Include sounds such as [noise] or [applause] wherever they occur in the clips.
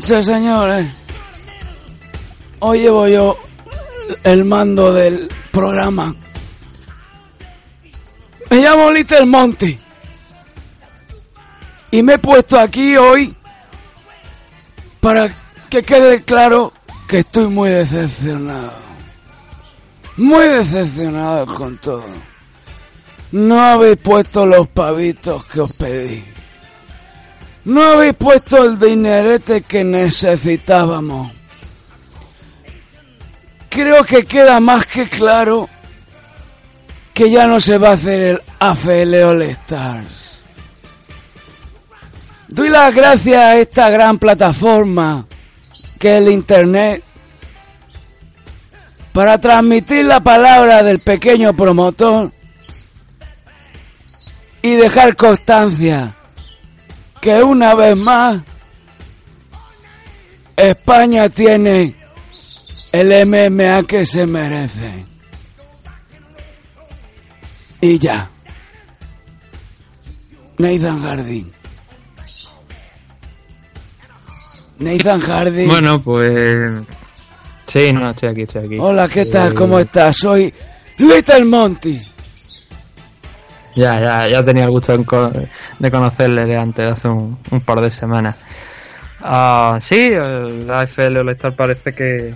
Noches, señores. Hoy llevo yo el mando del programa. Me llamo Little Monty. Y me he puesto aquí hoy para que quede claro que estoy muy decepcionado. Muy decepcionado con todo. No habéis puesto los pavitos que os pedí. No habéis puesto el dinerete que necesitábamos. Creo que queda más que claro que ya no se va a hacer el AFL All Stars. Doy las gracias a esta gran plataforma que es el Internet para transmitir la palabra del pequeño promotor y dejar constancia que una vez más España tiene el MMA que se merece. Y ya. Nathan Hardy. Nathan Hardy. Bueno, pues. Sí, no, estoy aquí, estoy aquí. Hola, ¿qué tal? Eh, ¿Cómo estás? Soy Little Monty. Ya, ya, ya tenía el gusto de conocerle de antes, de hace un, un par de semanas. Ah, sí, el AFL All Star parece que,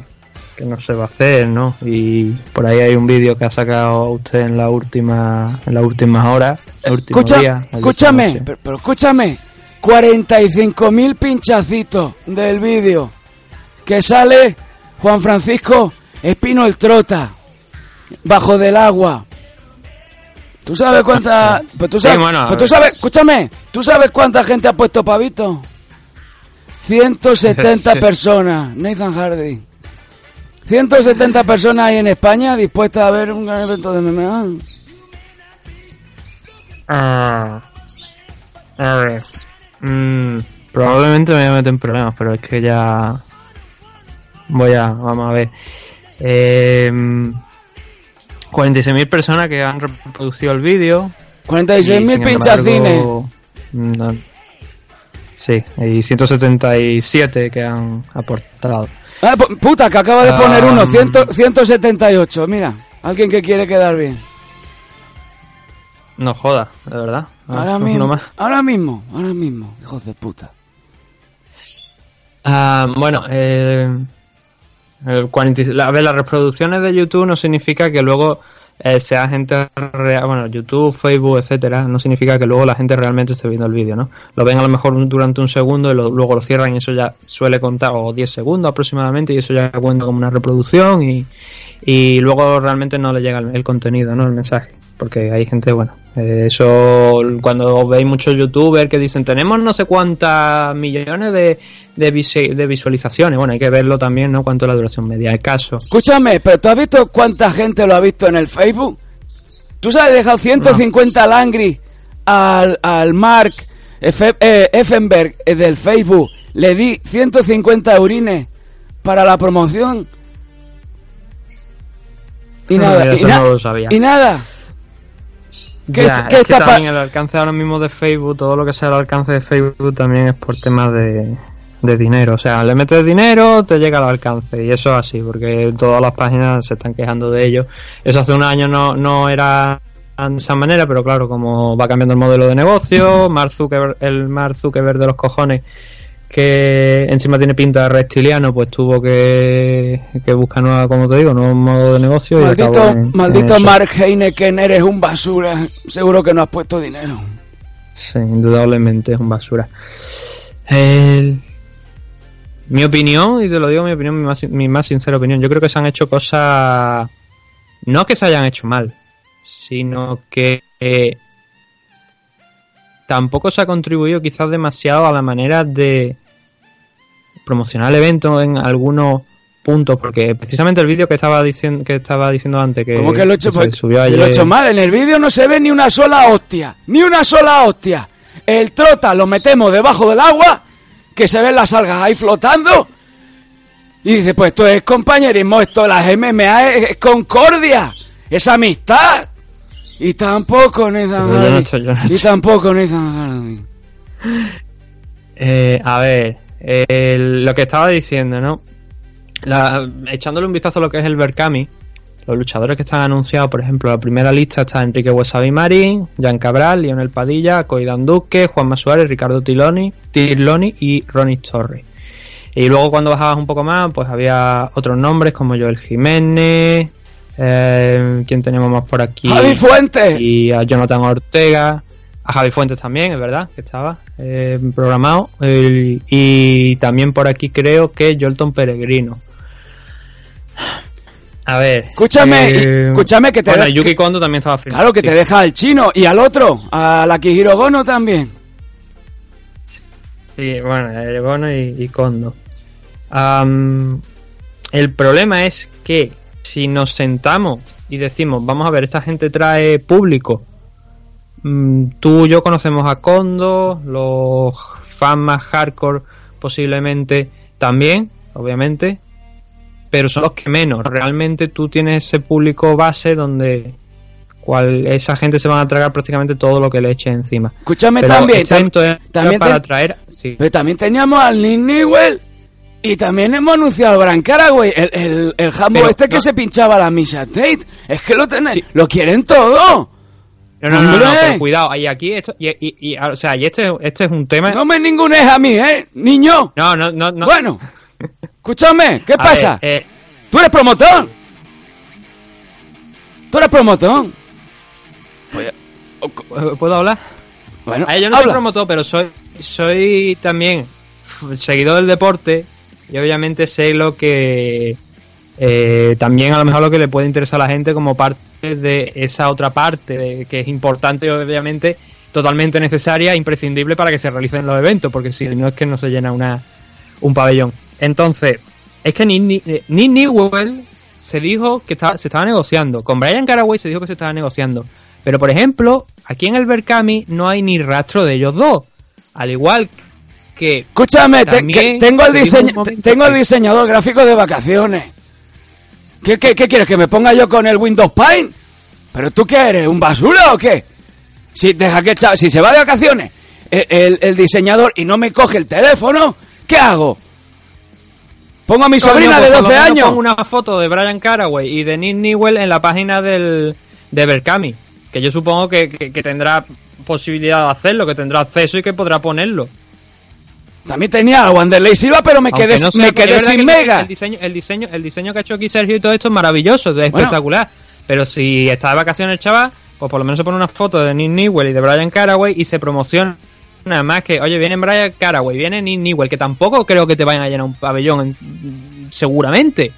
que no se va a hacer, ¿no? Y por ahí hay un vídeo que ha sacado usted en la última, en las últimas horas, último Escucha- día. escúchame, pero, pero escúchame. 45.000 pinchacitos del vídeo que sale Juan Francisco Espino el Trota bajo del agua. ¿Tú sabes cuánta... Pues tú Sí, sabes, bueno, a pues tú ver. sabes, escúchame, ¿tú sabes cuánta gente ha puesto pavito? 170 Sí. [laughs] personas, Nathan Hardy. 170 personas hay en España dispuestas a ver un gran evento de MMA. Ah, a ver. Mm, probablemente me voy a meter en problemas, pero es que ya. Voy a. Vamos a ver. Eh, 46.000 personas que han reproducido el vídeo. y, 46.000 sin pinchacines. no- sí, y 177 que han aportado. Ah, pu- puta, que acaba de poner Ah, uno, mm. 100 178. Mira, alguien que quiere quedar bien. No joda, de verdad. Ah, ahora uno mismo, más. ahora mismo, ahora mismo, hijos de puta. Ah, bueno, eh, el 40 la- a ver, las reproducciones de YouTube no significa que luego eh, sea gente real, bueno, YouTube, Facebook, etcétera, no significa que luego la gente realmente esté viendo el vídeo, ¿no? Lo ven a lo mejor durante un segundo y lo- luego lo cierran y eso ya suele contar, o 10 segundos aproximadamente, y eso ya cuenta como una reproducción y, y luego realmente no le llega el, el contenido, ¿no? El mensaje. Porque hay gente, bueno, eso cuando veis muchos youtubers que dicen tenemos no sé cuántas millones de, de, visi- de visualizaciones, bueno, hay que verlo también, ¿no? Cuánto es la duración media. El caso. Escúchame, pero ¿tú has visto cuánta gente lo ha visto en el Facebook? ¿Tú sabes, he dejado 150 langri al, al Mark Efe- eh, Effenberg eh, del Facebook? Le di 150 eurines para la promoción. Y No, nada, y, na- no lo sabía. y nada. ¿Qué- Ya, qué es que está pa- también el alcance ahora mismo de Facebook, todo lo que sea el alcance de Facebook también es por temas de, de dinero. O sea, le metes dinero, te llega al alcance. Y eso es así, porque todas las páginas se están quejando de ello. Eso hace un año no, no era de esa manera, pero claro, como va cambiando el modelo de negocio, Mark Zuckerberg, el Mark Zuckerberg de los cojones, que encima tiene pinta de reptiliano, pues tuvo que, que buscar nueva, como te digo, nuevo modo de negocio. y Maldito, acabó en- en maldito eso. Mark Heineken, eres un basura. Seguro que no has puesto dinero. Sí, indudablemente es un basura. El- Mi opinión, y te lo digo mi opinión, mi más, mi más sincera opinión, yo creo que se han hecho cosas no que se hayan hecho mal, sino que eh, tampoco se ha contribuido quizás demasiado a la manera de promocionar el evento en algunos puntos, porque precisamente el vídeo que estaba diciendo que estaba diciendo antes que, ¿Cómo que lo he hecho, que pues, subió que lo he ayer- hecho mal? En el vídeo no se ve ni una sola hostia. Ni una sola hostia. El trota lo metemos debajo del agua, que se ven las algas ahí flotando. Y dice, pues esto es compañerismo, esto las MMA es, es concordia, es amistad. Y tampoco Nathan no Y tampoco Nathan [laughs] Hardy. Eh, a ver, eh, lo que estaba diciendo, ¿no? La- echándole un vistazo a lo que es el Berkami, los luchadores que están anunciados, por ejemplo, la primera lista está Enrique Huesabi Marín, Jan Cabral, Lionel Padilla, Coidan Duque, Juanma Suárez, Ricardo Tiloni, Tirloni y Ronnie Torres. Y luego cuando bajabas un poco más, pues había otros nombres como Joel Jiménez, eh, ¿quién tenemos más por aquí? Javi Fuentes. y a Jonathan Ortega, a Javi Fuentes también, es verdad, que estaba eh, programado. El- y también por aquí creo que Jolton Peregrino. A ver. Escúchame, eh, escúchame que te Bueno, Yuki Kondo también estaba firmado. Claro que sí. te deja al chino y al otro, a la Kihiro Gono también. Sí, bueno, el Gono y, y Kondo. El problema es que si nos sentamos y decimos, vamos a ver, esta gente trae público. Mm, Tú y yo conocemos a Kondo, los fans más hardcore posiblemente también, obviamente, pero son los que menos. Realmente tú tienes ese público base donde cual, esa gente se van a tragar prácticamente todo lo que le eche encima. Escúchame Pero también. este tam- también para traer, sí. Pero también teníamos al Nick Newell y también hemos anunciado a Bran Caraway, el, el, el jambo este que se pinchaba la Misha Tate. Es que lo tenéis, Sí. lo quieren todo. No, no, no, no, pero cuidado, y aquí esto, y, y- y- o sea, y este, este es un tema. No me ningunes a mí, ¿eh, niño? No, no, no, no. Bueno, escúchame, ¿qué A pasa? ver, eh, Tú eres promotor. Tú eres promotor. ¿Puedo hablar? Bueno, ver, yo no soy habla. promotor, pero soy, soy también seguidor del deporte y obviamente sé lo que eh, también a lo mejor lo que le puede interesar a la gente como parte de esa otra parte de- que es importante obviamente totalmente necesaria e imprescindible para que se realicen los eventos, porque si no es que no se llena una, un pabellón. Entonces, es que Nick, eh, Nick Newell se dijo que estaba, se estaba negociando. Con Brian Caraway se dijo que se estaba negociando. Pero, por ejemplo, aquí en el Berkami no hay ni rastro de ellos dos. Al igual que Escúchame, te- que tengo, el diseño, tengo el diseñador gráfico de vacaciones. ¿Qué, qué, qué quieres? ¿Que me ponga yo con el Windows Paint? ¿Pero tú qué eres? ¿Un basura o qué? Si, deja que si se va de vacaciones el, el- el diseñador y no me coge el teléfono, ¿qué hago? Pongo a mi sobrina pues de por lo 12 menos años. pongo una foto de Brian Caraway y de Nick Newell en la página del, de Berkami. Que yo supongo que, que- que tendrá posibilidad de hacerlo, que tendrá acceso y que podrá ponerlo. También tenía a Wanderlei Silva, pero me Aunque quedé, no sea- me quedé sin que mega. El diseño, el, diseño, el diseño que ha hecho aquí Sergio y todo esto es maravilloso, es Bueno. espectacular. Pero si está de vacaciones el chaval, pues por lo menos se pone una foto de Nick Newell y de Brian Caraway y se promociona nada más que, oye, viene Brian Caraway, viene Nick Newell, que tampoco creo que te vayan a llenar un pabellón, en- seguramente.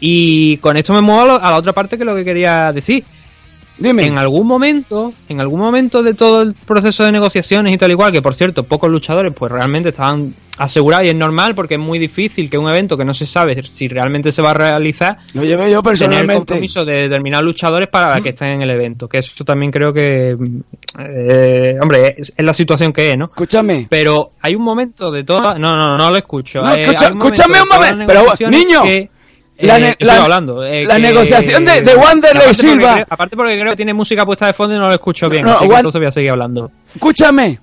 Y con esto me muevo a la otra parte que es lo que quería decir. Dime. En algún momento, en algún momento de todo el proceso de negociaciones y tal igual, que por cierto, pocos luchadores pues realmente estaban asegurados y es normal porque es muy difícil que un evento que no se sabe si realmente se va a realizar, Lo llevé yo tener el personalmente. compromiso de determinados luchadores para que estén en el evento. Que eso también creo que, eh, hombre, es, es la situación que es, ¿no? Escúchame. Pero hay un momento de toda... No, no, no lo escucho. No, Hay- escucha- hay momento escúchame un momento, pero, niño, que, la eh, ne- la- hablando, eh, la que- negociación de- de porque Silva. creo- aparte porque creo que tiene música puesta de fondo y no lo escucho bien, No, así que entonces voy a seguir hablando. Escúchame.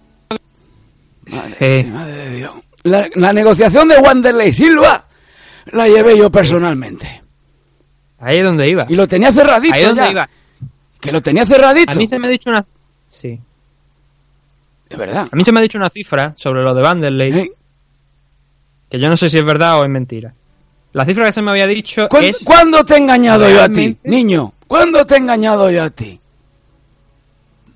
Eh, Madre de Dios. La, la negociación de Wanderlei Silva la llevé yo personalmente. ahí es donde iba. Y lo tenía cerradito Ahí es donde ya. iba. Que lo tenía cerradito. A mí se me ha dicho una... Sí. De verdad. A mí se me ha dicho una cifra sobre lo de Vanderlei, ¿Eh? que yo no sé si es verdad o es mentira. La cifra que se me había dicho ¿Cuándo, es... cuándo te he engañado yo a ti, niño? ¿Cuándo te he engañado yo a ti?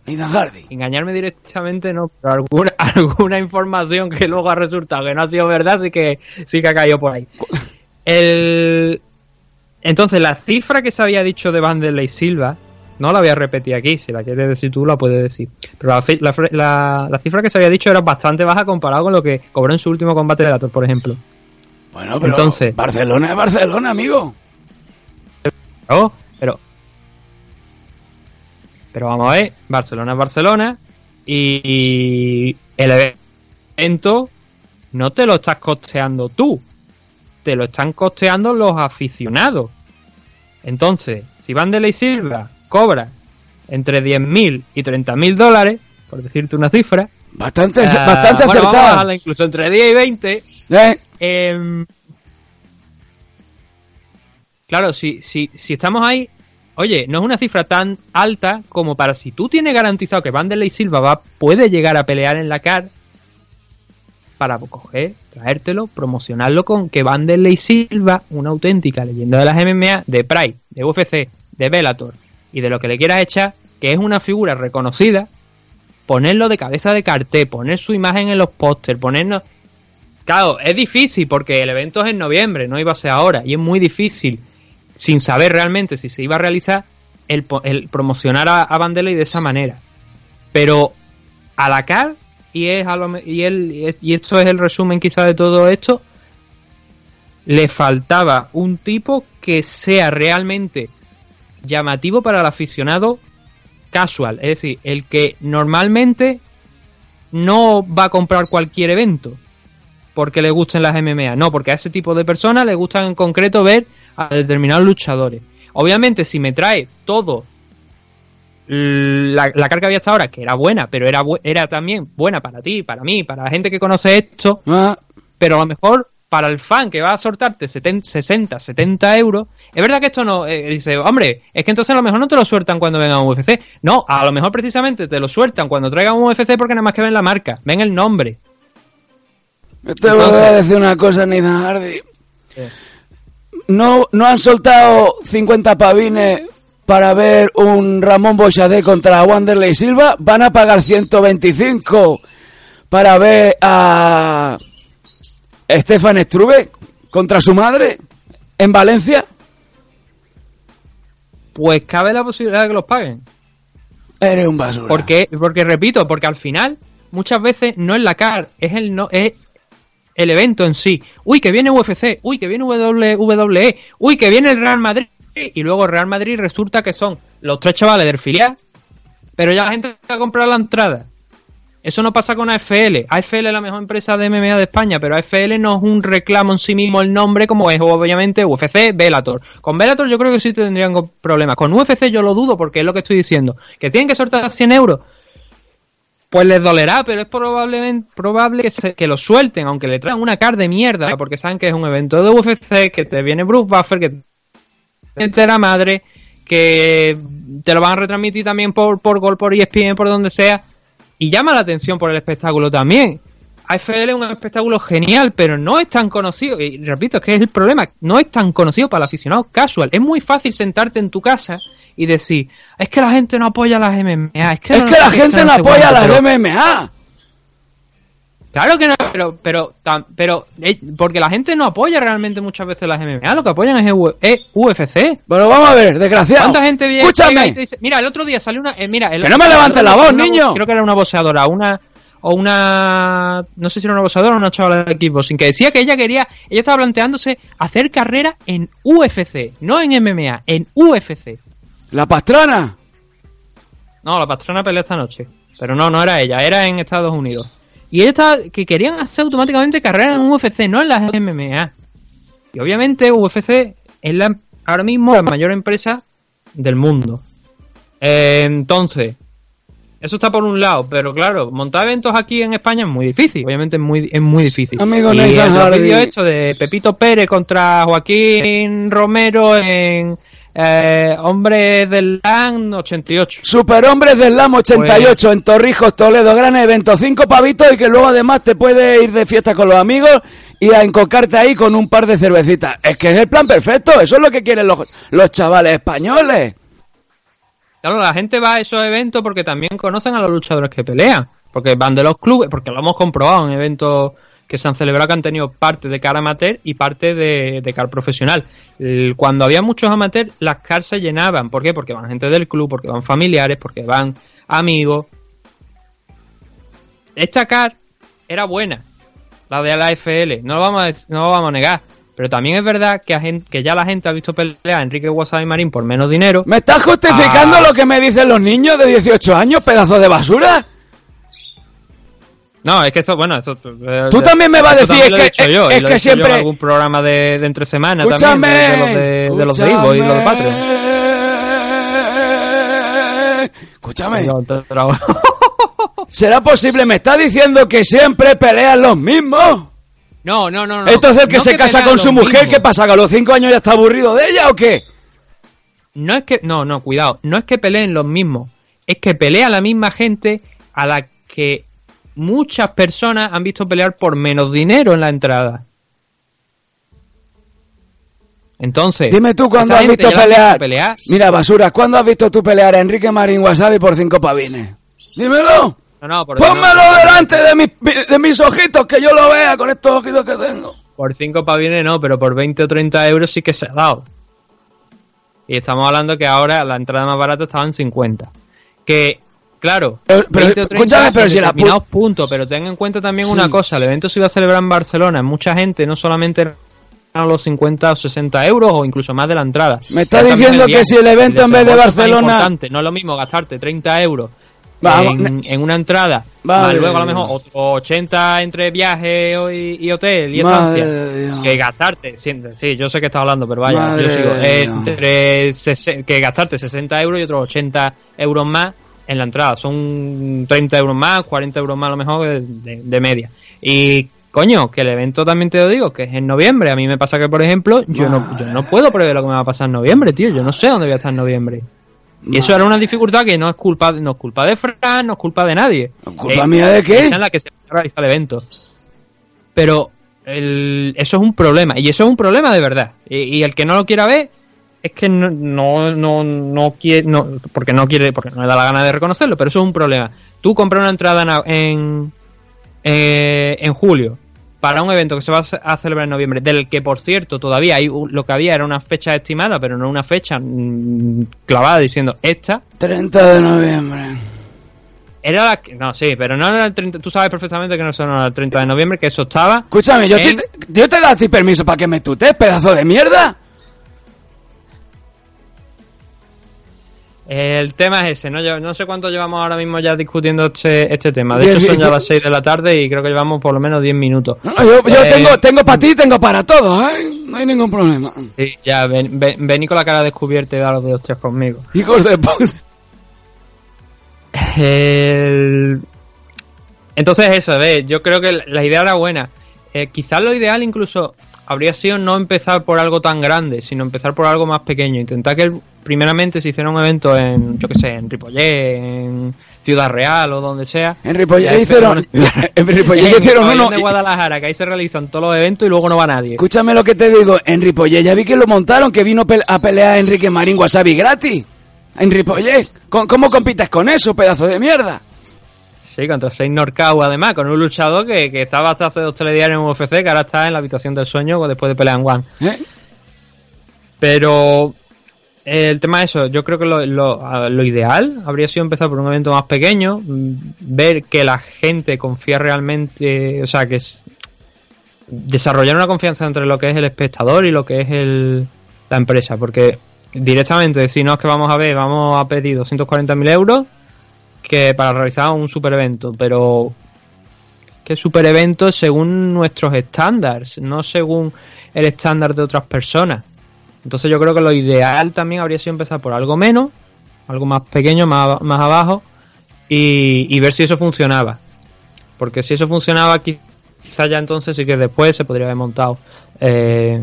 Hardy. Engañarme directamente no, pero alguna, [laughs] alguna información que luego ha resultado que no ha sido verdad, sí que, sí que ha caído por ahí. El, Entonces, la cifra que se había dicho de Vanderlei Silva, no la voy a repetir aquí, si la quieres decir tú, la puedes decir. Pero la, la la- la cifra que se había dicho era bastante baja comparado con lo que cobró en su último combate de Lator, por ejemplo. Bueno, pero Entonces- Barcelona es Barcelona, amigo. Oh, pero. Pero vamos a ver, Barcelona es Barcelona y el evento no te lo estás costeando tú, te lo están costeando los aficionados. Entonces, si Vanderlei Silva cobra entre 10.000 y 30.000 dólares, por decirte una cifra, Bastante, eh, bastante bueno, vamos a incluso entre 10 y 20, ¿Eh? Em, claro, si, si, si estamos ahí, oye, no es una cifra tan alta como para si tú tienes garantizado que Vanderlei Silva va, puede llegar a pelear en la CAR para coger, traértelo, promocionarlo con que Vanderlei Silva, una auténtica leyenda de las MMA, de Pride, de UFC, de Bellator y de lo que le quieras echar, que es una figura reconocida, ponerlo de cabeza de cartel, poner su imagen en los pósters, ponernos... Claro, es difícil porque el evento es en noviembre, no iba a ser ahora, y es muy difícil, sin saber realmente si se iba a realizar, el, el promocionar a, a Vanderlei de esa manera. Pero a la CAR, y, es y, es- y esto es el resumen quizá de todo esto, le faltaba un tipo que sea realmente llamativo para el aficionado casual, es decir, el que normalmente no va a comprar cualquier evento porque le gusten las MMA, no, porque a ese tipo de personas le gustan en concreto ver a determinados luchadores. Obviamente, si me trae todo la, la carga que había hasta ahora, que era buena, pero era, era también buena para ti, para mí, para la gente que conoce esto, Ah, pero a lo mejor para el fan que va a soltarte 70, 60, 70 euros, es verdad que esto no, eh, dice, hombre, es que entonces a lo mejor no te lo sueltan cuando venga un UFC. No, a lo mejor precisamente te lo sueltan cuando traigan un UFC porque nada más que ven la marca, ven el nombre. Te voy a decir una cosa, Nathan Hardy. No, no han soltado 50 pavines para ver un Ramón Bochadé contra Wanderlei Silva. Van a pagar 125 para ver a Stefan Struve contra su madre en Valencia. Pues cabe la posibilidad de que los paguen. Eres un basura. Porque, porque repito, porque al final muchas veces no es la CAR, es el no, es el evento en sí. Uy, que viene UFC, uy, que viene WWE, uy, que viene el Real Madrid. Y luego Real Madrid resulta que son los tres chavales del filial, pero ya la gente ha comprado la entrada. Eso no pasa con AFL. AFL es la mejor empresa de MMA de España, pero AFL no es un reclamo en sí mismo el nombre como es obviamente UFC, Bellator. Con Bellator yo creo que sí tendrían problemas. Con UFC yo lo dudo porque es lo que estoy diciendo. Que tienen que soltar 100 euros. Pues les dolerá, pero es probablemente probable que, se- que lo suelten, aunque le traigan una car de mierda, porque saben que es un evento de UFC, que te viene Bruce Buffer, que te la madre, que te lo van a retransmitir también por, por Gol, por ESPN, por donde sea, y llama la atención por el espectáculo también. AFL es un espectáculo genial, pero no es tan conocido, y repito, es que es el problema, no es tan conocido para el aficionado casual. Es muy fácil sentarte en tu casa y decir, es que la gente no apoya las MMA, es que, es no- que la gente no apoya cuánto", las pero- MMA. Claro que no, pero, pero, pero, eh, porque la gente no apoya realmente muchas veces las MMA, lo que apoyan es, es UFC. Bueno, vamos a ver, desgraciado. ¿Cuánta gente viene Escúchame. y dice, mira, el otro día salió una, eh, mira, el Que no me levantes la voz, niño. Creo que era una boxeadora, una o una, no sé si era una boxeadora o una chavala de kickboxing que decía que ella quería, ella estaba planteándose hacer carrera en UFC, no en MMA, en UFC. La pastrana. No, la pastrana pelea esta noche. Pero no, no era ella, era en Estados Unidos. Y ella estaba, que querían hacer automáticamente carrera en UFC, no en las MMA. Y obviamente UFC es la, ahora mismo la mayor empresa del mundo. Eh, entonces, eso está por un lado, pero claro, montar eventos aquí en España es muy difícil. Obviamente es muy, es muy difícil. Amigo y el hecho de Pepito Pérez contra Joaquín Romero en eh, Hombre del LAN 88. Superhombres del LAM 88 Pues- en Torrijos, Toledo, gran evento, cinco pavitos y que luego además te puedes ir de fiesta con los amigos y a encocarte ahí con un par de cervecitas. Es que es el plan perfecto, eso es lo que quieren los, los chavales españoles. Claro, la gente va a esos eventos porque también conocen a los luchadores que pelean. Porque van de los clubes, porque lo hemos comprobado en eventos que se han celebrado que han tenido parte de cara amateur y parte de, de car profesional. Cuando había muchos amateurs, las car se llenaban. ¿Por qué? Porque van gente del club, porque van familiares, porque van amigos. Esta car era buena, la de la FL, no lo vamos a, no lo vamos a negar. Pero también es verdad que, a que ya la gente ha visto pelear a Enrique Wasabi Marín por menos dinero. ¿Me estás justificando Ah. lo que me dicen los niños de 18 años, pedazo de basura? No, es que esto, bueno, esto... eh, Tú también me vas a decir que- yo, es que yo en siempre- algún programa de, de entre semana Escúchame. también, de, de los de, de los de Ivo y los de Patreon. Escúchame. [laughs] ¿Será posible? ¿Me está diciendo que siempre pelean los mismos? No, no, no, no. Entonces el que No se casa con su mujer, mismos. ¿qué pasa? ¿Que a los 5 años ya está aburrido de ella o qué? No es que, no, no, cuidado, no es que peleen los mismos, es que pelea la misma gente a la que muchas personas han visto pelear por menos dinero en la entrada. Entonces, Dime tú cuándo has visto pelear. Mira, basura, ¿cuándo has visto tú pelear a Enrique Marín Wasabi por 5 pavines? Dímelo. No, no, por Pónmelo no, delante de mis, de mis ojitos, que yo lo vea con estos ojitos que tengo. Por 5 pavines no, pero por 20 o 30 euros sí que se ha dado. Y estamos hablando que ahora la entrada más barata estaba en 50. Que, claro, Pero- pero, 20 o 30 escúchame, pero si la pu- puntos, pero ten en cuenta también Sí. una cosa, el evento se iba a celebrar en Barcelona, mucha gente, no solamente eran los 50 o 60 euros o incluso más de la entrada. Me está Era también diciendo que si el evento en vez de Barcelona-. No es lo mismo gastarte 30 euros Vamos, en, una entrada, más luego a lo mejor Dios. otro 80 entre viaje y, y hotel y estancia que gastarte, sí, yo sé que estás hablando, pero vaya, Madre yo sigo, eh, entre que gastarte 60 euros y otros 80 euros más en la entrada, son 30 euros más, 40 euros más a lo mejor de, de- de media. Y coño, que el evento también te lo digo, que es en noviembre, a mí me pasa que por ejemplo, yo no, yo no puedo prever lo que me va a pasar en noviembre, tío, yo no sé dónde voy a estar en noviembre. Y eso era una dificultad que no es culpa, no es culpa de Fran, no es culpa de nadie. ¿Culpa mía de qué? en la que se realiza el evento. Pero el- eso es un problema, y eso es un problema de verdad. Y, y el que no lo quiera ver es que no, no, no, no quiere, no, porque no quiere, porque no le da la gana de reconocerlo, pero eso es un problema. Tú compras una entrada en, en, eh, en julio para un evento que se va a ce- a celebrar en noviembre, del que por cierto todavía hay lo que había era una fecha estimada, pero no una fecha mm, clavada diciendo esta, 30 de noviembre. era la que, no, sí, pero no era el 30, tú sabes perfectamente que no era el 30 de noviembre, que eso estaba Escúchame, yo, en- te, yo te dado a ti permiso para que me tutes, pedazo de mierda. El tema es ese, ¿no? Yo no sé cuánto llevamos ahora mismo ya discutiendo este, este tema. De hecho, son ya las 6 de la tarde y creo que llevamos por lo menos 10 minutos. No, no, yo yo Eh, tengo, tengo para ti, tengo para todos, ¿eh? No hay ningún problema. Sí, ya, ven, ven, vení con la cara descubierta y da los de hostias conmigo. Hijos de puta. El- Entonces eso, ve, yo creo que la idea era buena. Eh, quizás lo ideal incluso habría sido no empezar por algo tan grande, sino empezar por algo más pequeño. Intentar que primeramente se hiciera un evento en, yo qué sé, en Ripollet, en Ciudad Real o donde sea. En Ripollet hicieron, [laughs] en Ripollet hicieron uno. de Guadalajara, que ahí se realizan todos los eventos y luego no va nadie. Escúchame lo que te digo, en Ripollet ya vi que lo montaron, que vino a pelear Enrique Marín Wasabi gratis. En Ripollet. ¿Cómo, compites con eso, pedazo de mierda? Sí, contra Seis Norcau además, con un luchador que, que estaba hasta hace dos telediarios en UFC, que ahora está en la habitación del sueño después de pelear en One. ¿Eh? Pero el tema es eso, yo creo que lo, lo- a- lo ideal habría sido empezar por un evento más pequeño, mm, ver que la gente confía realmente, o sea, que es desarrollar una confianza entre lo que es el espectador y lo que es el, la empresa, porque directamente si no es que vamos a ver, vamos a pedir 240.000 euros que para realizar un super evento, pero que super evento según nuestros estándares, no según el estándar de otras personas. Entonces yo creo que lo ideal también habría sido empezar por algo menos, algo más pequeño, más, más abajo, y, y ver si eso funcionaba. Porque si eso funcionaba, quizá ya entonces sí que después se podría haber montado, eh,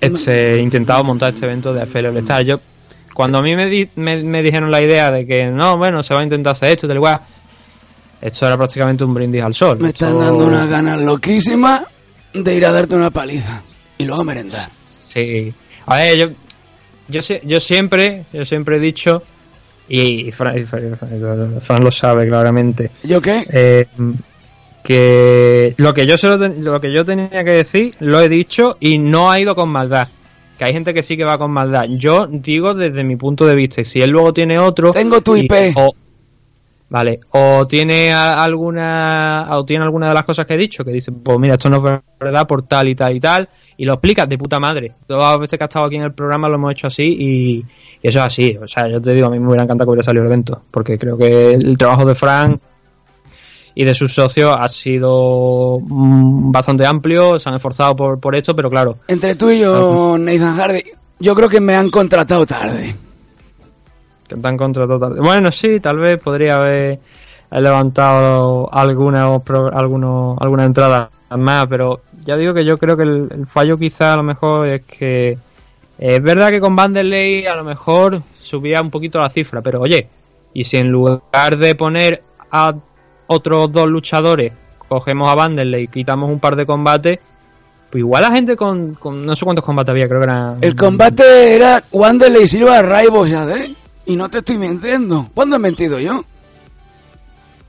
este, intentado montar este evento de FL All. Yo, cuando a mí me, di- me, me dijeron la idea de que no, bueno, se va a intentar hacer esto, tal cual, esto era prácticamente un brindis al sol. Me están Esto- dando unas ganas loquísimas de ir a darte una paliza. Y luego merendar. Sí. A ver, yo, yo, sé- yo siempre, yo siempre he dicho, y Fran, y Fran- Fran lo sabe claramente, ¿Yo qué? eh, que lo que yo solo ten- lo que yo tenía que decir lo he dicho y no ha ido con maldad. Que hay gente que sí que va con maldad. Yo digo desde mi punto de vista. Y si él luego tiene otro. Tengo tu y- IP. o- vale. O tiene alguna. O tiene alguna de las cosas que he dicho. Que dice, pues mira, esto no es verdad por tal y tal y tal. Y lo explicas de puta madre. Todas las veces que ha estado aquí en el programa lo hemos hecho así. Y, y eso es así. O sea, yo te digo, a mí me hubiera encantado que hubiera salido el evento. Porque creo que el trabajo de Frank y de sus socios ha sido mm, bastante amplio, se han esforzado por, por esto, pero claro, Entre tú y yo, Nathan Hardy, yo creo que me han contratado tarde. que te han contratado tarde. Bueno, sí, tal vez podría haber levantado alguna, alguno- alguna entrada más, pero ya digo que yo creo que el, el fallo quizá a lo mejor es que es verdad que con Vanderlei a lo mejor subía un poquito la cifra, pero oye, y si en lugar de poner a otros dos luchadores, cogemos a Vanderlei y quitamos un par de combates, pues igual la gente con, con no sé cuántos combates había, creo que eran... El combate era Wanderlei Silva Raibo Jade. Y no te estoy mintiendo. ¿Cuándo he mentido yo?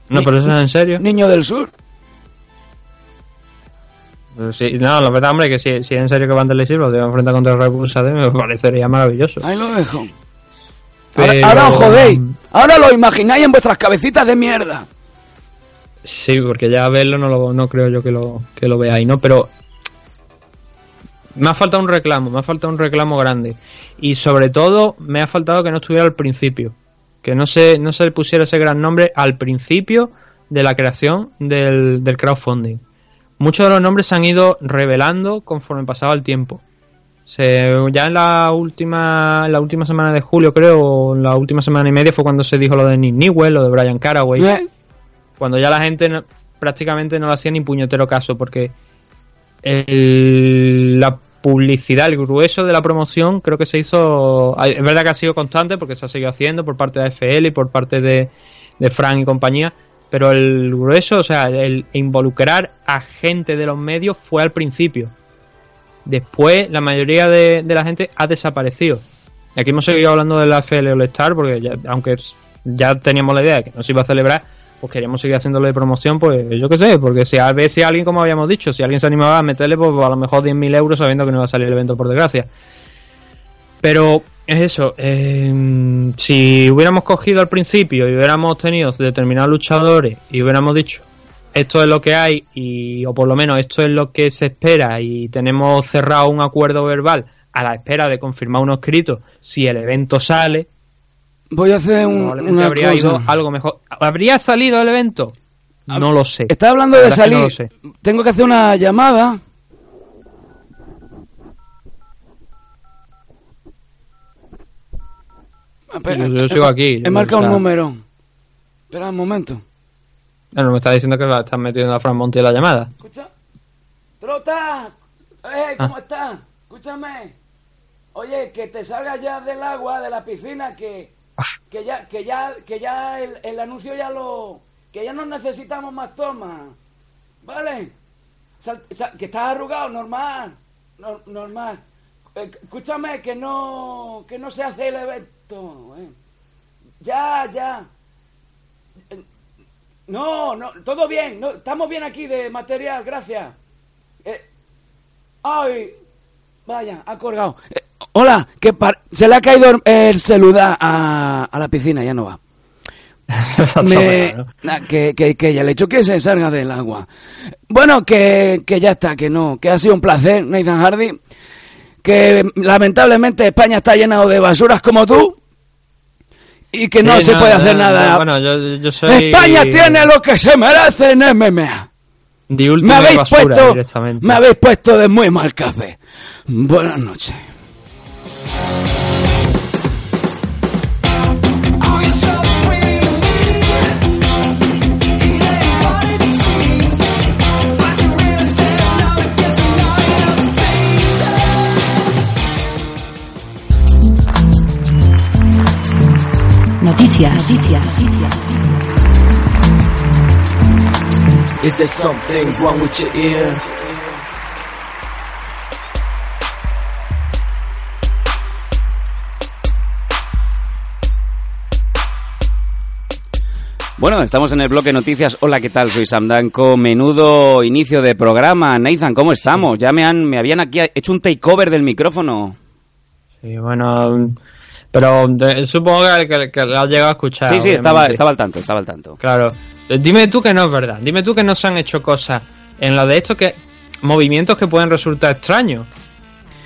No, pero eso es en serio. Niño del Sur. Sí, no, la verdad, hombre, que si, si es en serio que Vanderlei Silva te va a enfrentar contra Bull Sade, me parecería maravilloso. Ahí lo dejo. Ahora, ahora os jodéis. Ahora lo imagináis en vuestras cabecitas de mierda. Sí, porque ya verlo no, lo, no creo yo que lo, que lo veáis, ¿no? Pero me ha faltado un reclamo, me ha faltado un reclamo grande. Y sobre todo, me ha faltado que no estuviera al principio. Que no se, no se le pusiera ese gran nombre al principio de la creación del, del crowdfunding. Muchos de los nombres se han ido revelando conforme pasaba el tiempo. Se, ya en la última en la última semana de julio, creo, o en la última semana y media fue cuando se dijo lo de Nick Newell, lo de Brian Caraway. Cuando ya la gente prácticamente no le hacía ni puñetero caso porque el- la publicidad, el grueso de la promoción creo que se hizo, es verdad que ha sido constante porque se ha seguido haciendo por parte de AFL y por parte de, de Frank y compañía, pero el grueso, o sea, el involucrar a gente de los medios fue al principio. Después la mayoría de, la gente ha desaparecido. Y aquí hemos seguido hablando de la AFL All Star porque aunque ya teníamos la idea de que no se iba a celebrar, pues queríamos seguir haciéndole promoción, pues yo qué sé, porque si a ver si alguien, como habíamos dicho, si alguien se animaba a meterle, pues a lo mejor 10.000 euros sabiendo que no iba a salir el evento, por desgracia. Pero es eso, eh, si hubiéramos cogido al principio y hubiéramos tenido determinados luchadores y hubiéramos dicho, esto es lo que hay, y, o por lo menos esto es lo que se espera, y tenemos cerrado un acuerdo verbal a la espera de confirmar uno escrito, si el evento sale, Voy a hacer un- una habría cosa. ido algo mejor. ¿Habría salido el evento? No lo sé. Está hablando La de salir. no lo sé. Tengo que hacer una llamada. Espera, Yo- yo sigo aquí, He marcado un número. Espera un momento. Bueno, me está diciendo que va a estar metiendo a Fran Monti en la llamada. Escucha. Trota. Eh, ¿cómo Ah. estás? Escúchame. Oye, que te salgas ya del agua, de la piscina, que, Ah. Que ya, que ya, que ya el, el anuncio ya lo, que ya no necesitamos más tomas, ¿vale? Que estás arrugado, normal, no- normal. Eh, escúchame, que no, que no se hace el evento. eh. Ya, ya. Eh, No, no, todo bien, no, estamos bien aquí de material, gracias. Ay, vaya, ha colgado. Hola, que par- se le ha caído el- el celular a, a la piscina, ya no va. [laughs] Me- na, que, que, que ya le he hecho que se salga del agua. Bueno, que, que ya está, que no, que ha sido un placer, Nathan Hardy. Que lamentablemente España está llena de basuras como tú. Y que no se no, puede hacer no, nada. Bueno, yo, yo soy. España tiene lo que se merece en MMA. Me habéis basura puesto, me habéis puesto de muy mal café. Buenas noches. Is there something wrong with your ear? Bueno, estamos en el bloque noticias. Hola, ¿qué tal? Soy Sam Danco. Menudo inicio de programa. Nathan, ¿cómo estamos? Ya me han, me habían aquí hecho un takeover del micrófono. Sí, bueno, pero de- supongo que, que, que lo has llegado a escuchar. sí, sí, obviamente. estaba, estaba al tanto, estaba al tanto. Claro. Eh, Dime tú que no es verdad. Dime tú que no se han hecho cosas en lo de esto que. movimientos que pueden resultar extraños.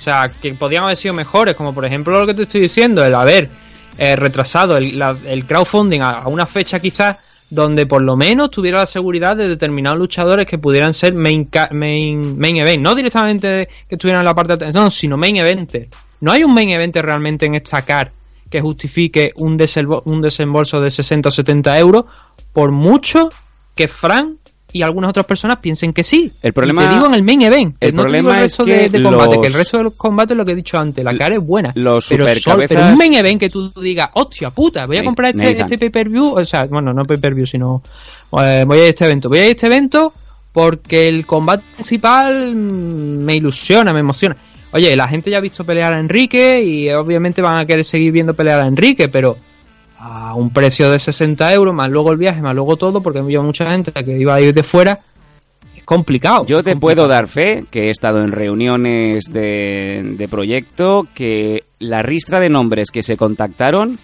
O sea, que podrían haber sido mejores, como por ejemplo lo que te estoy diciendo, el haber eh, retrasado el, crowdfunding a, una fecha quizás donde por lo menos tuviera la seguridad de determinados luchadores que pudieran ser main, main, main event. No directamente que estuvieran en la parte de no, sino main event. No hay un main event realmente en esta car que justifique un, desembo- un desembolso de 60 o 70 euros, por mucho que Fran y algunas otras personas piensen que sí. El problema- Y te digo en el main event. el no te digo el es resto que de, de combate, los- que el resto de los combates es lo que he dicho antes. La cara es buena. los pero, sol- supercabezas- pero un main event que tú digas, hostia puta, voy a comprar este, Nathan. este pay-per-view. O sea, bueno, no pay-per-view, sino eh, voy a este evento. Voy a este evento porque el combate principal me ilusiona, me emociona. Oye, la gente ya ha visto pelear a Enrique y obviamente van a querer seguir viendo pelear a Enrique, pero a un precio de 60 euros, más luego el viaje, más luego todo, porque había mucha gente que iba a ir de fuera, es complicado. Yo te complicado. puedo dar fe que he estado en reuniones de, de proyecto, que la ristra de nombres que se contactaron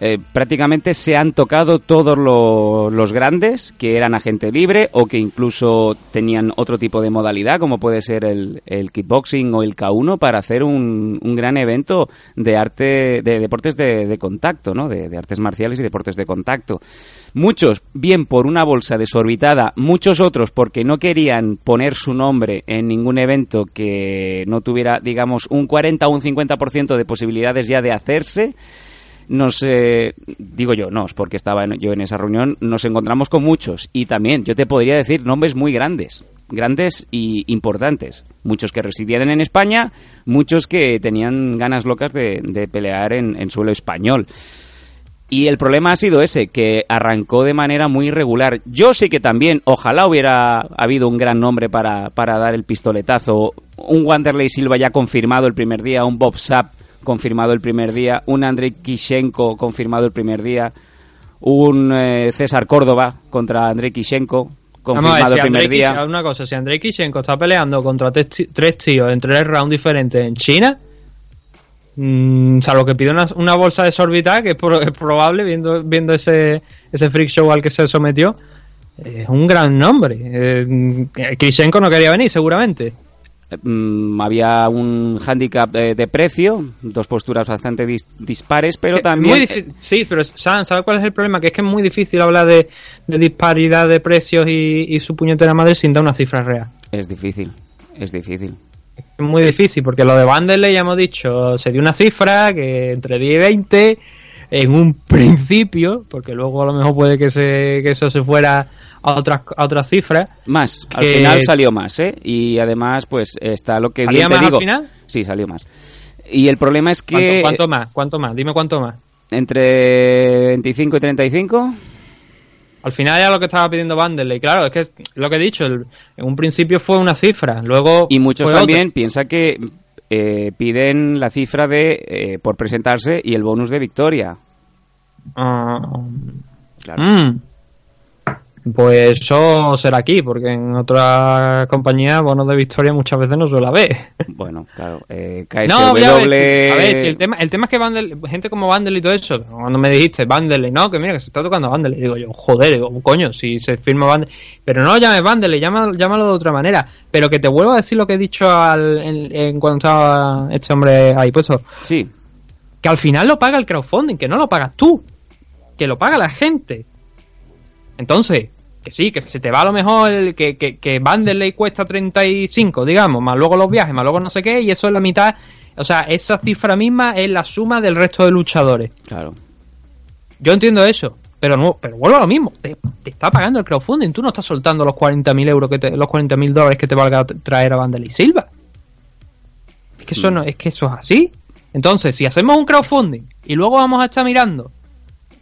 eh, prácticamente se han tocado todos lo- los grandes que eran agente libre o que incluso tenían otro tipo de modalidad, como puede ser el, kickboxing o el K1, para hacer un, un gran evento de arte, de deportes de, contacto, ¿no? De, de artes marciales y deportes de contacto. Muchos, bien por una bolsa desorbitada, muchos otros porque no querían poner su nombre en ningún evento que no tuviera, digamos, un 40 o un 50% de posibilidades ya de hacerse nos eh, digo yo, no, es porque estaba yo en esa reunión, nos encontramos con muchos y también yo te podría decir nombres muy grandes, grandes y importantes, muchos que residían en España, muchos que tenían ganas locas de, pelear en, en suelo español. Y el problema ha sido ese, que arrancó de manera muy irregular. Yo sí que también, ojalá hubiera habido un gran nombre para, para dar el pistoletazo. Un Wanderlei Silva ya confirmado el primer día, un Bob Sapp confirmado el primer día, un Andrei Kishenko confirmado el primer día, un eh, César Córdoba contra Andrei Kishenko ver, confirmado si el primer Andrei día. Una cosa, si Andrei Kishenko está peleando contra tres tíos en tres rounds diferentes en China, mm, salvo que pide una, una bolsa desorbitada, que es, pro- es probable, viendo, viendo ese, ese freak show al que se sometió, es un gran nombre. Eh, Kishenko no quería venir, seguramente. Mm, había un hándicap de precio, dos posturas bastante dis- dispares, pero Que- también... muy sí, pero ¿sabes cuál es el problema? Que es que es muy difícil hablar de, de disparidad de precios y, y su puñetera madre sin dar una cifra real. Es difícil, es difícil. Es muy difícil, porque lo de Vanderlei ya hemos dicho, se dio una cifra que entre 10 y 20 en un principio, porque luego a lo mejor puede que, se, que eso se fuera a otras a otras cifras. Más, al final salió más, ¿eh? Y además, pues está lo que ¿Salía bien te más al digo. final? Sí, salió más. Y el problema es ¿Cuánto, que cuánto más? ¿Cuánto más? Dime cuánto más. entre 25 y 35, Al final era lo que estaba pidiendo Vanderlei. Claro, es que lo que he dicho, el- en un principio fue una cifra, luego y muchos fue otra. también piensan que eh, piden la cifra de eh, por presentarse y el bonus de victoria. Ah, Claro. mm. Pues eso será aquí, porque en otras compañías bonos de victoria muchas veces no suele haber. Bueno, claro. Eh, KSW... No, ya a ver, si el tema, el tema es que gente como Vandel y todo eso, cuando me dijiste Vandel, no, que mira, que se está tocando Vandel, digo yo, joder, digo, coño, si se firma Vandel, pero no lo llames Vandel, llámalo, llámalo de otra manera, pero que te vuelvo a decir lo que he dicho al, en, en cuando estaba este hombre ahí puesto, Sí, que al final lo paga el crowdfunding, que no lo pagas tú, que lo paga la gente. Entonces, que sí, que se te va a lo mejor el, que, que, que Vanderlei cuesta 35, digamos, más luego los viajes, más luego no sé qué, y eso es la mitad. O sea, esa cifra misma es la suma del resto de luchadores. claro. Yo entiendo eso, pero no, pero vuelvo a lo mismo. Te, te está pagando el crowdfunding, tú no estás soltando los 40.000 euros que te, los 40.000 dólares que te valga traer a Vanderlei Silva. Es que eso no, es que eso es así. Entonces, si hacemos un crowdfunding y luego vamos a estar mirando,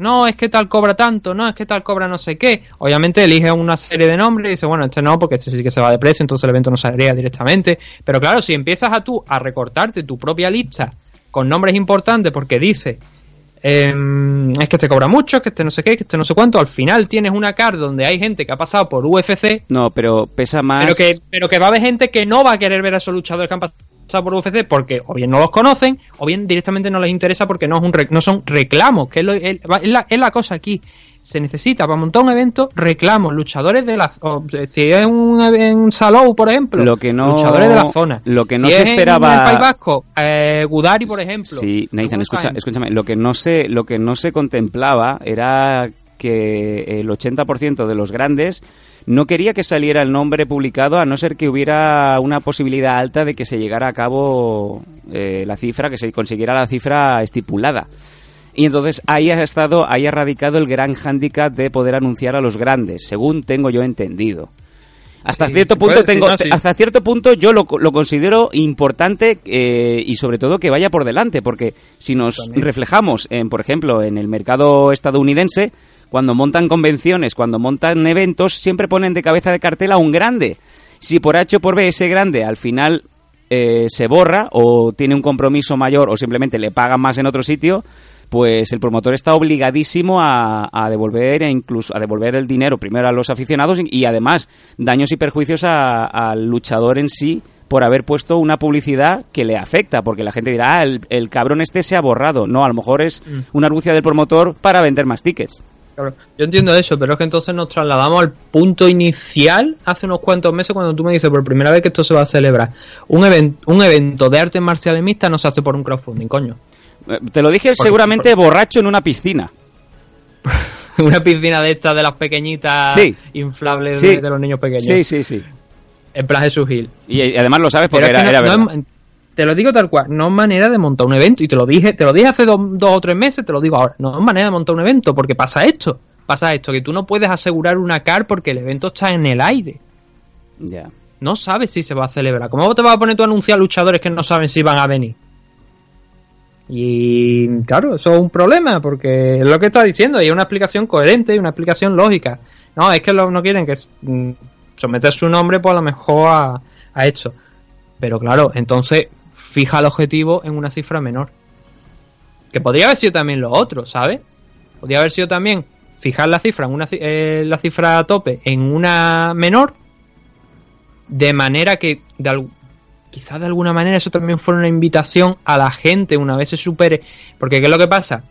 no es que tal cobra tanto, no es que tal cobra no sé qué, obviamente elige una serie de nombres y dice, bueno, este no, porque este sí que se va de precio, entonces el evento no saldría directamente. Pero claro, si empiezas a tú a recortarte tu propia lista con nombres importantes porque dice em, es que este cobra mucho, es que este no sé qué, que este no sé cuánto. Al final tienes una card donde hay gente que ha pasado por UFC, No, pero pesa más. pero que, pero que va a haber gente que no va a querer ver a esos luchadores que han pasado por UFC porque o bien no los conocen o bien directamente no les interesa porque no, es un no son reclamos, que es, lo- es la, es la cosa aquí. Se necesita para montar un evento reclamos, luchadores de la... o, si es un, Salou, por ejemplo, Lo que no- luchadores de la zona. lo que no Si se es en esperaba- el País Vasco, eh, Gudari, por ejemplo. Sí, Nathan, escucha, escúchame. Lo que no se, lo que no se contemplaba era que el 80% de los grandes no quería que saliera el nombre publicado a no ser que hubiera una posibilidad alta de que se llegara a cabo eh, la cifra, que se consiguiera la cifra estipulada. Y entonces ahí ha estado, ahí ha radicado el gran hándicap de poder anunciar a los grandes, según tengo yo entendido. Hasta Sí, cierto punto no, sí. hasta cierto punto yo lo, lo considero importante eh, y sobre todo que vaya por delante, porque si nos También. reflejamos en, por ejemplo, en el mercado estadounidense, cuando montan convenciones, cuando montan eventos, siempre ponen de cabeza de cartel a un grande. Si por H o por B ese grande al final eh, se borra o tiene un compromiso mayor o simplemente le pagan más en otro sitio, pues el promotor está obligadísimo a, a devolver e incluso a devolver el dinero primero a los aficionados y, y además daños y perjuicios al luchador en sí por haber puesto una publicidad que le afecta, porque la gente dirá, ah, el, el cabrón este se ha borrado. No, a lo mejor es Mm. una argucia del promotor para vender más tickets. Yo entiendo eso, pero es que entonces nos trasladamos al punto inicial hace unos cuantos meses cuando tú me dices por primera vez que esto se va a celebrar. Un, even- un evento de artes marciales mixtas no se hace por un crowdfunding, coño. Eh, Te lo dije Por- seguramente borracho en una piscina. [laughs] Una piscina de estas de las pequeñitas Sí. inflables Sí. de, de los niños pequeños. Sí, sí, sí. En plan Jesús Gil. Y, y además lo sabes porque es era, que no- era no verdad. es- te lo digo tal cual, no es manera de montar un evento. Y te lo dije, te lo dije hace dos, dos o tres meses, te lo digo ahora. No es manera de montar un evento, porque pasa esto. Pasa esto, que tú no puedes asegurar una car porque el evento está en el aire. Ya. No sabes si se va a celebrar. ¿Cómo te vas a poner tú a anunciar luchadores que no saben si van a venir? Y claro, eso es un problema, porque es lo que está diciendo, y es una explicación coherente y una explicación lógica. No, es que lo- no quieren que mm, someter su nombre, pues a lo mejor a, a esto. Pero claro, entonces fija el objetivo en una cifra menor. Que podría haber sido también lo otro, ¿sabes? Podría haber sido también fijar la cifra en una eh, la cifra a tope en una menor de manera que de quizás de alguna manera eso también fuera una invitación a la gente una vez se supere porque qué es lo que pasa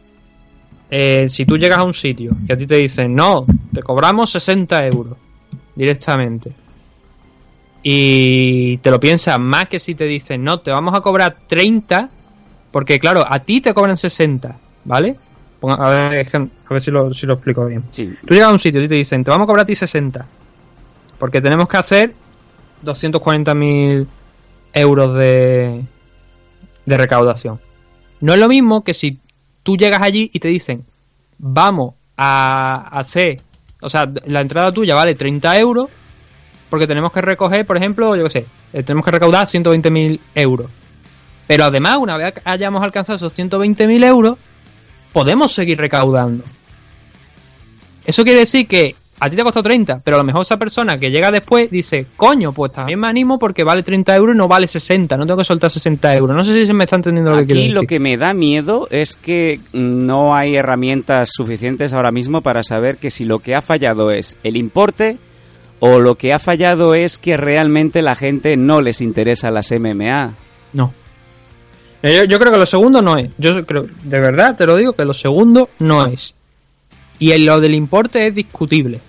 Eh, si tú llegas a un sitio y a ti te dicen no te cobramos 60 euros directamente y te lo piensas más que si te dicen no te vamos a cobrar 30 porque claro a ti te cobran 60 ¿vale? A ver, a ver si lo, si lo explico bien Sí. Tú llegas a un sitio y te dicen, te vamos a cobrar a ti 60. Porque tenemos que hacer 240.000 euros de, de recaudación. No es lo mismo que si tú llegas allí y te dicen, vamos a hacer, o sea, la entrada tuya vale 30 euros, porque tenemos que recoger, por ejemplo, yo qué sé, eh, tenemos que recaudar 120.000 euros. Pero además, una vez hayamos alcanzado esos 120.000 euros, podemos seguir recaudando. Eso quiere decir que a ti te ha costado 30, pero a lo mejor esa persona que llega después dice, coño, pues también me animo porque vale 30 euros y no vale 60, no tengo que soltar 60 euros. No sé si se me está entendiendo lo que quiero Aquí decir. lo que me da miedo es que no hay herramientas suficientes ahora mismo para saber que si lo que ha fallado es el importe o lo que ha fallado es que realmente la gente no les interesa las MMA. No. Yo, yo creo que lo segundo no es. Yo creo, de verdad te lo digo, que lo segundo no es. Y en lo del importe es discutible.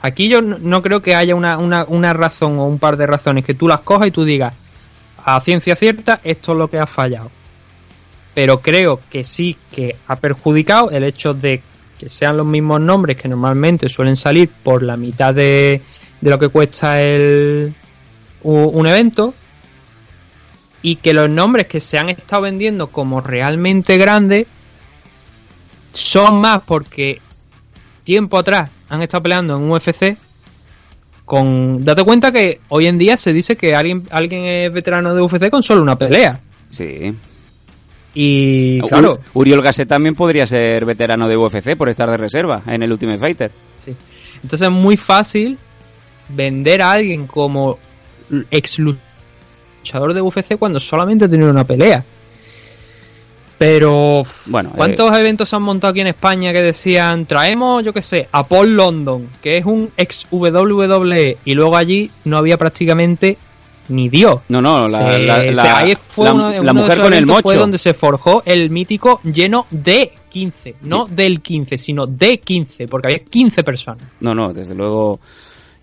Aquí yo no, no creo que haya una, una, una razón o un par de razones que tú las cojas y tú digas, a ciencia cierta, esto es lo que ha fallado. Pero creo que sí que ha perjudicado el hecho de que sean los mismos nombres que normalmente suelen salir por la mitad de, de lo que cuesta el, un evento y que los nombres que se han estado vendiendo como realmente grandes son más porque tiempo atrás han estado peleando en UFC con date cuenta que hoy en día se dice que alguien alguien es veterano de UFC con solo una pelea Sí. Y claro Ur- Uriol Gasset también podría ser veterano de UFC por estar de reserva en el Ultimate Fighter. Sí. Entonces es muy fácil vender a alguien como ex luchador de UFC cuando solamente ha tenido una pelea. Pero, Bueno, ¿cuántos eventos se han montado aquí en España que decían, traemos, yo qué sé, a Paul London, que es un ex WWE, y luego allí no había prácticamente ni Dios? No, no, la, Se- la- se- la- ahí fue la- uno de- la uno de mujer con el eventos Fue mocho. donde se forjó el mítico lleno de 15, no del 15, sino de 15, porque había 15 personas. No, no, desde luego.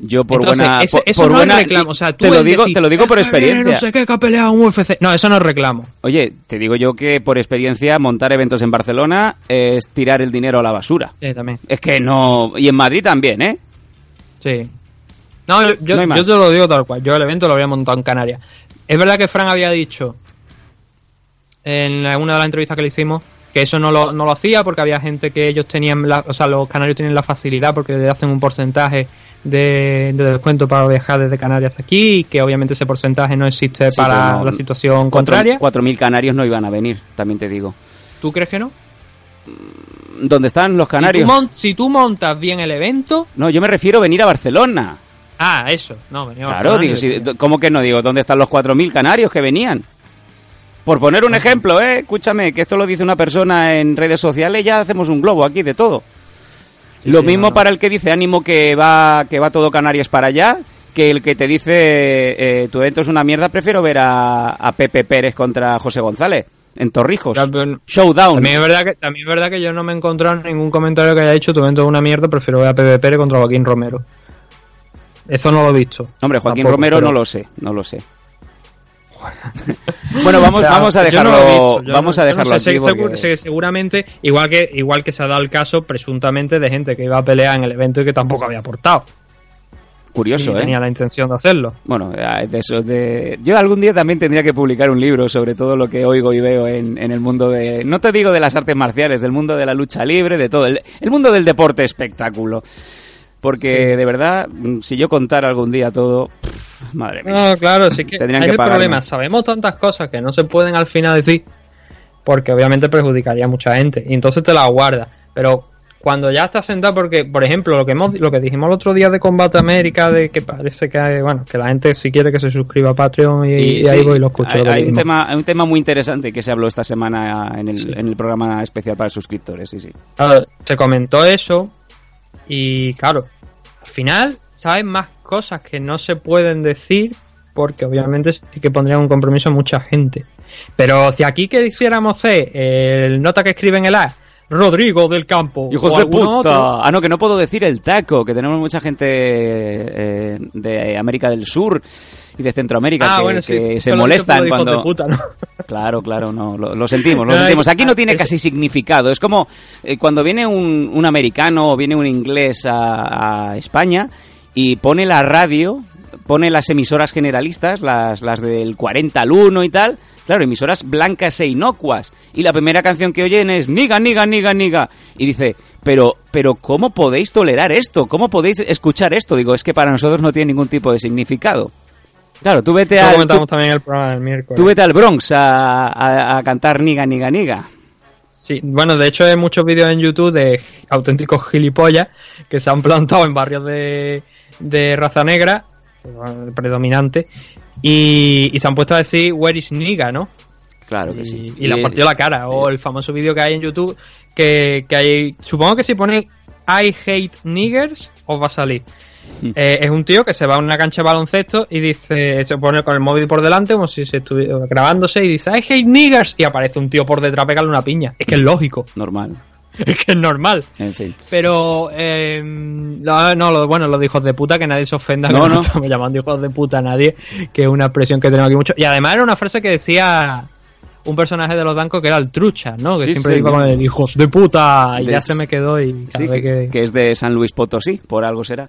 Yo por Entonces, buena. ese- eso por no buena- es reclamo. O sea, tú te lo digo, decir, te lo digo por "Es que experiencia. No sé qué, que ha peleado un UFC. No, eso no es reclamo. Oye, te digo yo que por experiencia montar eventos en Barcelona es tirar el dinero a la basura. Sí, también. Es que no. Y en Madrid también, ¿eh? Sí. No, yo, No yo te lo digo tal cual. Yo el evento lo había montado en Canarias. Es verdad que Fran había dicho en una de las entrevistas que le hicimos que eso no lo, no lo hacía porque había gente que ellos tenían, la- o sea, los canarios tienen la facilidad porque le hacen un porcentaje de, de descuento para viajar desde Canarias hasta aquí y que obviamente ese porcentaje no existe Sí, para no- la situación Cuatro- contraria. 4.000 canarios no iban a venir, también te digo. ¿Tú crees que no? ¿Dónde están los Si tú, canarios? si tú montas bien el evento... No, yo me refiero a venir a Barcelona. Ah, eso. No, venía Claro, digo, si- ¿cómo que no? Digo, ¿dónde están los 4.000 canarios que venían? Por poner un ejemplo, ¿eh? Escúchame, que esto lo dice una persona en redes sociales, ya hacemos un globo aquí de todo. lo sí, mismo no, no. para el que dice ánimo que va, que va todo Canarias para allá, que el que te dice eh, tu evento es una mierda, prefiero ver a, a Pepe Pérez contra José González en Torrijos. Pero- Showdown. También es verdad que también es verdad que yo no me he encontrado ningún comentario que haya dicho tu evento es una mierda, prefiero ver a Pepe Pérez contra Joaquín Romero. Eso no lo he visto. Hombre, Joaquín Tampoco, Romero pero- no lo sé, no lo sé. [laughs] bueno, vamos, vamos a no dejarlo, visto, yo vamos no- a no dejarlo sé, aquí. porque- seguramente, igual que igual que se ha dado el caso presuntamente de gente que iba a pelear en el evento y que tampoco había aportado. Curioso, ¿eh? tenía la intención de hacerlo. Bueno, de eso de... Yo algún día también tendría que publicar un libro sobre todo lo que oigo y veo en, en el mundo de... No te digo de las artes marciales, del mundo de la lucha libre, de todo. El, el mundo del deporte espectáculo. Porque de verdad, mm, si yo contara algún día todo... pff, madre mía. No, claro, sí que Tendrían es que problema. Sabemos tantas cosas que no se pueden al final decir porque obviamente perjudicaría a mucha gente y entonces te la guardas. Pero cuando ya estás sentado, porque por ejemplo lo que hemos, lo que dijimos el otro día de Combate América, de que parece que hay- bueno que la gente si quiere que se suscriba a Patreon y, y ahí sí, voy y lo escucho. Hay, lo hay un tema, hay un tema muy interesante que se habló esta semana en el, en el programa especial para suscriptores, sí, sí. Claro, se comentó eso y claro, al final sabes más cosas que no se pueden decir porque obviamente sí que pondrían un compromiso a mucha gente. Pero si aquí que hiciéramos C, el nota que escribe en el A, Rodrigo del Campo. ¡Hijos o de alguno puta! otro, Ah, no, que no puedo decir el taco, que tenemos mucha gente eh, de América del Sur y de Centroamérica Ah, que, bueno, sí, que eso se molestan cuando... de puta, ¿no? [laughs] Claro, claro, no, lo, lo sentimos, lo sentimos. Aquí no es- tiene casi significado. Es como eh, cuando viene un, un americano o viene un inglés a, a España y pone la radio, pone las emisoras generalistas, las, las del 40 al 1 y tal. Claro, emisoras blancas e inocuas. Y la primera canción que oyen es Niga, Niga, Niga, Niga. Y dice, pero, pero ¿cómo podéis tolerar esto? ¿Cómo podéis escuchar esto? Digo, es que para nosotros no tiene ningún tipo de significado. Claro, tú vete al... comentamos tú- también en el programa del miércoles. Tú vete al Bronx a, a- a cantar niga, niga, niga. Sí, bueno, de hecho hay muchos vídeos en YouTube de auténticos gilipollas que se han plantado en barrios de, de raza negra, predominante, y, y se han puesto a decir, where is nigga, ¿no? Claro que y, sí. y le han partido la cara. O el famoso vídeo que hay en YouTube que, que hay. Supongo que si pone I hate niggers, os va a salir. Hmm. Eh, es un tío que se va a una cancha de baloncesto y dice, se pone con el móvil por delante como si se estuviera grabándose y dice I hate niggers y aparece un tío por detrás pegarle una piña. Es que es lógico, Normal. Es [laughs] que es normal. En fin. Pero, eh, no, no, lo, bueno, lo de hijos de puta, que nadie se ofenda, No, que no, no. estamos llamando hijos de puta a nadie, que es una expresión que tenemos aquí mucho. Y además era una frase que decía un personaje de los bancos que era el trucha, ¿no? Que Sí, siempre iba señor. con el hijos de puta y De- ya se me quedó y cada Sí, vez que, que, que es de San Luis Potosí, por algo será.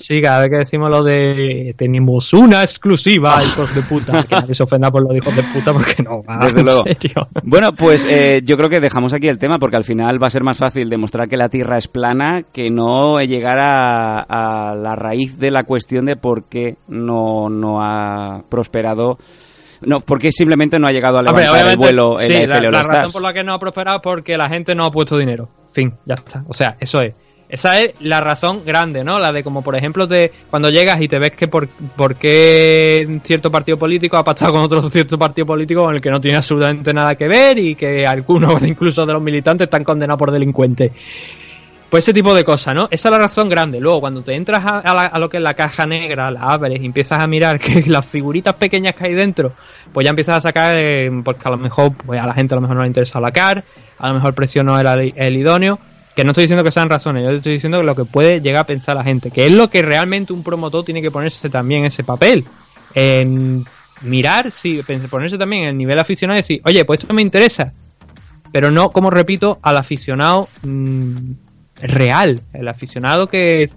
Sí, cada vez que decimos lo de tenemos una exclusiva, hijos de puta, que nadie se ofenda por lo de hijos de puta porque no, va, Desde en luego. serio. Bueno, pues eh, yo creo que dejamos aquí el tema porque al final va a ser más fácil demostrar que la Tierra es plana que no llegar a, a la raíz de la cuestión de por qué no, no ha prosperado. No, porque simplemente no ha llegado a Hombre, levantar el obviamente, vuelo en sí, la la, la Stars. razón por la que no ha prosperado es porque la gente no ha puesto dinero. Fin, ya está. O sea, eso es. Esa es la razón grande, ¿no? La de como, por ejemplo, de cuando llegas y te ves que por, por qué cierto partido político ha pactado con otro [laughs] cierto partido político con el que no tiene absolutamente nada que ver y que algunos [laughs] incluso de los militantes están condenados por delincuentes. Pues ese tipo de cosas, ¿no? Esa es la razón grande. Luego, cuando te entras a, la- a lo que es la caja negra, la abres y empiezas a mirar que [laughs] las figuritas pequeñas que hay dentro, pues ya empiezas a sacar, eh, porque a lo mejor pues a la gente a lo mejor no le interesa la CAR, a lo mejor el precio no era el, el idóneo. Que no estoy diciendo que sean razones, yo estoy diciendo lo que puede llegar a pensar la gente, que es lo que realmente un promotor tiene que ponerse también en ese papel. En mirar, sí, pens- ponerse también en el nivel aficionado y decir, oye, pues esto me interesa, pero no, como repito, al aficionado mm, real, el aficionado que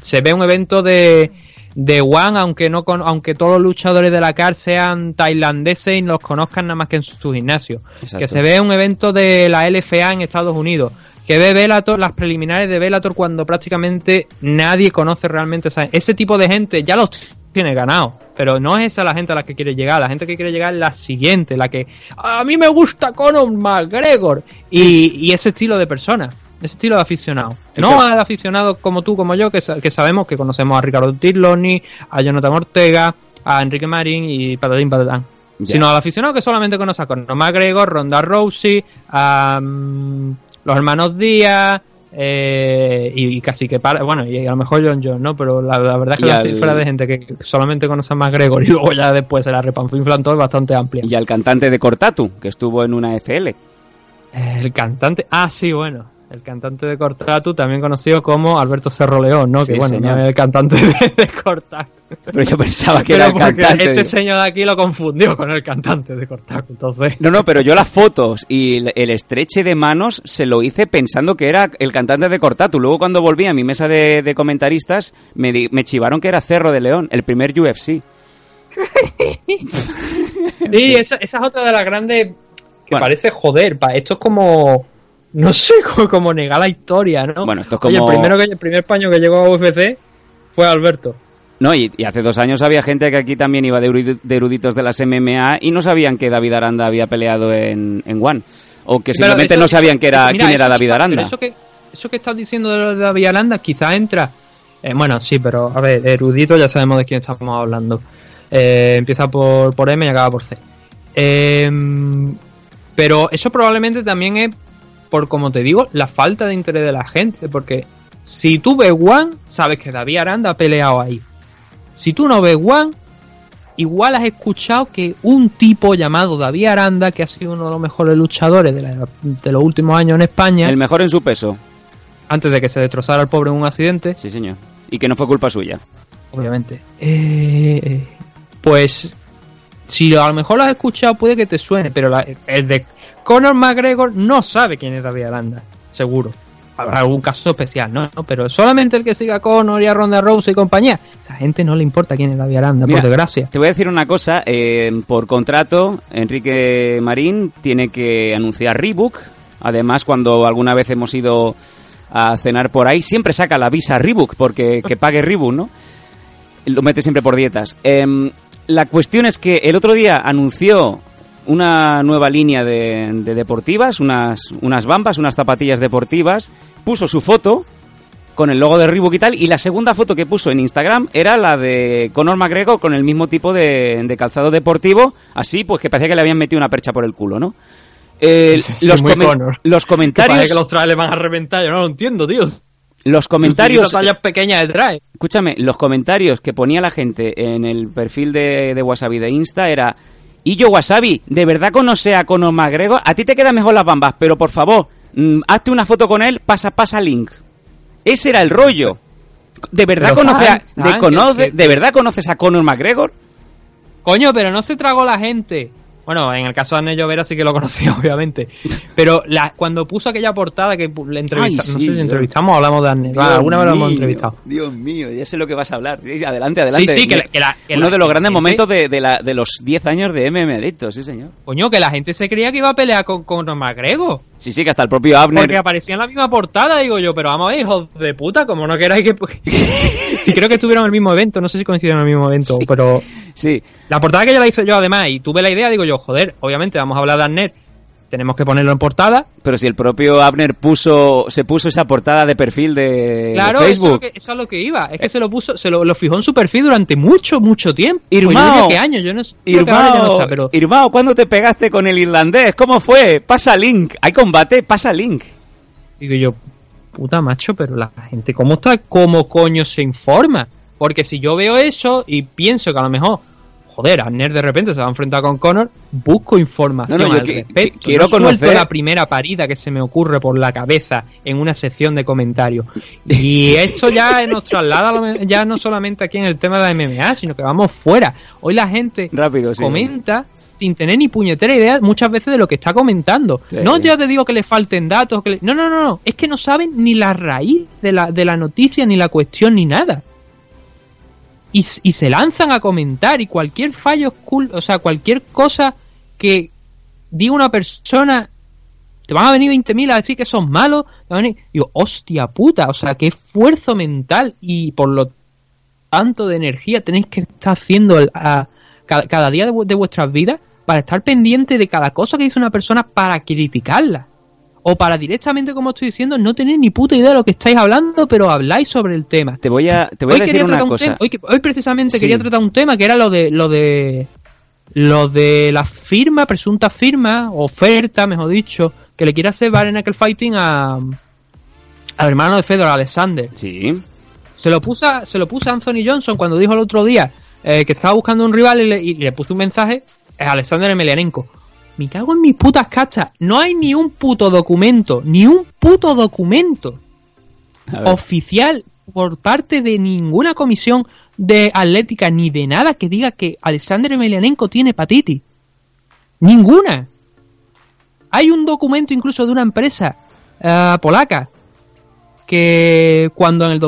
se ve un evento de, de One, aunque no con, aunque todos los luchadores de la CAR sean tailandeses y los conozcan nada más que en su, su gimnasio, Exacto. que se ve un evento de la LFA en Estados Unidos, que ve Bellator, las preliminares de Bellator cuando prácticamente nadie conoce realmente esa, ese tipo de gente, ya los tiene ganado. Pero no es esa la gente a la que quiere llegar. La gente que quiere llegar es la siguiente, la que a mí me gusta Conor McGregor y, y ese estilo de persona, ese estilo de aficionado. Sí, no al aficionado como tú, como yo, que, que sabemos que conocemos a Ricardo Tirloni, a Jonathan Ortega, a Enrique Marín y patatín patatán. Sino al aficionado que solamente conoce a Conor McGregor, Ronda Rousey, a mm, los hermanos Díaz, eh, y, y casi que para, bueno, y a lo mejor John John, ¿no? Pero la, la verdad es que la al- cifra de gente que solamente conoce a McGregor y [laughs] luego ya después se la todo es bastante amplia. Y al cantante de Cortatu, que estuvo en una FL. El cantante, ah, sí, bueno, el cantante de Cortatu, también conocido como Alberto Cerro León, ¿no? Sí, que bueno, señor. no es el cantante de, de Cortatu. Pero yo pensaba que Pero era el porque cantante. este señor de aquí lo confundió con el cantante de Cortatu, entonces. No, no, pero yo las fotos y el, el estreche de manos se lo hice pensando que era el cantante de Cortatu. Luego cuando volví a mi mesa de, de comentaristas me, di- me chivaron que era Cerro de León, el primer UFC. [laughs] Sí, esa, esa es otra de las grandes que Bueno. parece joder, pa, esto es como no sé, [laughs] como negar la historia, ¿no? Bueno, esto es Oye, como- el primero que el primer paño que llegó a UFC fue Alberto. No, y, y hace dos años había gente que aquí también iba de, erudi- de eruditos de las MMA y no sabían que David Aranda había peleado en, en One. O que simplemente eso- no sabían que era, mira, quién era David Aranda. Pero eso que, eso que estás diciendo de David Aranda quizá entra. eh, bueno, sí, pero a ver, erudito ya sabemos de quién estamos hablando. Eh, empieza por, por M y acaba por C. Eh, pero eso probablemente también es por, como te digo, la falta de interés de la gente. Porque si tú ves One, sabes que David Aranda ha peleado ahí. Si tú no ves One, igual has escuchado que un tipo llamado David Aranda, que ha sido uno de los mejores luchadores de, la- de los últimos años en España, El mejor en su peso. antes de que se destrozara el pobre en un accidente, Sí, señor. Y que no fue culpa suya. obviamente, eh, pues si a lo mejor lo has escuchado puede que te suene, pero la- el de Conor McGregor no sabe quién es David Aranda, seguro. Habrá algún caso especial, ¿no? Pero solamente el que siga a Conor y a Ronda Rousey y compañía, esa gente no le importa quién es David Aranda, Mira, por desgracia. Te voy a decir una cosa. eh, por contrato, Enrique Marín tiene que anunciar Reebok. Además, cuando alguna vez hemos ido a cenar por ahí, siempre saca la visa Reebok porque [laughs] que pague Reebok, ¿no? Lo mete siempre por dietas. Em, la cuestión es que el otro día anunció una nueva línea de, de deportivas, unas, unas bambas, unas zapatillas deportivas, puso su foto con el logo de Reebok y tal, y la segunda foto que puso en Instagram era la de Conor McGregor con el mismo tipo de, de calzado deportivo, así pues que parecía que le habían metido una percha por el culo, ¿no? Eh, Sí, los, muy comen- Conor. los Que comentarios parece que los trailers van a reventar, yo no lo entiendo, tío. los comentarios tallas pequeñas detrás. escúchame, los comentarios que ponía la gente en el perfil de, de Wasabi de Insta era y yo Wasabi, ¿de verdad conoce a Conor McGregor? A ti te quedan mejor las bambas, pero por favor, mm, hazte una foto con él, pasa, pasa link. Ese era el rollo. ¿De verdad, conoce a- de, conoce- ¿De verdad conoces a Conor McGregor? Coño, pero no se tragó la gente. Bueno, en el caso de Anne Llovera sí que lo conocía, [laughs] obviamente. Pero la, cuando puso aquella portada que le entrevistamos, no sé si entrevistamos o hablamos de Anne. Ah, alguna vez lo hemos entrevistado. Dios mío, ya sé lo que vas a hablar. Adelante, adelante. Sí, sí, que la- que la- que Uno de los grandes gente- momentos de, de la- de los 10 años de MM Adicto, sí señor. Coño, que la gente se creía que iba a pelear con, con McGregor. Sí, sí, que hasta el propio Abner... Porque aparecía en la misma portada, digo yo, pero vamos a ver, hijos de puta, como no queráis que... [laughs] sí, creo que estuvieron en el mismo evento, no sé si coincidieron en el mismo evento, Sí. pero... Sí, La portada que ya la hice yo además y tuve la idea, digo yo, joder, obviamente vamos a hablar de Arner. tenemos que ponerlo en portada. Pero si el propio Abner puso, se puso esa portada de perfil de, Claro, eso Facebook. que, eso es lo que iba. Es que se lo puso, se lo, lo fijó en su perfil durante mucho, mucho tiempo. Irmao. Pues años, yo no sé. ya no Irmao, está, pero Irmao, ¿cuándo te pegaste con el irlandés? ¿Cómo fue? Pasa link. ¿Hay combate? Pasa link. digo yo, puta macho, pero la gente, ¿cómo está? ¿Cómo coño se informa? Porque si yo veo eso y pienso que a lo mejor, joder, Abner de repente se va a enfrentar con Conor, busco información No, no, yo al qui- respecto. qui- quiero no suelto conocer- la primera parida que se me ocurre por la cabeza en una sección de comentarios. Y esto ya nos traslada ya no solamente aquí en el tema de la MMA, sino que vamos fuera. Hoy la gente Rápido, sí. comenta sin tener ni puñetera idea muchas veces de lo que está comentando. Sí. No yo te digo que le falten datos, que le- no, no, no, no, es que no saben ni la raíz de la, de la noticia, ni la cuestión, ni nada. Y, y se lanzan a comentar y cualquier fallo cool, o sea, cualquier cosa que diga una persona, te van a venir 20.000 a decir que son malos, te van hostia puta, o sea, qué esfuerzo mental y por lo tanto de energía tenéis que estar haciendo a- cada, cada día de, vu- de vuestras vidas para estar pendiente de cada cosa que dice una persona para criticarla. O para directamente, como estoy diciendo, no tener ni puta idea de lo que estáis hablando, pero habláis sobre el tema. Te voy a, te voy a decir quería una tratar un cosa. tema- hoy, hoy precisamente Sí. quería tratar un tema que era lo de lo de lo de la firma, presunta firma, oferta, mejor dicho, que le quiere hacer Knuckle Fighting a al hermano de Fedor, Alexander. Sí. Se lo puso, se lo puso Anthony Johnson cuando dijo el otro día eh, que estaba buscando un rival y le, y le puso un mensaje a Alexander Emelianenko. Me cago en mis putas cachas. No hay ni un puto documento, ni un puto documento oficial por parte de ninguna comisión de atlética ni de nada que diga que Alexander Emelianenko tiene hepatitis. Ninguna. Hay un documento incluso de una empresa eh, polaca que cuando en el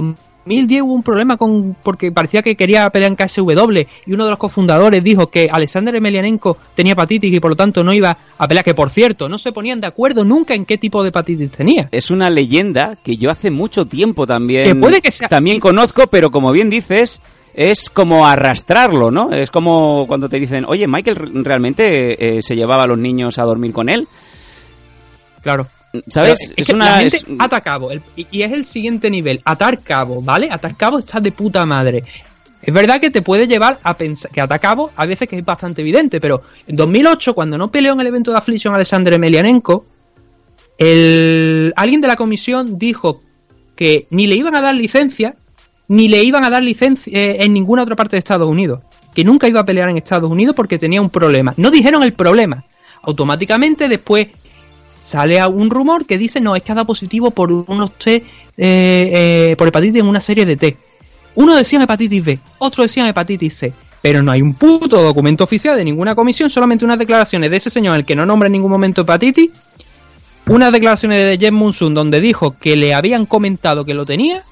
2010 hubo un problema con porque parecía que quería pelear en KSW y uno de los cofundadores dijo que Alexander Emelianenko tenía hepatitis y por lo tanto no iba a pelear, que por cierto no se ponían de acuerdo nunca en qué tipo de hepatitis tenía. Es una leyenda que yo hace mucho tiempo también, Que puede que sea- también conozco, pero como bien dices, es como arrastrarlo, ¿no? Es como cuando te dicen, oye, Michael realmente eh, se llevaba a los niños a dormir con él. Claro. ¿Sabes? Es que una. la gente es- ata cabo, el- y, es el siguiente nivel, atar cabo, ¿vale? Atar cabo está de puta madre. Es verdad que te puede llevar a pensar que atar cabo a veces que es bastante evidente, pero en 2008, cuando no peleó en el evento de Affliction Alexander Emelianenko, el, alguien de la comisión dijo que ni le iban a dar licencia, ni le iban a dar licencia eh, en ninguna otra parte de Estados Unidos. Que nunca iba a pelear en Estados Unidos porque tenía un problema. No dijeron el problema. Automáticamente después sale un rumor que dice no, es que ha dado positivo por unos test, eh, eh, por hepatitis en una serie de test. Uno decía hepatitis B, otro decía hepatitis C. Pero no hay un puto documento oficial de ninguna comisión, solamente unas declaraciones de ese señor, el que no nombra en ningún momento hepatitis, unas declaraciones de Jen Munsun donde dijo que le habían comentado que lo tenía,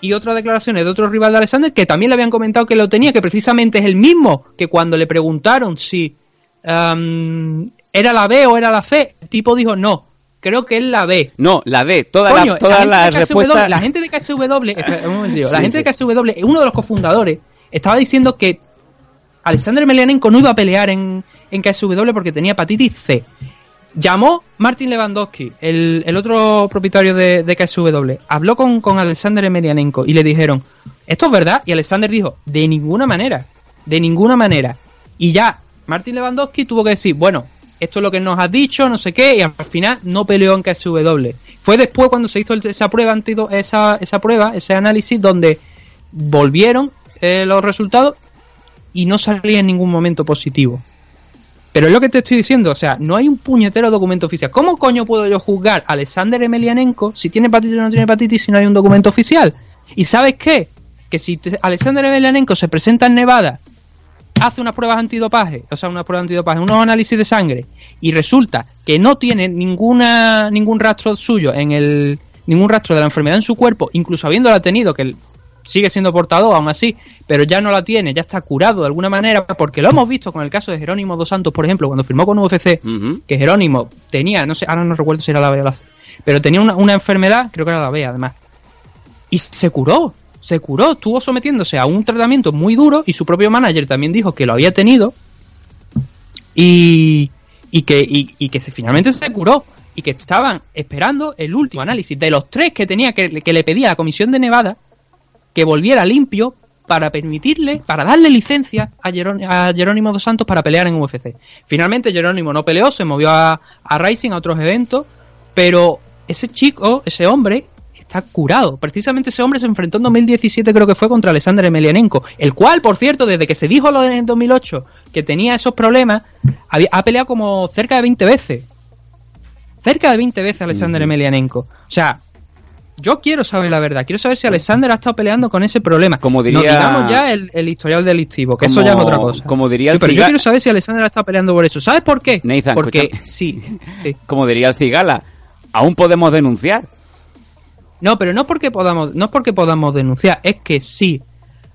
y otras declaraciones de otro rival de Alexander que también le habían comentado que lo tenía, que precisamente es el mismo que cuando le preguntaron si am, era la B o era la C, el tipo dijo no, creo que es la B. No, la D, toda Coño, la, KSW, respuestas. La gente de KSW, espera, un [laughs] momentillo, la gente sí. de KSW, uno de los cofundadores, estaba diciendo que Alexander Melianenko no iba a pelear en, en KSW porque tenía hepatitis C. Llamó Martin Lewandowski, el, el otro propietario de, de KSW, habló con, con Alexander Emelianenko y le dijeron, ¿esto es verdad? Y Alexander dijo, de ninguna manera, de ninguna manera. Y ya Martin Lewandowski tuvo que decir, bueno, esto es lo que nos has dicho, no sé qué, y al final no peleó en KSW. Fue después cuando se hizo esa prueba, esa, esa prueba, ese análisis, donde volvieron eh, los resultados y no salía en ningún momento positivo. Pero es lo que te estoy diciendo, o sea, no hay un puñetero documento oficial. ¿Cómo coño puedo yo juzgar a Alexander Emelianenko si tiene hepatitis o no tiene hepatitis si no hay un documento oficial? ¿Y sabes qué? Que si Alexander Emelianenko se presenta en Nevada, hace unas pruebas antidopaje, o sea, unas pruebas antidopaje, unos análisis de sangre, y resulta que no tiene ninguna ningún rastro suyo en el ningún rastro de la enfermedad en su cuerpo, incluso habiéndola tenido, que sigue siendo portador aún así, pero ya no la tiene, ya está curado de alguna manera, porque lo hemos visto con el caso de Jerónimo dos Santos, por ejemplo, cuando firmó con UFC, que Jerónimo tenía, no sé, ahora no recuerdo si era la C, pero tenía una, una enfermedad, creo que era la B además, y se curó, se curó, estuvo sometiéndose a un tratamiento muy duro y su propio manager también dijo que lo había tenido y, y que, y, que finalmente se curó y que estaban esperando el último análisis de los tres que tenía que, que le pedía a la Comisión de Nevada que volviera limpio para permitirle, para darle licencia a, Jerón- a Jerónimo dos Santos para pelear en UFC. Finalmente Jerónimo no peleó, se movió a, a Rising, a otros eventos, pero ese chico, ese hombre, está curado. Precisamente ese hombre se enfrentó en 2017, creo que fue, contra Alexander Emelianenko, el cual, por cierto, desde que se dijo lo en 2008, que tenía esos problemas, había- ha peleado como cerca de 20 veces. Cerca de 20 veces Alexander Emelianenko. O sea, yo quiero saber la verdad. Quiero saber si Alexander ha estado peleando con ese problema. Como diría- No digamos ya el, el historial delictivo, que eso ya es otra cosa. como diría el Sí, pero yo quiero saber si Alexander ha estado peleando por eso. ¿Sabes por qué? Nathan, Porque escúchame. sí, sí. [laughs] Como diría el Cigala, aún podemos denunciar. No, pero no porque podamos, no porque podamos denunciar, es que sí.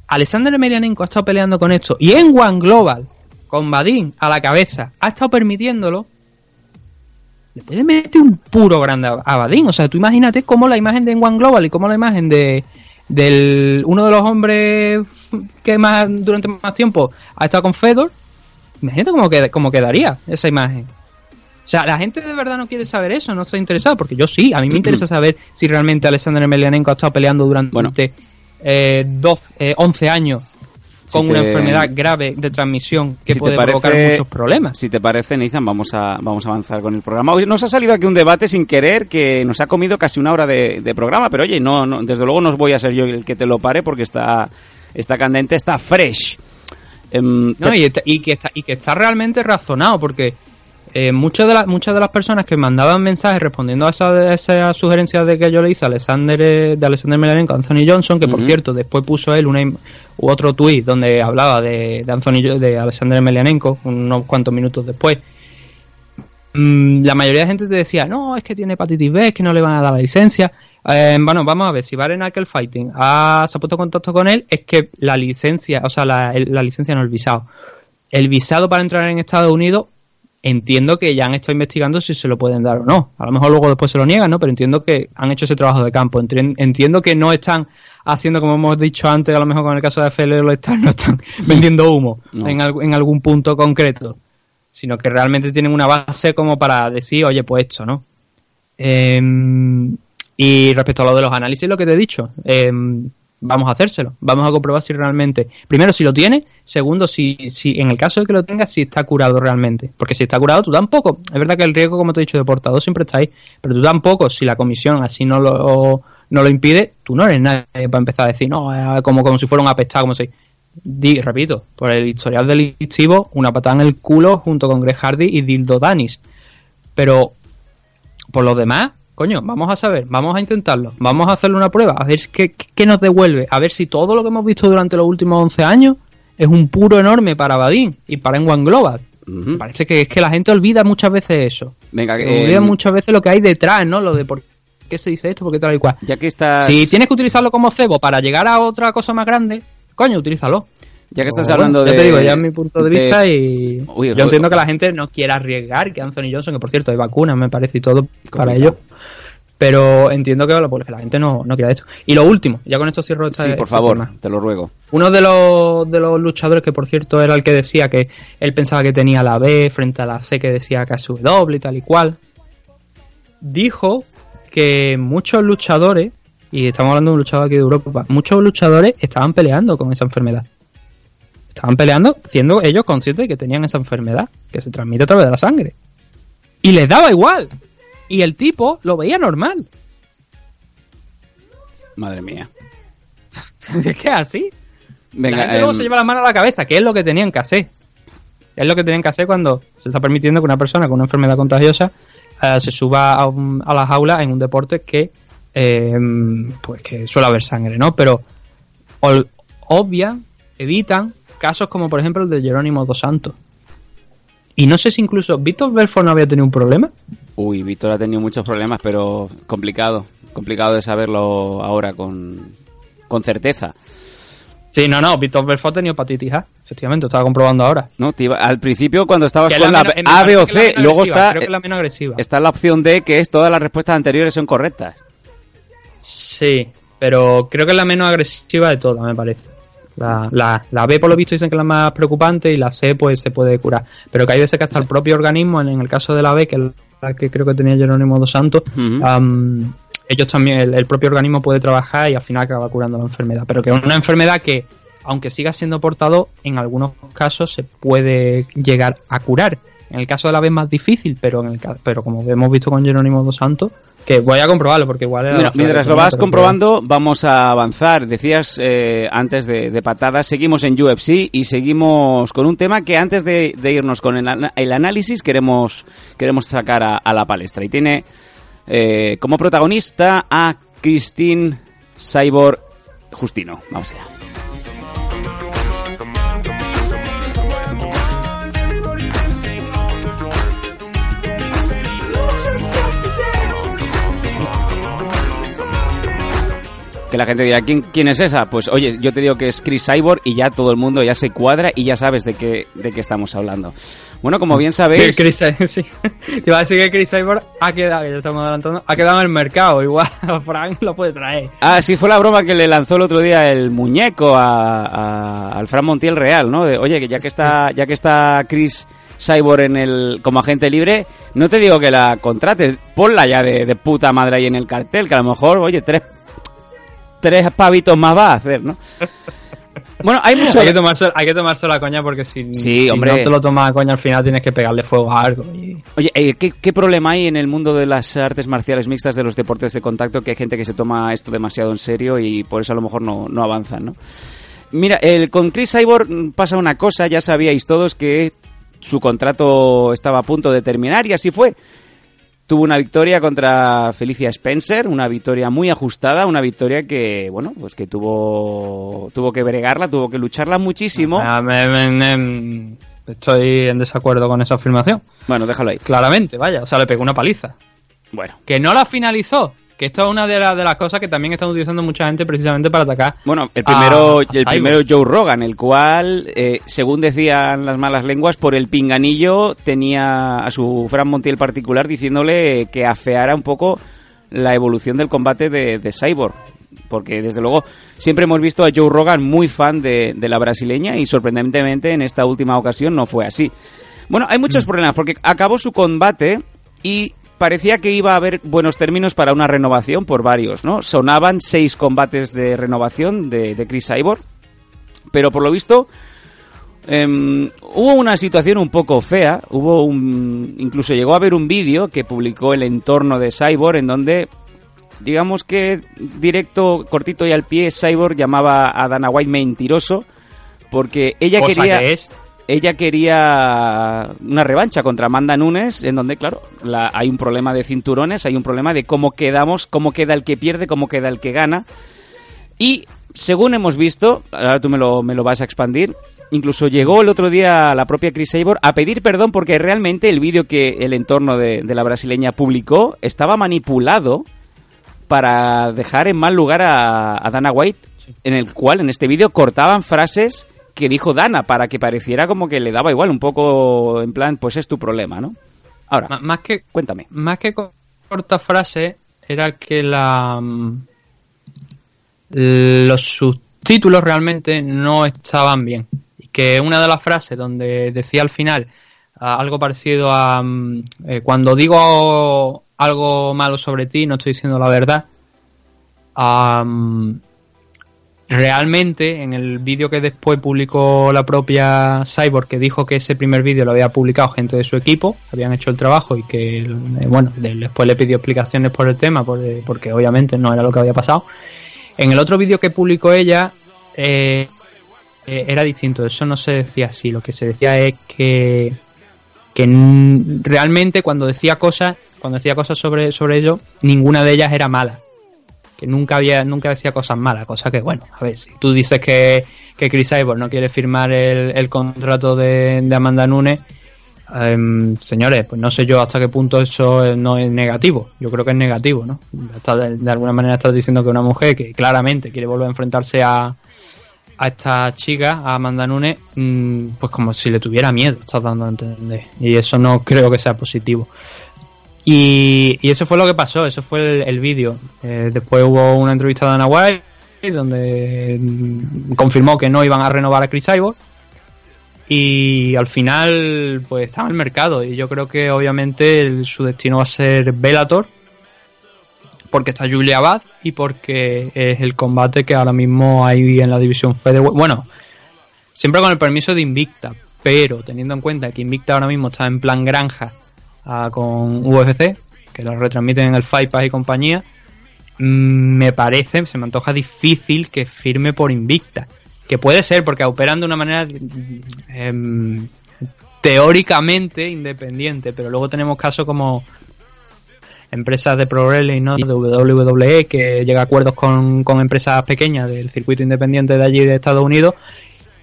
Alexander Emelianenko ha estado peleando con esto y en One Global, con Badin a la cabeza, ha estado permitiéndolo. Le puede meter un puro grande a, Badin. O sea, tú imagínate cómo la imagen de One Global y cómo la imagen de del uno de los hombres que más durante más tiempo ha estado con Fedor. Imagínate cómo, cómo quedaría esa imagen. O sea, la gente de verdad no quiere saber eso, no está interesada, porque yo sí, a mí me interesa [clears throat] saber si realmente Alexander Emelianenko ha estado peleando durante Bueno. eh, 12, eh, 11 años Si con te- una enfermedad grave de transmisión que Si puede parece- provocar muchos problemas. Si te parece, Nathan, vamos a, vamos a avanzar con el programa. Hoy nos ha salido aquí un debate sin querer que nos ha comido casi una hora de, de programa, pero oye, no, no, desde luego no os voy a ser yo el que te lo pare porque está, está candente, está fresh. Em, No, y, está- y que está, y que está realmente razonado, porque eh, muchas, de las muchas de las personas que mandaban mensajes respondiendo a esa, a esa sugerencia de que yo le hice a Alexander, eh, de Alexander Emelianenko a Anthony Johnson, que por cierto después puso él una, otro tuit donde hablaba de, de Anthony de Alexander Emelianenko unos cuantos minutos después. Mm, la mayoría de gente te decía, no, es que tiene hepatitis B, es que no le van a dar la licencia. Eh, bueno, vamos a ver, si Baren Aquel Fighting ha, se ha puesto en contacto con él, es que la licencia, o sea, la, el- la licencia no el visado. El visado para entrar en Estados Unidos, entiendo que ya han estado investigando si se lo pueden dar o no. A lo mejor luego después se lo niegan, ¿no? Pero entiendo que han hecho ese trabajo de campo. Entien- Entiendo que no están haciendo, como hemos dicho antes, a lo mejor con el caso de FL All Star, no están [laughs] vendiendo humo No. en, al- en algún punto concreto, sino que realmente tienen una base como para decir, oye, pues esto, ¿no? Em, y respecto a lo de los análisis, lo que te he dicho, em, vamos a hacérselo, vamos a comprobar si realmente, primero si lo tiene, segundo si, si en el caso de que lo tenga, si está curado realmente, porque si está curado tú tampoco, es verdad que el riesgo, como te he dicho, de portador siempre está ahí, pero tú tampoco, si la comisión así no lo, no lo impide, tú no eres nadie para empezar a decir, no, como, como si fuera un apestado, como si... Di, repito, por el historial delictivo, una patada en el culo junto con Greg Hardy y Dildo Danis. Pero por lo demás, coño, vamos a saber, vamos a intentarlo, vamos a hacerle una prueba, a ver qué, qué nos devuelve, a ver si todo lo que hemos visto durante los últimos 11 años es un puro enorme para Badin y para One Global. Parece que es que la gente olvida muchas veces eso. Venga, olvida em, muchas veces lo que hay detrás, ¿no? Lo de por qué se dice esto, por qué tal y cual. ya que estás, Si tienes que utilizarlo como cebo para llegar a otra cosa más grande, coño, utilízalo. Ya que estás hablando de, ya te digo, ya es mi punto de de- vista y Uy, yo uy, entiendo uy. que la gente no quiera arriesgar que Anthony Johnson, que por cierto hay vacunas, me parece, y todo para ello. Pero entiendo que, pues, que la gente no, no quiera esto. Y lo último, ya con esto cierro esta Sí, por este favor, tema. te lo ruego. Uno de los, de los luchadores que por cierto era el que decía que él pensaba que tenía la B frente a la C que decía que su doble y tal y cual, dijo que muchos luchadores, y estamos hablando de un luchador aquí de Europa, muchos luchadores estaban peleando con esa enfermedad. Estaban peleando siendo ellos conscientes de que tenían esa enfermedad, que se transmite a través de la sangre. Y les daba igual. Y el tipo lo veía normal. Madre mía. [laughs] es que es así. Venga, la gente luego em, se lleva la mano a la cabeza, que es lo que tenían que hacer. Es lo que tenían que hacer cuando se está permitiendo que una persona con una enfermedad contagiosa eh, se suba a, un- a la jaula en un deporte que eh, pues que suele haber sangre, ¿no? Pero obvian, evitan casos como por ejemplo el de Jerónimo dos Santos. Y no sé si incluso Víctor Belfort no había tenido un problema. Uy, Víctor ha tenido muchos problemas, pero complicado. Complicado de saberlo ahora con, con certeza. Sí, no, no, Víctor Belfort tenía hepatitis A, efectivamente, lo estaba comprobando ahora. ¿no? Te iba- al principio, cuando estabas Que con la, A, B o C, luego está, creo que es la menos agresiva. está la opción D, que es todas las respuestas anteriores son correctas. Sí, pero creo que es la menos agresiva de todas, me parece. La, la, la B, por lo visto, dicen que es la más preocupante y la C, pues se puede curar. Pero que hay veces que hasta el propio organismo, en, en el caso de la B, que es la que creo que tenía Jerónimo dos Santos, ellos también, el, el propio organismo puede trabajar y al final acaba curando la enfermedad. Pero que es una enfermedad que, aunque siga siendo portador, en algunos casos se puede llegar a curar. En el caso de la B es más difícil, pero en el pero como hemos visto con Jerónimo dos Santos, que voy a comprobarlo porque igual era flor mientras lo vas comprobando, vamos a avanzar. Decías eh, antes de, de patadas, seguimos en UFC y seguimos con un tema que antes de, de irnos con el, el análisis queremos, queremos sacar a, a la palestra. Y tiene eh, como protagonista a Christine Cyborg Justino. Vamos allá. Que la gente dirá, ¿quién, ¿quién es esa? Pues oye, yo te digo que es Chris Cyborg y ya todo el mundo ya se cuadra y ya sabes de qué, de qué estamos hablando. Bueno, como bien sabéis... Chris, [laughs] sí. Te iba a decir que Chris Cyborg ha quedado, ya estamos adelantando, ha quedado en el mercado. Igual [laughs] Frank lo puede traer. Ah, sí, fue la broma que le lanzó el otro día el muñeco a, a- al Fran Montiel Real, ¿no? De, oye, que ya que está, ya que está Chris Cyborg en el, como agente libre, no te digo que la contrates, ponla ya de, de puta madre ahí en el cartel, que a lo mejor, oye, tres, tres pavitos más va a hacer, ¿no? Bueno, hay mucho... Hay que, tomarse, hay que tomarse la coña porque si, Sí, si hombre. no te lo tomas a coña al final tienes que pegarle fuego a algo. y- Oye, eh, ¿qué, qué problema hay en el mundo de las artes marciales mixtas, de los deportes de contacto, que hay gente que se toma esto demasiado en serio y por eso a lo mejor no, no avanzan, ¿no? Mira, el, con Chris Cyborg pasa una cosa, ya sabíais todos que su contrato estaba a punto de terminar y así fue. Tuvo una victoria contra Felicia Spencer, una victoria muy ajustada, una victoria que, bueno, pues que tuvo, tuvo que bregarla, tuvo que lucharla muchísimo. Ah, estoy en desacuerdo con esa afirmación. Bueno, déjalo ahí. Claramente, vaya. O sea, le pegó una paliza. Bueno. Que no la finalizó. Que esto es una de, las de las cosas que también están utilizando mucha gente precisamente para atacar. Bueno, el primero, a el primero Joe Rogan, el cual, eh, según decían las malas lenguas, por el pinganillo tenía a su Fran Montiel particular diciéndole que afeara un poco la evolución del combate de, de Cyborg. Porque desde luego siempre hemos visto a Joe Rogan muy fan de, de la brasileña y sorprendentemente en esta última ocasión no fue así. Bueno, hay muchos problemas porque acabó su combate y parecía que iba a haber buenos términos para una renovación por varios, ¿no? Sonaban seis combates de renovación de, de Chris Cyborg, pero por lo visto em, hubo una situación un poco fea, hubo un, incluso llegó a haber un vídeo que publicó el entorno de Cyborg en donde digamos que directo, cortito y al pie, Cyborg llamaba a Dana White mentiroso porque ella Cosa quería que es. Ella quería una revancha contra Amanda Nunes, en donde, claro, la- hay un problema de cinturones, hay un problema de cómo quedamos, cómo queda el que pierde, cómo queda el que gana. Y según hemos visto, ahora tú me lo, me lo vas a expandir, incluso llegó el otro día la propia Chris Sabor a pedir perdón porque realmente el vídeo que el entorno de, de la brasileña publicó estaba manipulado para dejar en mal lugar a, a Dana White, en el cual en este vídeo cortaban frases que dijo Dana para que pareciera como que le daba igual, un poco en plan, pues es tu problema, ¿no? Ahora, Más que, cuéntame. más que co- corta frase, era que la mm, los subtítulos realmente no estaban bien. Y que una de las frases donde decía al final ah, algo parecido a mm, eh, cuando digo algo malo sobre ti no estoy diciendo la verdad. am, realmente en el vídeo que después publicó la propia Cyborg que dijo que ese primer vídeo lo había publicado gente de su equipo habían hecho el trabajo y que eh, bueno de- después le pidió explicaciones por el tema eh, porque obviamente no era lo que había pasado. En el otro vídeo que publicó ella eh, eh, era distinto. Eso no se decía así. Lo que se decía es que que realmente cuando decía cosas cuando decía cosas sobre sobre ello ninguna de ellas era mala nunca había nunca decía cosas malas cosa que bueno a ver si tú dices que, que Chris Cyborg no quiere firmar el, el contrato de, de Amanda Nunes em, señores pues no sé yo hasta qué punto eso no es negativo yo creo que es negativo no Está de, de alguna manera estás diciendo que una mujer que claramente quiere volver a enfrentarse a a esta chica, a Amanda Nunes, mm, pues como si le tuviera miedo, estás dando a entender. Y eso no creo que sea positivo. Y, eso fue lo que pasó, eso fue el, vídeo. Eh, después hubo una entrevista de Ana White donde mm, confirmó que no iban a renovar a Chris Cyborg. Y al final, pues está en el mercado. Y yo creo que obviamente su destino va a ser Bellator. Porque está Julia Abad y porque es el combate que ahora mismo hay en la división Featherweight. Bueno, siempre con el permiso de Invicta. Pero teniendo en cuenta que Invicta ahora mismo está en plan granja con UFC, que lo retransmiten en el Fight Pass y compañía, mm, me parece, se me antoja difícil que firme por Invicta. Que puede ser porque operan de una manera em, teóricamente independiente, pero luego tenemos casos como empresas de Pro Wrestling, de WWE, que llega a acuerdos con, con empresas pequeñas del circuito independiente de allí de Estados Unidos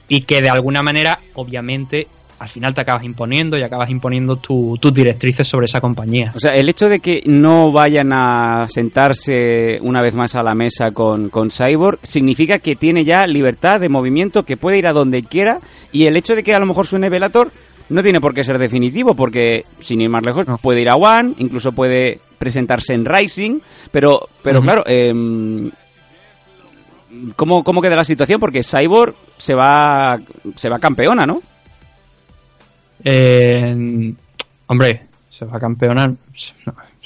y que de alguna manera, obviamente, al final te acabas imponiendo y acabas imponiendo tu- tus directrices sobre esa compañía. O sea, el hecho de que no vayan a sentarse una vez más a la mesa con, con Cyborg significa que tiene ya libertad de movimiento, que puede ir a donde quiera, y el hecho de que a lo mejor suene Velator no tiene por qué ser definitivo, porque sin ir más lejos puede ir a One, incluso puede presentarse en Rising, pero, pero claro, em, ¿cómo, ¿cómo queda la situación? Porque Cyborg se va, se va campeona, ¿no? Eh, hombre, se va a campeonar.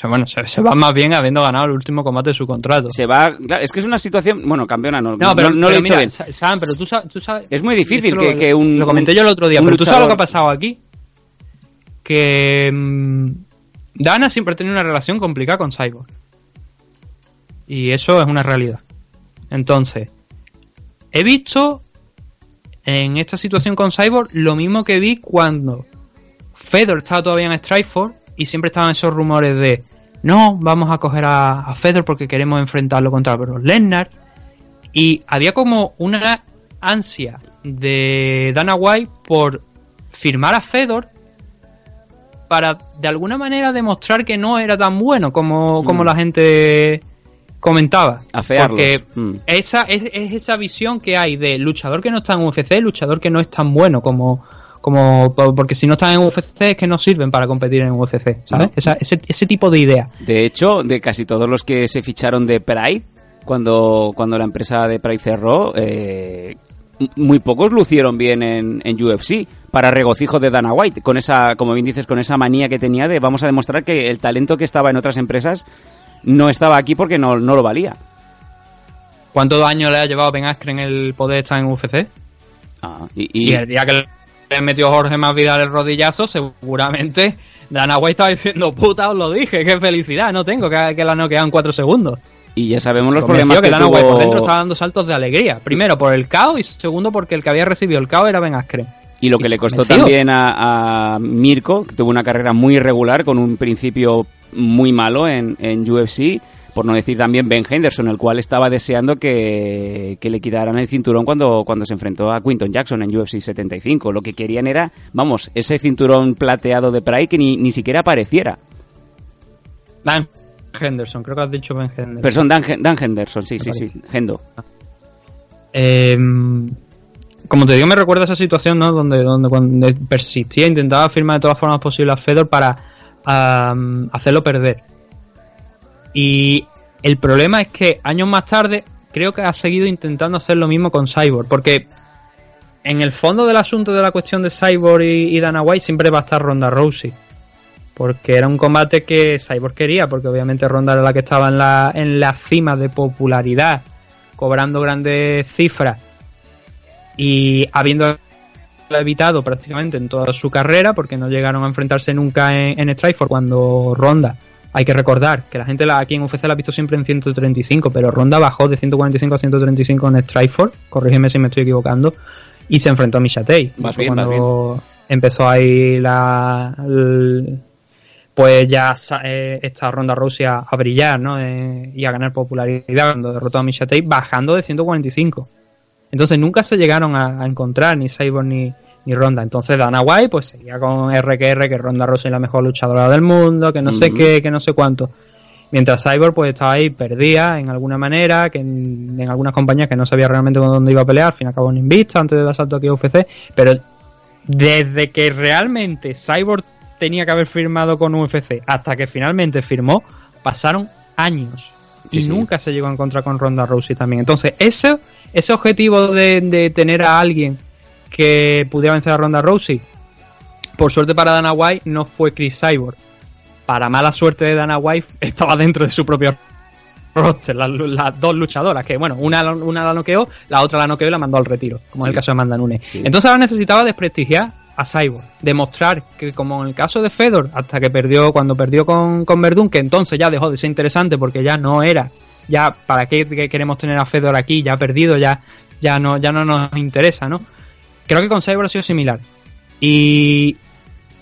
bueno, se, se va más bien habiendo ganado el último combate de su contrato. Se va, claro, es que es una situación, bueno, campeona no, No, pero, no, no lo he dicho mira, bien. Sa- Sam, pero tú sabes, tú sabes- Es muy difícil que- lo- que un- Lo comenté yo el otro día, pero tú sabes lo que ha pasado aquí. Que mm, Dana siempre ha tenido una relación complicada con Cyborg. Y eso es una realidad. Entonces, he visto en esta situación con Cyborg lo mismo que vi cuando Fedor estaba todavía en Strikeforce y siempre estaban esos rumores de no, vamos a coger a, a Fedor porque queremos enfrentarlo contra Brock Lesnar. Y había como una ansia de Dana White por firmar a Fedor para de alguna manera demostrar que no era tan bueno como, como Mm. la gente comentaba. Afearlos. Porque Mm. esa es, es esa visión que hay de luchador que no está en UFC, luchador que no es tan bueno como como po- porque si no están en UFC es que no sirven para competir en UFC, ¿sabes? No. Esa- ese, ese tipo de idea. De hecho, de casi todos los que se ficharon de Pride, cuando, cuando la empresa de Pride cerró, eh, muy pocos lucieron bien en, en UFC, para regocijo de Dana White, con esa, como bien dices, con esa manía que tenía de vamos a demostrar que el talento que estaba en otras empresas no estaba aquí porque no, no lo valía. ¿Cuántos años le ha llevado Ben Askren el poder estar en UFC? Ah, y, Y, y- el día que le metió Jorge Masvidal el rodillazo, seguramente Dana White estaba diciendo, puta, os lo dije, qué felicidad, no tengo, que, que la noquean cuatro segundos. y ya sabemos los Convenció problemas que, que Dana White por dentro estaba dando saltos de alegría. Primero por el caos y segundo porque el que había recibido el caos era Ben Askren. y lo que le costó Convencido. también a, a Mirko, que tuvo una carrera muy irregular con un principio muy malo en, en UFC, por no decir también Ben Henderson, el cual estaba deseando que, que le quitaran el cinturón cuando, cuando se enfrentó a Quinton Jackson en UFC 75. Lo que querían era, vamos, ese cinturón plateado de Pride que ni, ni siquiera apareciera. Dan Henderson, creo que has dicho Ben Henderson. Pero son Dan, Dan Henderson, sí, sí, sí, Hendo. Eh, como te digo, me recuerda esa situación, ¿no? Donde, donde cuando persistía, intentaba firmar de todas formas posibles a Fedor para am, hacerlo perder. Y el problema es que años más tarde creo que ha seguido intentando hacer lo mismo con Cyborg, porque en el fondo del asunto de la cuestión de Cyborg y, y Dana White siempre va a estar Ronda Rousey. Porque era un combate que Cyborg quería, porque obviamente Ronda era la que estaba en la, en la cima de popularidad, cobrando grandes cifras y habiendo evitado prácticamente en toda su carrera, porque no llegaron a enfrentarse nunca en, en Strikeforce cuando Ronda. Hay que recordar que la gente la, aquí en UFC la ha visto siempre en 135, pero Ronda bajó de 145 a 135 en Strikeforce, corrígeme si me estoy equivocando, y se enfrentó a bien, vas cuando empezó ahí la... el- pues ya eh, esta Ronda Rousey a, a brillar, ¿no? Eh, y a ganar popularidad cuando derrotó a Misha Tate bajando de 145. Entonces nunca se llegaron a, a encontrar ni Cyborg ni, ni Ronda. Entonces Dana White pues seguía con RQR, que Ronda Rousey es la mejor luchadora del mundo, que no sé qué, que no sé cuánto. Mientras Cyborg pues estaba ahí perdida en alguna manera, que en, en algunas compañías que no sabía realmente con dónde iba a pelear, al fin acabó en Invicta antes del asalto aquí a UFC, pero desde que realmente Cyborg tenía que haber firmado con UFC hasta que finalmente firmó, pasaron años. Sí, y sí. nunca se llegó a encontrar con Ronda Rousey también. Entonces, ese, ese objetivo de, de tener a alguien que pudiera vencer a Ronda Rousey, por suerte para Dana White, no fue Chris Cyborg. Para mala suerte de Dana White, [laughs] estaba dentro de su propio roster, las, las dos luchadoras, que bueno, una, una la noqueó, la otra la noqueó y la mandó al retiro, como es el Sí. caso de Amanda Nunes. Sí. Entonces ahora necesitaba desprestigiar a Cyborg, demostrar que como en el caso de Fedor, hasta que perdió, cuando perdió con, con Verdún, que entonces ya dejó de ser interesante porque ya no era, ya para qué que queremos tener a Fedor aquí, ya ha perdido, ya, ya no, ya no nos interesa, ¿no? Creo que con Cyborg ha sido similar. Y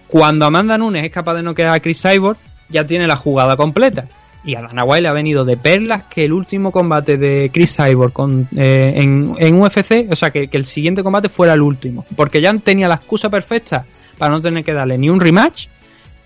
cuando Amanda Nunes es capaz de no quedar a Chris Cyborg, ya tiene la jugada completa. Y a Dana White le ha venido de perlas que el último combate de Chris Cyborg con, eh, en, en UFC, o sea, que, que el siguiente combate fuera el último. Porque ya tenía la excusa perfecta para no tener que darle ni un rematch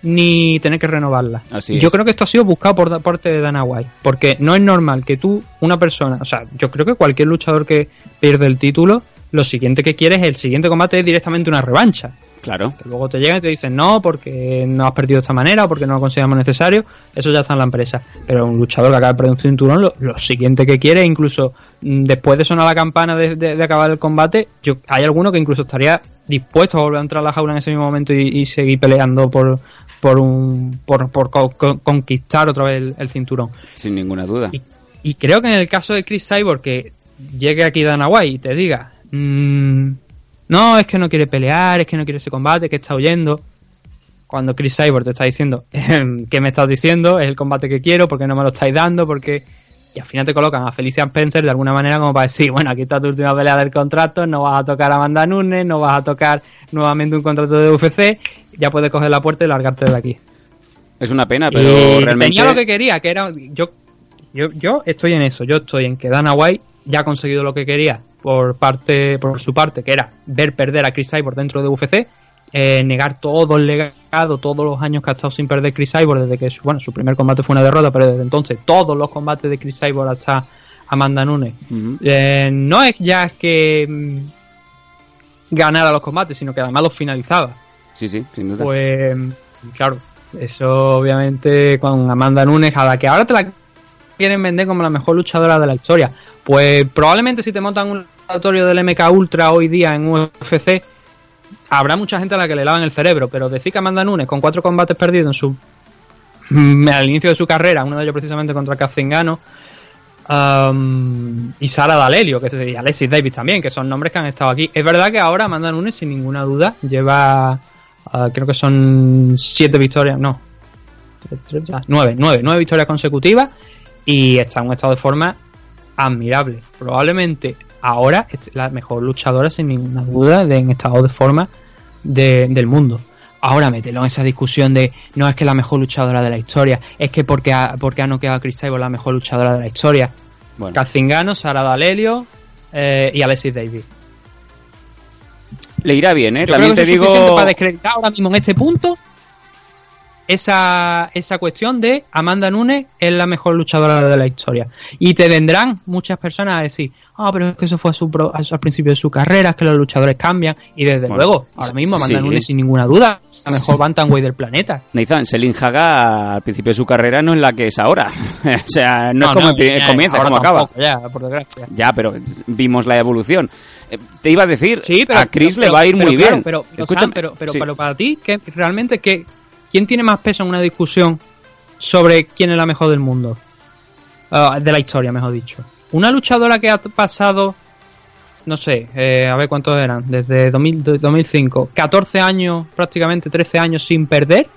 ni tener que renovarla. Así yo es. creo que esto ha sido buscado por parte de Dana White. Porque no es normal que tú, una persona, o sea, yo creo que cualquier luchador que pierde el título, lo siguiente que quiere es el siguiente combate es directamente una revancha. Claro. Que luego te llegan y te dicen no, porque no has perdido de esta manera o porque no lo consideramos necesario. Eso ya está en la empresa. Pero un luchador que acaba de perder un cinturón, lo, lo siguiente que quiere, incluso mm, después de sonar la campana de, de- de acabar el combate, yo, hay alguno que incluso estaría dispuesto a volver a entrar a la jaula en ese mismo momento y, y seguir peleando por por un por, por co- co- conquistar otra vez el, el cinturón. Sin ninguna duda. Y, y creo que en el caso de Chris Cyborg, que llegue aquí Dana White y te diga, "Mm, no, es que no quiere pelear, es que no quiere ese combate, que está huyendo. Cuando Chris Cyborg te está diciendo, [laughs] ¿qué me estás diciendo? Es el combate que quiero, porque no me lo estáis dando, porque... Y al final te colocan a Felicia Spencer de alguna manera como para decir, bueno, aquí está tu última pelea del contrato, no vas a tocar a Amanda Nunes, no vas a tocar nuevamente un contrato de UFC, ya puedes coger la puerta y largarte de aquí. Es una pena, pero Y realmente. tenía lo que quería, que era yo, yo yo estoy en eso, yo estoy en que Dana White ya ha conseguido lo que quería por parte por su parte, que era ver perder a Chris Cyborg dentro de UFC, eh, negar todo el legado, todos los años que ha estado sin perder Chris Cyborg desde que su, bueno, su primer combate fue una derrota, pero desde entonces todos los combates de Chris Cyborg hasta Amanda Nunes. Eh, no es ya que mm, ganara los combates, sino que además los finalizaba. Sí, sí, sin duda. Pues claro, eso obviamente con Amanda Nunes, a la que ahora te la quieren vender como la mejor luchadora de la historia. Pues probablemente si te montan un laboratorio del MK Ultra hoy día en UFC, habrá mucha gente a la que le lavan el cerebro, pero decir que Amanda Nunes con cuatro combates perdidos en su mm, al inicio de su carrera, uno de ellos precisamente contra Cazingano, um, y Sara D'Alelio, que y Alexis Davis también, que son nombres que han estado aquí. Es verdad que ahora Amanda Nunes, sin ninguna duda, lleva, ah, creo que son siete victorias, no, nueve, nueve, nueve victorias consecutivas y está en un estado de forma admirable. Probablemente ahora es la mejor luchadora, sin ninguna duda, de, en estado de forma de- del mundo. Ahora mételo en esa discusión de no es que la mejor luchadora de la historia, es que porque ha, porque ha noqueado a Chris Cyborg la mejor luchadora de la historia. Bueno, Cazingano, Sara D'Alelio eh, y Alexis Davis. le irá bien, ¿eh? Yo También creo te que suficiente digo. para descreditar ahora mismo en este punto esa, esa cuestión de Amanda Nunes es la mejor luchadora de la historia. Y te vendrán muchas personas a decir, ah, pero es que eso fue a su pro- a su- al principio de su carrera, es que los luchadores cambian. Y desde Bueno, luego, ahora mismo Amanda sí. Nunes, sin ninguna duda, es la mejor bantamweight del planeta. Nathan, Selin Haga al principio de su carrera no es la que es ahora. [laughs] o sea, no, es como ya, comienza, como acaba. Ya, por desgracia. Ya, pero vimos la evolución. Eh, te iba a decir, Sí, pero a Chris pero- le va a ir pero muy bien. Pero, pero, Escúchame, Sam, pero, pero, sí. para ti, ¿qué, realmente, qué, ¿quién tiene más peso en una discusión sobre quién es la mejor del mundo? Ah, de la historia, mejor dicho. Una luchadora que ha pasado, no sé, eh, a ver cuántos eran, desde 2000, de 2005, 14 años, prácticamente 13 años sin perder,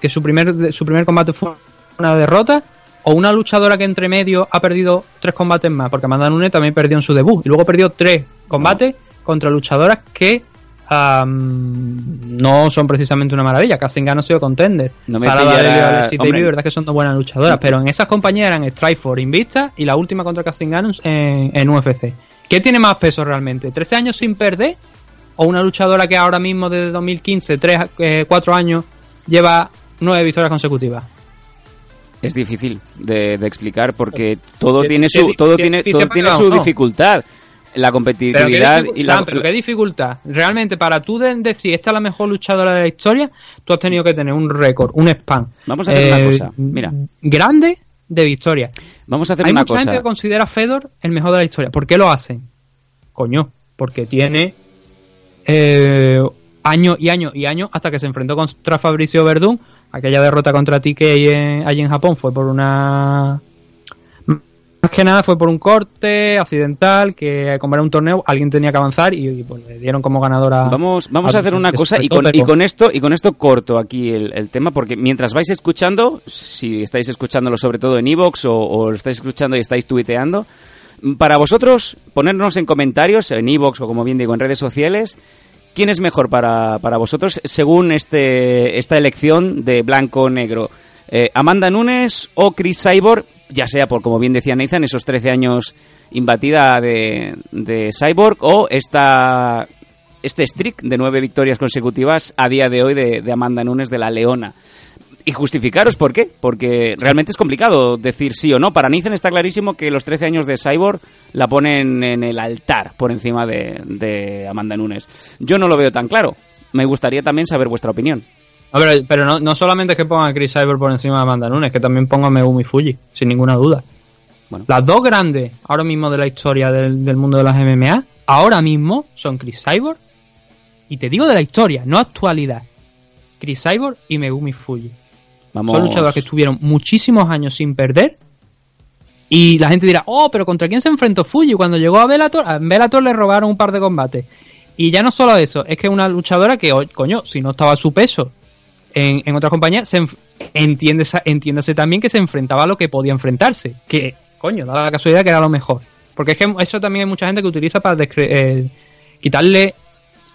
que su primer, su primer combate fue una derrota, o una luchadora que entre medio ha perdido tres combates más, porque Amanda Nunes también perdió en su debut, y luego perdió tres combates contra luchadoras que am, no son precisamente una maravilla. Cazingano ha sido contender. No me Sara D'Alelio y verdad que son dos buenas luchadoras, pero en esas compañías eran Strikeforce, Invicta y la última contra Cazingano en, en UFC. ¿Qué tiene más peso realmente? ¿13 años sin perder? ¿O una luchadora que ahora mismo desde 2015, 3, 4 años, lleva nueve victorias consecutivas? Es difícil de, de explicar porque todo Sí, tiene su, todo tiene, todo tiene su no. dificultad. La competitividad y la, Sam, pero qué dificultad. Realmente, para tú de- decir esta es la mejor luchadora de la historia, tú has tenido que tener un récord, un spam. Vamos a hacer una eh, cosa, mira. Grande de victoria. Vamos a hacer Hay una mucha cosa. gente que considera a Fedor el mejor de la historia. ¿Por qué lo hacen? Coño, porque tiene eh, años y años y años hasta que se enfrentó contra Fabricio Verdún. Aquella derrota contra TK en- allí en Japón fue por una... Más que nada fue por un corte accidental que como era un torneo alguien tenía que avanzar y, y, pues, le dieron como ganadora Vamos, vamos a hacer una cosa y con, y pero- con esto y con esto corto aquí el, el tema porque mientras vais escuchando, si estáis escuchándolo sobre todo en Evox o, o lo estáis escuchando y estáis tuiteando, para vosotros ponernos en comentarios en Evox o como bien digo en redes sociales quién es mejor para, para vosotros según este esta elección de blanco negro. Eh, Amanda Nunes o Chris Cyborg, ya sea por, como bien decía Nathan, esos 13 años imbatida de, de Cyborg o esta este streak de nueve victorias consecutivas a día de hoy de, Amanda Nunes de la Leona. Y justificaros por qué, porque realmente es complicado decir sí o no. Para Nathan está clarísimo que los 13 años de Cyborg la ponen en el altar por encima de, de Amanda Nunes. Yo no lo veo tan claro. Me gustaría también saber vuestra opinión. Pero, pero no, no solamente es que ponga a Chris Cyber por encima de Amanda Nunes, que también ponga a Megumi Fuji, sin ninguna duda. Bueno. Las dos grandes ahora mismo de la historia del, del mundo de las MMA, ahora mismo son Chris Cyborg, y te digo de la historia, no actualidad. Chris Cyborg y Megumi Fuji. Vamos. Son luchadores que estuvieron muchísimos años sin perder. Y la gente dirá, oh, pero ¿contra quién se enfrentó Fuji? Cuando llegó a Bellator, a Bellator le robaron un par de combates. Y ya no solo eso, es que una luchadora que, coño, si no estaba a su peso en, en otra compañía, se entiéndese, entiéndase también que se enfrentaba a lo que podía enfrentarse. Que, coño, da la casualidad que era lo mejor. Porque es que eso también hay mucha gente que utiliza para eh, quitarle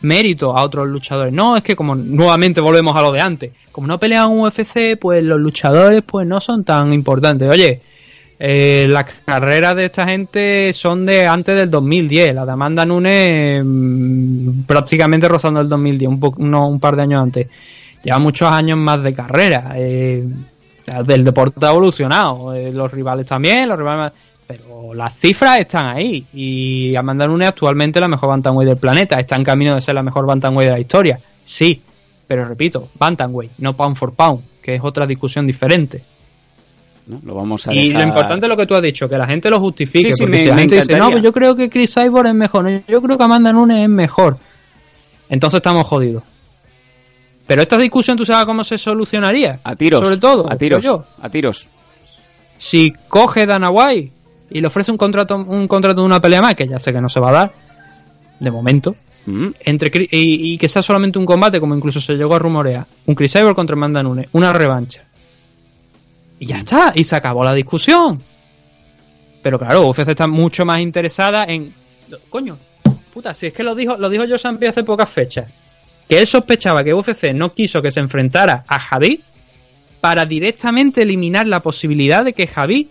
mérito a otros luchadores. No, es que como nuevamente volvemos a lo de antes. Como no pelean en UFC, pues los luchadores pues no son tan importantes. Oye, eh, las carreras de esta gente son de antes del 2010. La de Amanda Nunes mm, prácticamente rozando el 2010, un, po- uno- un par de años antes. Lleva muchos años más de carrera. eh, del deporte ha evolucionado. eh, los rivales también, los rivales... Pero las cifras están ahí. Y Amanda Nunes actualmente es la mejor bantamweight del planeta. Está en camino de ser la mejor bantamweight de la historia. Sí. Pero repito, bantamweight, no pound for pound, que es otra discusión diferente. ¿no? Lo vamos a Y dejar- lo importante es lo que tú has dicho, que la gente lo justifique. Sí, sí, porque me- si la gente dice, no, pues yo creo que Chris Cyborg es mejor, yo creo que Amanda Nunes es mejor. Entonces estamos jodidos. Pero esta discusión, ¿tú sabes cómo se solucionaría? a tiros. Sobre todo, a tiros. yo. A tiros. Si coge Dana White y le ofrece un contrato, un contrato de una pelea más, que ya sé que no se va a dar, de momento, Mm. entre y, y que sea solamente un combate, como incluso se llegó a rumorear, un Chris Cyborg contra Amanda Nunes, una revancha. Y ya está, y se acabó la discusión. Pero claro, UFC está mucho más interesada en. Coño, puta, si es que lo dijo, lo dijo Joe Sampi hace pocas fechas. Que él sospechaba que UFC no quiso que se enfrentara a Javi para directamente eliminar la posibilidad de que Javi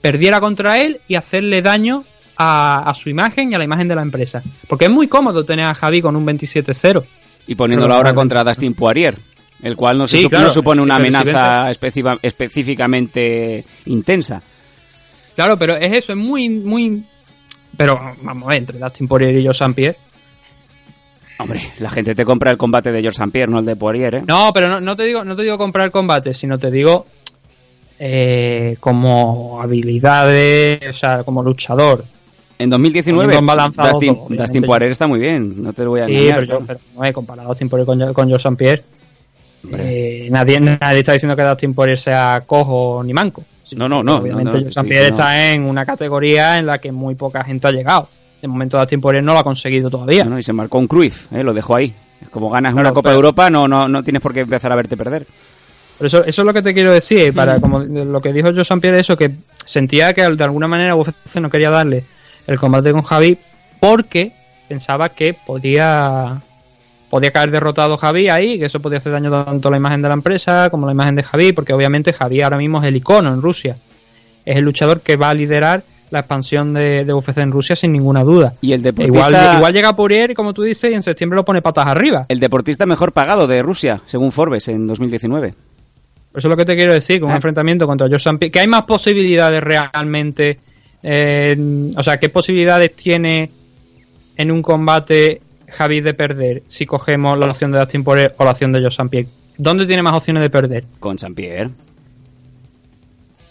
perdiera contra él y hacerle daño a, a su imagen y a la imagen de la empresa. Porque es muy cómodo tener a Javi con un 27-0. Y poniéndolo ahora contra Dustin Poirier, el cual no, se Sí, sup- claro, no supone una amenaza específicamente intensa. Claro, pero es eso, es muy, muy... Pero vamos entre Dustin Poirier y St. Pierre. Hombre, la gente te compra el combate de George St. Pierre, no el de Poirier, ¿eh? No, pero no, no te digo, no te digo comprar combate, sino te digo eh, como habilidades, o sea, como luchador. En 2019, Poniendo en balanza los Dustin, obviamente. Dustin Poirier está muy bien, no te lo voy a Sí, engañar. pero yo pero no he comparado a Dustin Poirier con, con Joe St. Pierre. Eh, nadie, nadie está diciendo que Dustin Poirier sea cojo ni manco. No, no, no, Obviamente no, no, te St. Pierre está en una categoría en la que muy poca gente ha llegado. De momento Dustin Poirier no lo ha conseguido todavía. No, no, y se marcó un Cruyff, ¿eh? lo dejó ahí. Es como ganas Claro, una Copa pero- de Europa, no, no, no tienes por qué empezar a verte perder. Pero eso, eso es lo que te quiero decir, para como lo que dijo Joe. Pierre, eso que sentía que de alguna manera UFC no quería darle el combate con Javi porque pensaba que podía podía caer derrotado Javi ahí, que eso podía hacer daño tanto a la imagen de la empresa como a la imagen de Javi, porque obviamente Javi ahora mismo es el icono en Rusia. Es el luchador que va a liderar la expansión de, de UFC en Rusia sin ninguna duda. Y el E deportista, Igual, igual llega Poirier, como tú dices, y en septiembre lo pone patas arriba. el deportista mejor pagado de Rusia, según Forbes, en 2019. Por eso es lo que te quiero decir, con un Ah. enfrentamiento contra St. Pierre, que hay más posibilidades realmente, eh, o sea, ¿qué posibilidades tiene en un combate Javi de perder si cogemos la opción de Dustin Poirier o la opción de St. Pierre? ¿Dónde tiene más opciones de perder? Con. Pierre.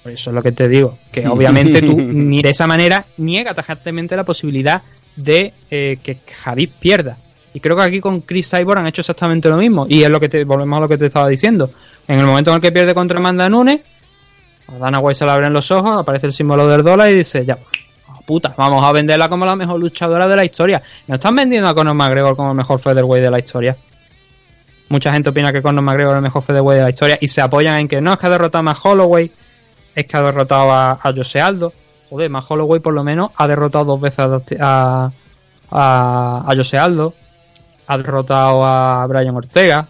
Pues eso es lo que te digo, que obviamente tú [laughs] ni de esa manera niega tajantemente la posibilidad de eh, que Javid pierda. Y creo que aquí con Chris Cyborg han hecho exactamente lo mismo. Y es lo que te, volvemos a lo que te estaba diciendo. En el momento en el que pierde contra Amanda Nunes, a Dana White se le abren los ojos, aparece el símbolo del dólar y dice, ya, oh, puta, vamos a venderla como la mejor luchadora de la historia. No están vendiendo a Conor McGregor como el mejor featherweight de la historia. Mucha gente opina que Conor McGregor es el mejor featherweight de la historia y se apoyan en que no, es que ha derrotado a Holloway, es que ha derrotado a, Jose Aldo. Joder, Matt Holloway por lo menos ha derrotado dos veces a, a, a Jose Aldo, ha derrotado a Brian Ortega,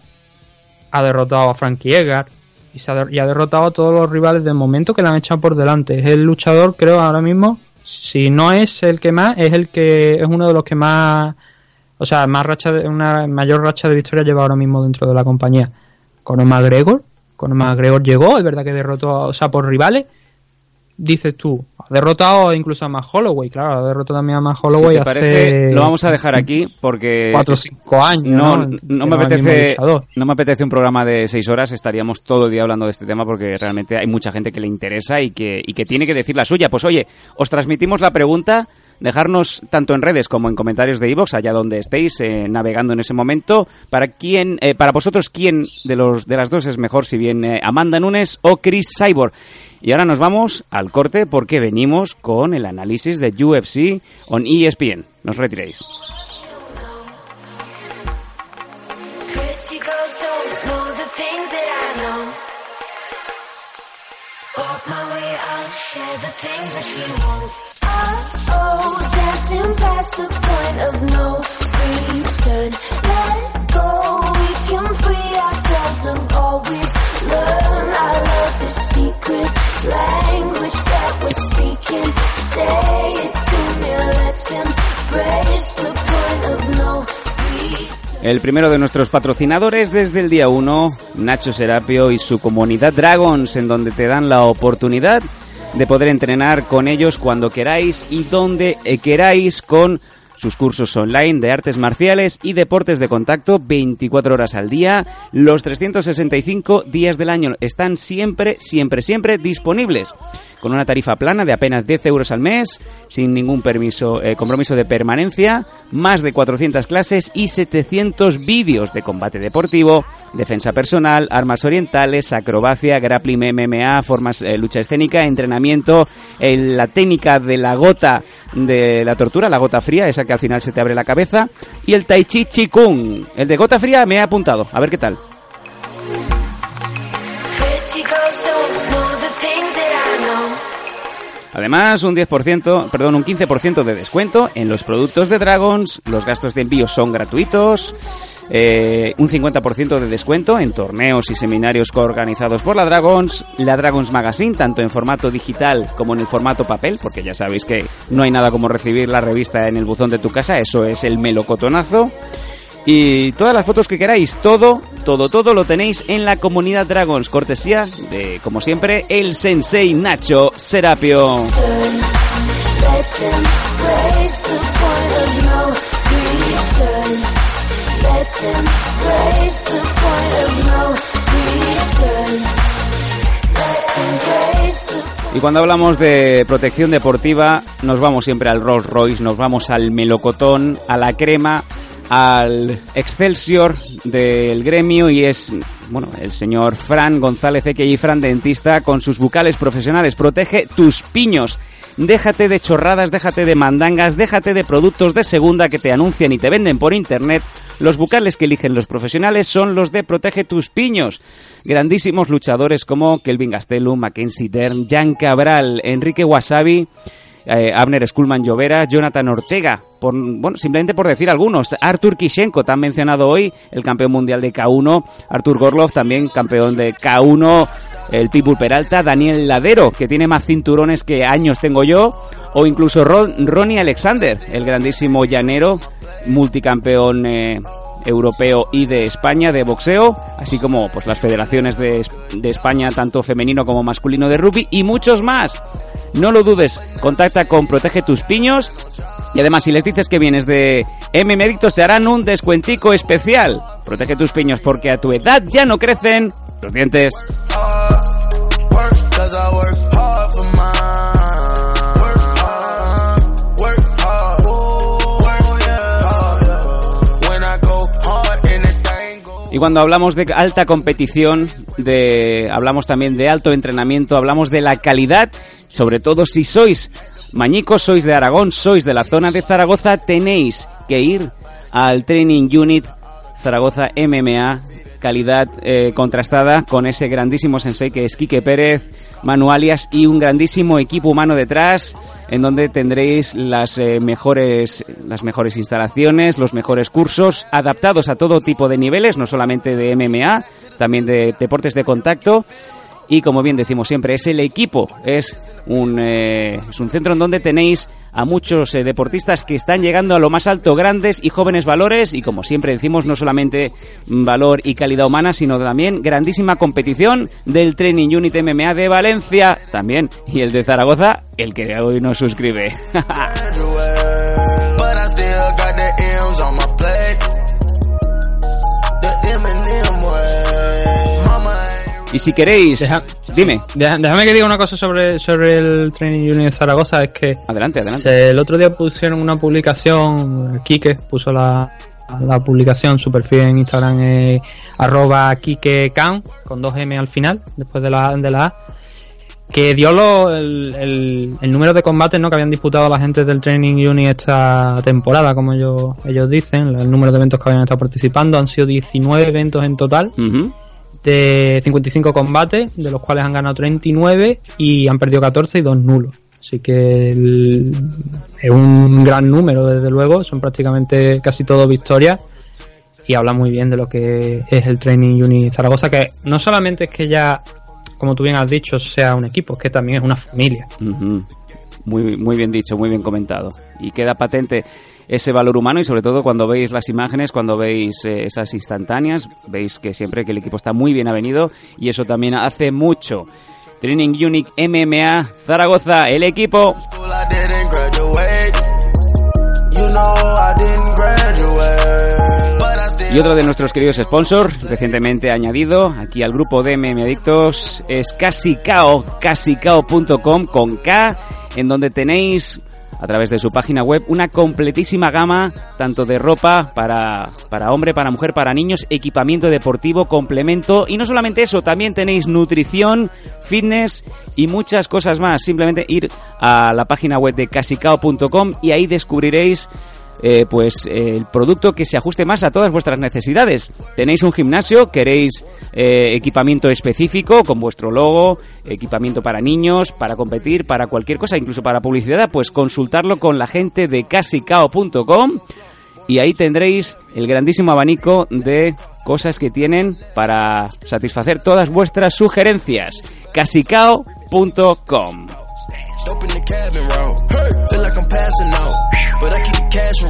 ha derrotado a Frankie Edgar y, se ha derrotado a todos los rivales del momento que le han echado por delante. Es el luchador, creo, ahora mismo, si no es el que más, es el que es uno de los que más, o sea, más racha de, una mayor racha de victoria lleva ahora mismo dentro de la compañía. Conor McGregor, Conor McGregor llegó, es verdad que derrotó, o sea, por rivales. Dices tú, ha derrotado incluso a Matt Holloway, claro, ha derrotado también a Matt Si Holloway te hace parece, lo vamos a dejar aquí porque... cuatro o cinco años. No, No, no, me apetece, no me apetece un programa de seis horas, estaríamos todo el día hablando de este tema porque realmente hay mucha gente que le interesa y que, y que tiene que decir la suya. Pues oye, os transmitimos la pregunta, dejarnos tanto en redes como en comentarios de iVoox, allá donde estéis eh, navegando en ese momento, para quién, eh, para vosotros quién de los de las dos es mejor, si bien eh, Amanda Nunes o Chris Cyborg. Y ahora nos vamos al corte porque venimos con el análisis de UFC on ESPN. Nos retiréis. Oh. El primero de nuestros patrocinadores desde el día 1, Nacho Serapio y su comunidad Dragons, en donde te dan la oportunidad de poder entrenar con ellos cuando queráis y donde queráis con sus cursos online de artes marciales y deportes de contacto 24 horas al día, los 365 días del año. Están siempre, siempre, siempre disponibles. Con una tarifa plana de apenas 10 euros al mes, sin ningún permiso, eh, compromiso de permanencia, más de 400 clases y 700 vídeos de combate deportivo, defensa personal, armas orientales, acrobacia, grappling, MMA, formas, eh, lucha escénica, entrenamiento, eh, la técnica de la gota de la tortura, la gota fría, esa que al final se te abre la cabeza, y el Tai Chi Chi Kung. El de gota fría me he apuntado, a ver qué tal. Además, un 10%, perdón, un 15% de descuento en los productos de Dragons, los gastos de envío son gratuitos, eh, un 50% de descuento en torneos y seminarios coorganizados por la Dragons, la Dragons Magazine, tanto en formato digital como en el formato papel, porque ya sabéis que no hay nada como recibir la revista en el buzón de tu casa, eso es el melocotonazo. Y todas las fotos que queráis, todo, todo, todo lo tenéis en la comunidad Dragons, cortesía de, como siempre, el sensei Nacho Serapio. Y cuando hablamos de protección deportiva, nos vamos siempre al Rolls Royce, nos vamos al melocotón, a la crema, al Excelsior del gremio y es, bueno, el señor Fran González, y Fran Dentista, con sus bucales profesionales. Protege tus piños. Déjate de chorradas, déjate de mandangas, déjate de productos de segunda que te anuncian y te venden por internet. Los bucales que eligen los profesionales son los de Protege tus piños. Grandísimos luchadores como Kelvin Gastelum, Mackenzie Dern, Jan Cabral, Enrique Wasabi, eh, Abner Skulman Llovera, Jonathan Ortega, por, bueno, simplemente por decir algunos. Artur Kishenko, tan mencionado hoy, el campeón mundial de K1. Artur Gorlov, también campeón de K1. El Pitbull Peralta, Daniel Ladero, que tiene más cinturones que años tengo yo. O incluso Ron- Ronnie Alexander, el grandísimo llanero, multicampeón eh, europeo y de España de boxeo, así como pues las federaciones de, de España, tanto femenino como masculino de rugby y muchos más. No lo dudes, contacta con Protege tus piños y además si les dices que vienes de M Médicos te harán un descuentico especial. Protege tus piños porque a tu edad ya no crecen los dientes. Cuando hablamos de alta competición, hablamos también de alto entrenamiento, hablamos de la calidad, sobre todo si sois mañicos, sois de Aragón, sois de la zona de Zaragoza, tenéis que ir al Training Unit Zaragoza MMA, calidad eh, contrastada con ese grandísimo sensei que es Quique Pérez, Manu Alias y un grandísimo equipo humano detrás en donde tendréis las eh, mejores las mejores instalaciones, los mejores cursos adaptados a todo tipo de niveles, no solamente de MMA, también de deportes de contacto y como bien decimos siempre, es el equipo, es un, eh, es un centro en donde tenéis a muchos eh, deportistas que están llegando a lo más alto, grandes y jóvenes valores y como siempre decimos, no solamente valor y calidad humana, sino también grandísima competición del Training Unit MMA de Valencia también y el de Zaragoza, el que hoy nos suscribe. [laughs] y si queréis, Deja- dime, Déjame que diga una cosa sobre, sobre el Training Unit de Zaragoza, es que adelante, adelante. se- el otro día pusieron una publicación, Kike puso la, la publicación, su perfil en Instagram es arroba KikeCan, con dos M al final, después de la, de la A, que dio lo- el, el- el número de combates ¿no? que habían disputado la gente del Training Unit esta temporada, como ellos, ellos dicen, el número de eventos que habían estado participando, han sido 19 eventos en total Ujú. De 55 combates, de los cuales han ganado 39 y han perdido 14 y dos nulos. Así que es un gran número, desde luego, son prácticamente casi todo victorias y habla muy bien de lo que es el Training Unit Zaragoza, que no solamente es que ya, como tú bien has dicho, sea un equipo, es que también es una familia. Ujú. Muy, muy bien dicho, muy bien comentado. Y queda patente ese valor humano y sobre todo cuando veis las imágenes, cuando veis eh, esas instantáneas, veis que siempre que el equipo está muy bien avenido y eso también hace mucho. Training Unique MMA Zaragoza, el equipo. Y otro de nuestros queridos sponsors, recientemente añadido aquí al grupo de MM Adictos, es Casicao, casicao.com con K, en donde tenéis a través de su página web una completísima gama tanto de ropa para, para hombre, para mujer, para niños, equipamiento deportivo, complemento y no solamente eso, también tenéis nutrición, fitness y muchas cosas más. Simplemente ir a la página web de casicao.com y ahí descubriréis eh, pues eh, el producto que se ajuste más a todas vuestras necesidades. Tenéis un gimnasio, queréis eh, equipamiento específico con vuestro logo, equipamiento para niños, para competir, para cualquier cosa, incluso para publicidad, pues consultarlo con la gente de casicao.com y ahí tendréis el grandísimo abanico de cosas que tienen para satisfacer todas vuestras sugerencias. casicao.com cash.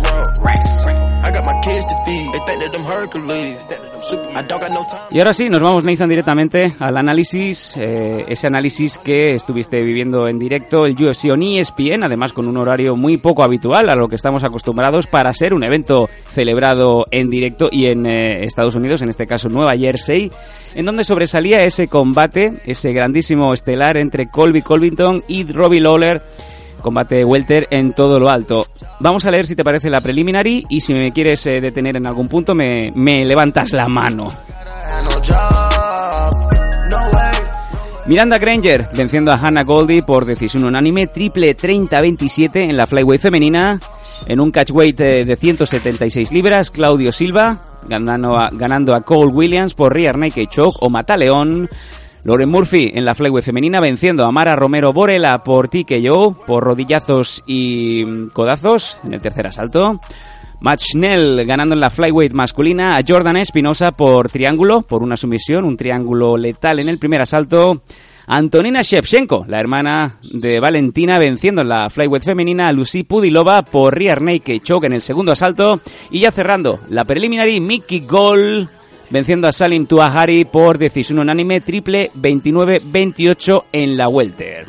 Y ahora sí, nos vamos, Nathan, directamente al análisis, eh, ese análisis que estuviste viviendo en directo, el UFC on ESPN, además con un horario muy poco habitual a lo que estamos acostumbrados para ser un evento celebrado en directo y en eh, Estados Unidos, en este caso Nueva Jersey, en donde sobresalía ese combate, ese grandísimo estelar entre Colby Colvington y Robbie Lawler, combate welter en todo lo alto. Vamos a leer si te parece la preliminary y si me quieres eh, detener en algún punto me, me levantas la mano. Miranda Granger venciendo a Hannah Goldie por decisión unánime triple 30-27 en la flyweight femenina. En un catchweight eh, de 176 libras, Claudio Silva ganando a, ganando a Cole Williams por rear naked choke o mataleón. Lauren Murphy en la flyweight femenina venciendo a Mara Romero Borela por TKO, por rodillazos y codazos en el tercer asalto. Matt Schnell ganando en la flyweight masculina a Jordan Espinosa por triángulo, por una sumisión, un triángulo letal en el primer asalto. Antonina Shevchenko, la hermana de Valentina, venciendo en la flyweight femenina a Lucy Pudilova por rear naked choke en el segundo asalto. Y ya cerrando la preliminary, Mickey Gol venciendo a Salim Tuahari por decisión unánime triple 29-28 en la welter.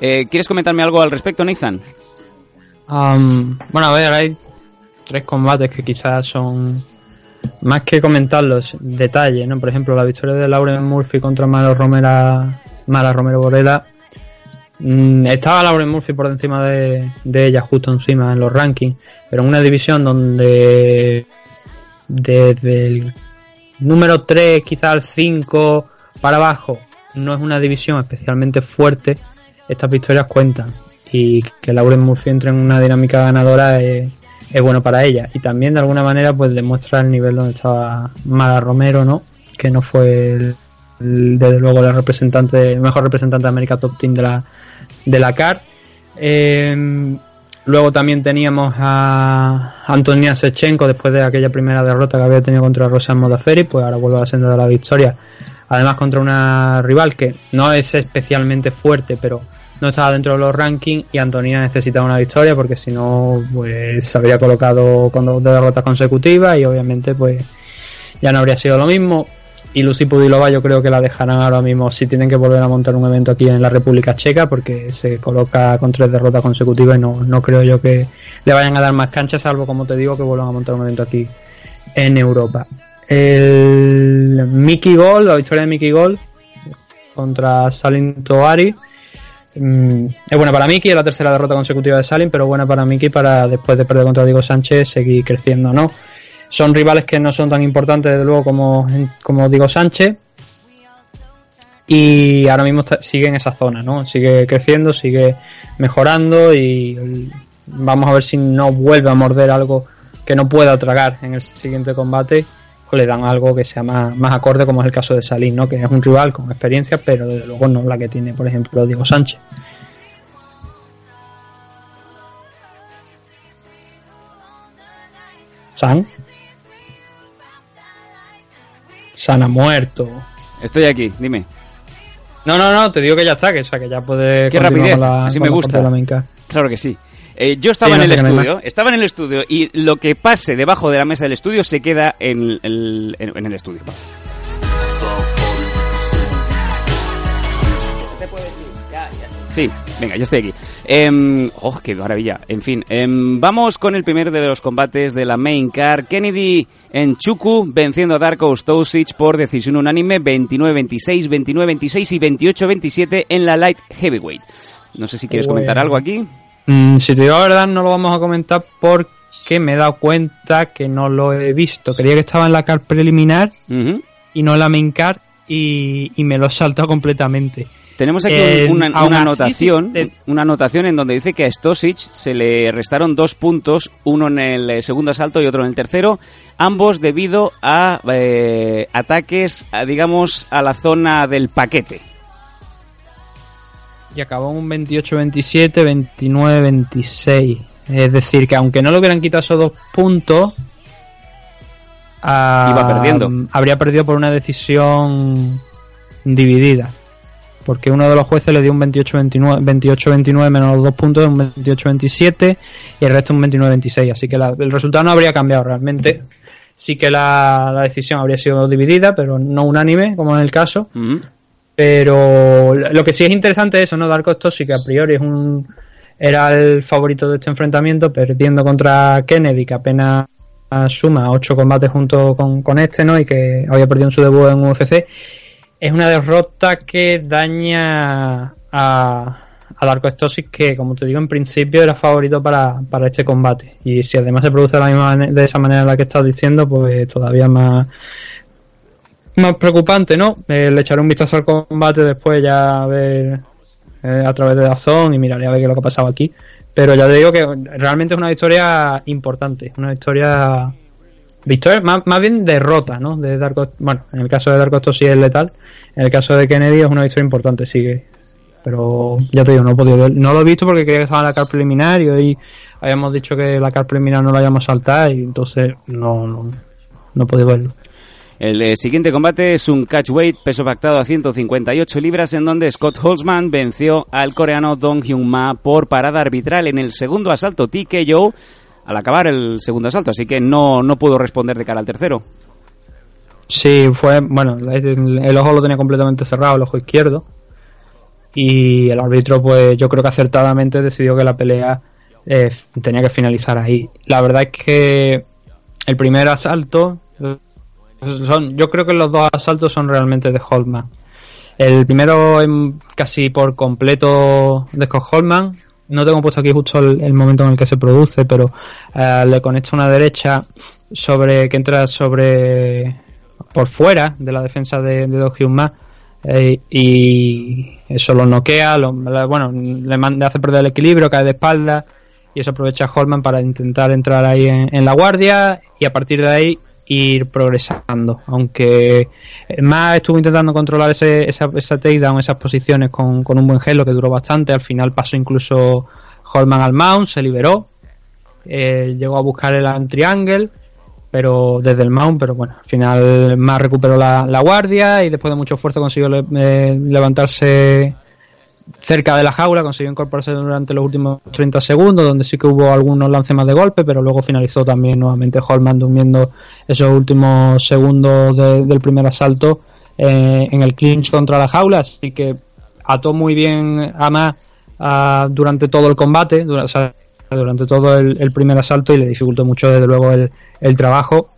Eh, ¿Quieres comentarme algo al respecto, Nathan? Am, bueno, a ver, hay tres combates que quizás son más que comentarlos, detalles, ¿no? Por ejemplo, la victoria de Lauren Murphy contra Mara Romero, Mara Romero Borela. Mm, estaba Lauren Murphy por encima de, de ella, justo encima en los rankings, pero en una división donde desde el número 3, quizá al 5 para abajo, no es una división especialmente fuerte, estas victorias cuentan. Y que Lauren Murphy entre en una dinámica ganadora es, es bueno para ella. Y también de alguna manera pues demuestra el nivel donde estaba Mara Romero, ¿no? Que no fue el- el- desde luego la representante, mejor representante de América Top Team de la, de la CAR. Eh, luego también teníamos a Antonia Sechenko después de aquella primera derrota que había tenido contra Rosa Modafferi, pues ahora vuelve a la senda de la victoria. Además contra una rival que no es especialmente fuerte, pero no estaba dentro de los rankings y Antonia necesitaba una victoria porque si no pues se habría colocado con dos derrotas consecutivas y obviamente pues ya no habría sido lo mismo. Y Lucy Pudilova yo creo que la dejarán ahora mismo si tienen que volver a montar un evento aquí en la República Checa porque se coloca con tres derrotas consecutivas y no, no creo yo que le vayan a dar más cancha salvo como te digo que vuelvan a montar un evento aquí en Europa. El Mickey Gol, la victoria de Mickey Gol contra Salim Toari. Mm, es buena para Mickey, es la tercera derrota consecutiva de Salim, pero buena para Mickey para después de perder contra Diego Sánchez seguir creciendo, ¿no? Son rivales que no son tan importantes, desde luego, como, como Diego Sánchez. Y ahora mismo sigue en esa zona, ¿no? Sigue creciendo, sigue mejorando y vamos a ver si no vuelve a morder algo que no pueda tragar en el siguiente combate o le dan algo que sea más, más acorde como es el caso de Salim, ¿no? Que es un rival con experiencia, pero desde luego no la que tiene, por ejemplo, Diego Sánchez. San. San ha muerto. Estoy aquí, dime. No, no, no, te digo que ya está, que, o sea, que ya puede Qué rapidez, la- así me gusta. la. Claro que sí. Eh, yo estaba Sí, no en el estudio, estaba en el estudio y lo que pase debajo de la mesa del estudio se queda en el, en, en el estudio. Sí, venga, ya estoy aquí. Em, oh, qué maravilla. En fin, em, vamos con el primer de los combates de la main car. Kennedy en Chuku venciendo a Darko Stosic por decisión unánime 29-26, 29-26 y 28-27 en la light heavyweight. No sé si quieres Bueno. comentar algo aquí. Mm, si te digo la verdad, no lo vamos a comentar porque me he dado cuenta que no lo he visto. Creía que estaba en la card preliminar y no en la main card y, y me lo he saltado completamente. Tenemos aquí Eh, un- una, una anotación, te- una anotación en donde dice que a Stosic se le restaron dos puntos, uno en el eh, segundo asalto y otro en el tercero, ambos debido a eh, ataques, a, digamos, a la zona del paquete. Y acabó un 28-27, 29-26. Es decir, que aunque no le hubieran quitado esos dos puntos, ah, Iba perdiendo. Habría perdido por una decisión dividida. Porque uno de los jueces le dio un 28-29 28-29 menos los dos puntos, un 28-27 y el resto un 29-26. Así que la- el resultado no habría cambiado realmente. Sí que la, la decisión habría sido dividida, pero no unánime, como en el caso. Pero lo que sí es interesante es eso, ¿no? Darko Stosic, que a priori es un era el favorito de este enfrentamiento, perdiendo contra Kennedy, que apenas suma ocho combates junto con, con este, ¿no? Y que había perdido en su debut en UFC. Es una derrota que daña a, a que como te digo, en principio era favorito para, para este combate. Y si además se produce de, la misma, de esa manera en la que estás diciendo, pues todavía más, más preocupante, ¿no? Eh, le echaré un vistazo al combate después ya a ver eh, a través de Dazón y miraré a ver qué es lo que ha pasado aquí. Pero ya te digo que realmente es una victoria importante, una victoria victoria más, más bien derrota, ¿no? De Darko, bueno, en el caso de Darko esto sí es letal, en el caso de Kennedy es una victoria importante, sigue. Pero ya te digo, no he podido no lo he visto porque creía que estaba en la car preliminar y hoy habíamos dicho que la car preliminar no la íbamos a saltar y entonces no, no, no he podido verlo. El eh, siguiente combate es un catchweight peso pactado a 158 libras en donde Scott Holzman venció al coreano Dong Hyun Ma por parada arbitral en el segundo asalto TKO al acabar el segundo asalto, así que no, no pudo responder de cara al tercero. Sí, fue, bueno, el, ojo lo tenía completamente cerrado, el ojo izquierdo. Y el árbitro, pues yo creo que acertadamente decidió que la pelea eh, tenía que finalizar ahí. La verdad es que el primer asalto, son, yo creo que los dos asaltos son realmente de Holman. El primero es casi por completo de Scott Holman. No tengo puesto aquí justo el, momento en el que se produce, pero eh, le conecta una derecha sobre que entra sobre por fuera de la defensa de, de Ma eh, y eso lo noquea, lo- bueno, le hace perder el equilibrio, cae de espalda y eso aprovecha Holman para intentar entrar ahí en, en la guardia y a partir de ahí ir progresando. Aunque más estuvo intentando controlar ese, esa, esa takedown, esas posiciones con, con un buen gelo que duró bastante. Al final pasó incluso Holman al mount, se liberó, eh, llegó a buscar el triangle pero desde el mount, pero bueno, al final más recuperó la, la guardia y después de mucho esfuerzo consiguió eh, levantarse cerca de la jaula, consiguió incorporarse durante los últimos 30 segundos, donde sí que hubo algunos lances más de golpe, pero luego finalizó también nuevamente Holman durmiendo esos últimos segundos de- del primer asalto eh, en el clinch contra la jaula, así que ató muy bien a más durante todo el combate, durante todo el, el primer asalto y le dificultó mucho desde luego el, el trabajo.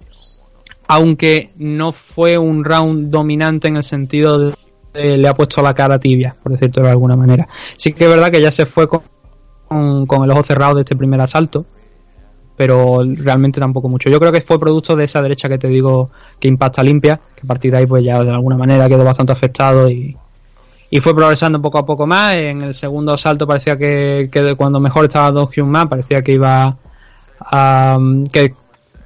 Aunque no fue un round dominante en el sentido de, de le ha puesto la cara tibia, por decirlo de alguna manera. Sí que es verdad que ya se fue con, con, el ojo cerrado de este primer asalto, pero realmente tampoco mucho. Yo creo que fue producto de esa derecha que te digo que impacta limpia, que a partir de ahí pues ya de alguna manera quedó bastante afectado y, y fue progresando poco a poco más. En el segundo asalto parecía que, que cuando mejor estaba Don Hyun Man, parecía que iba a, que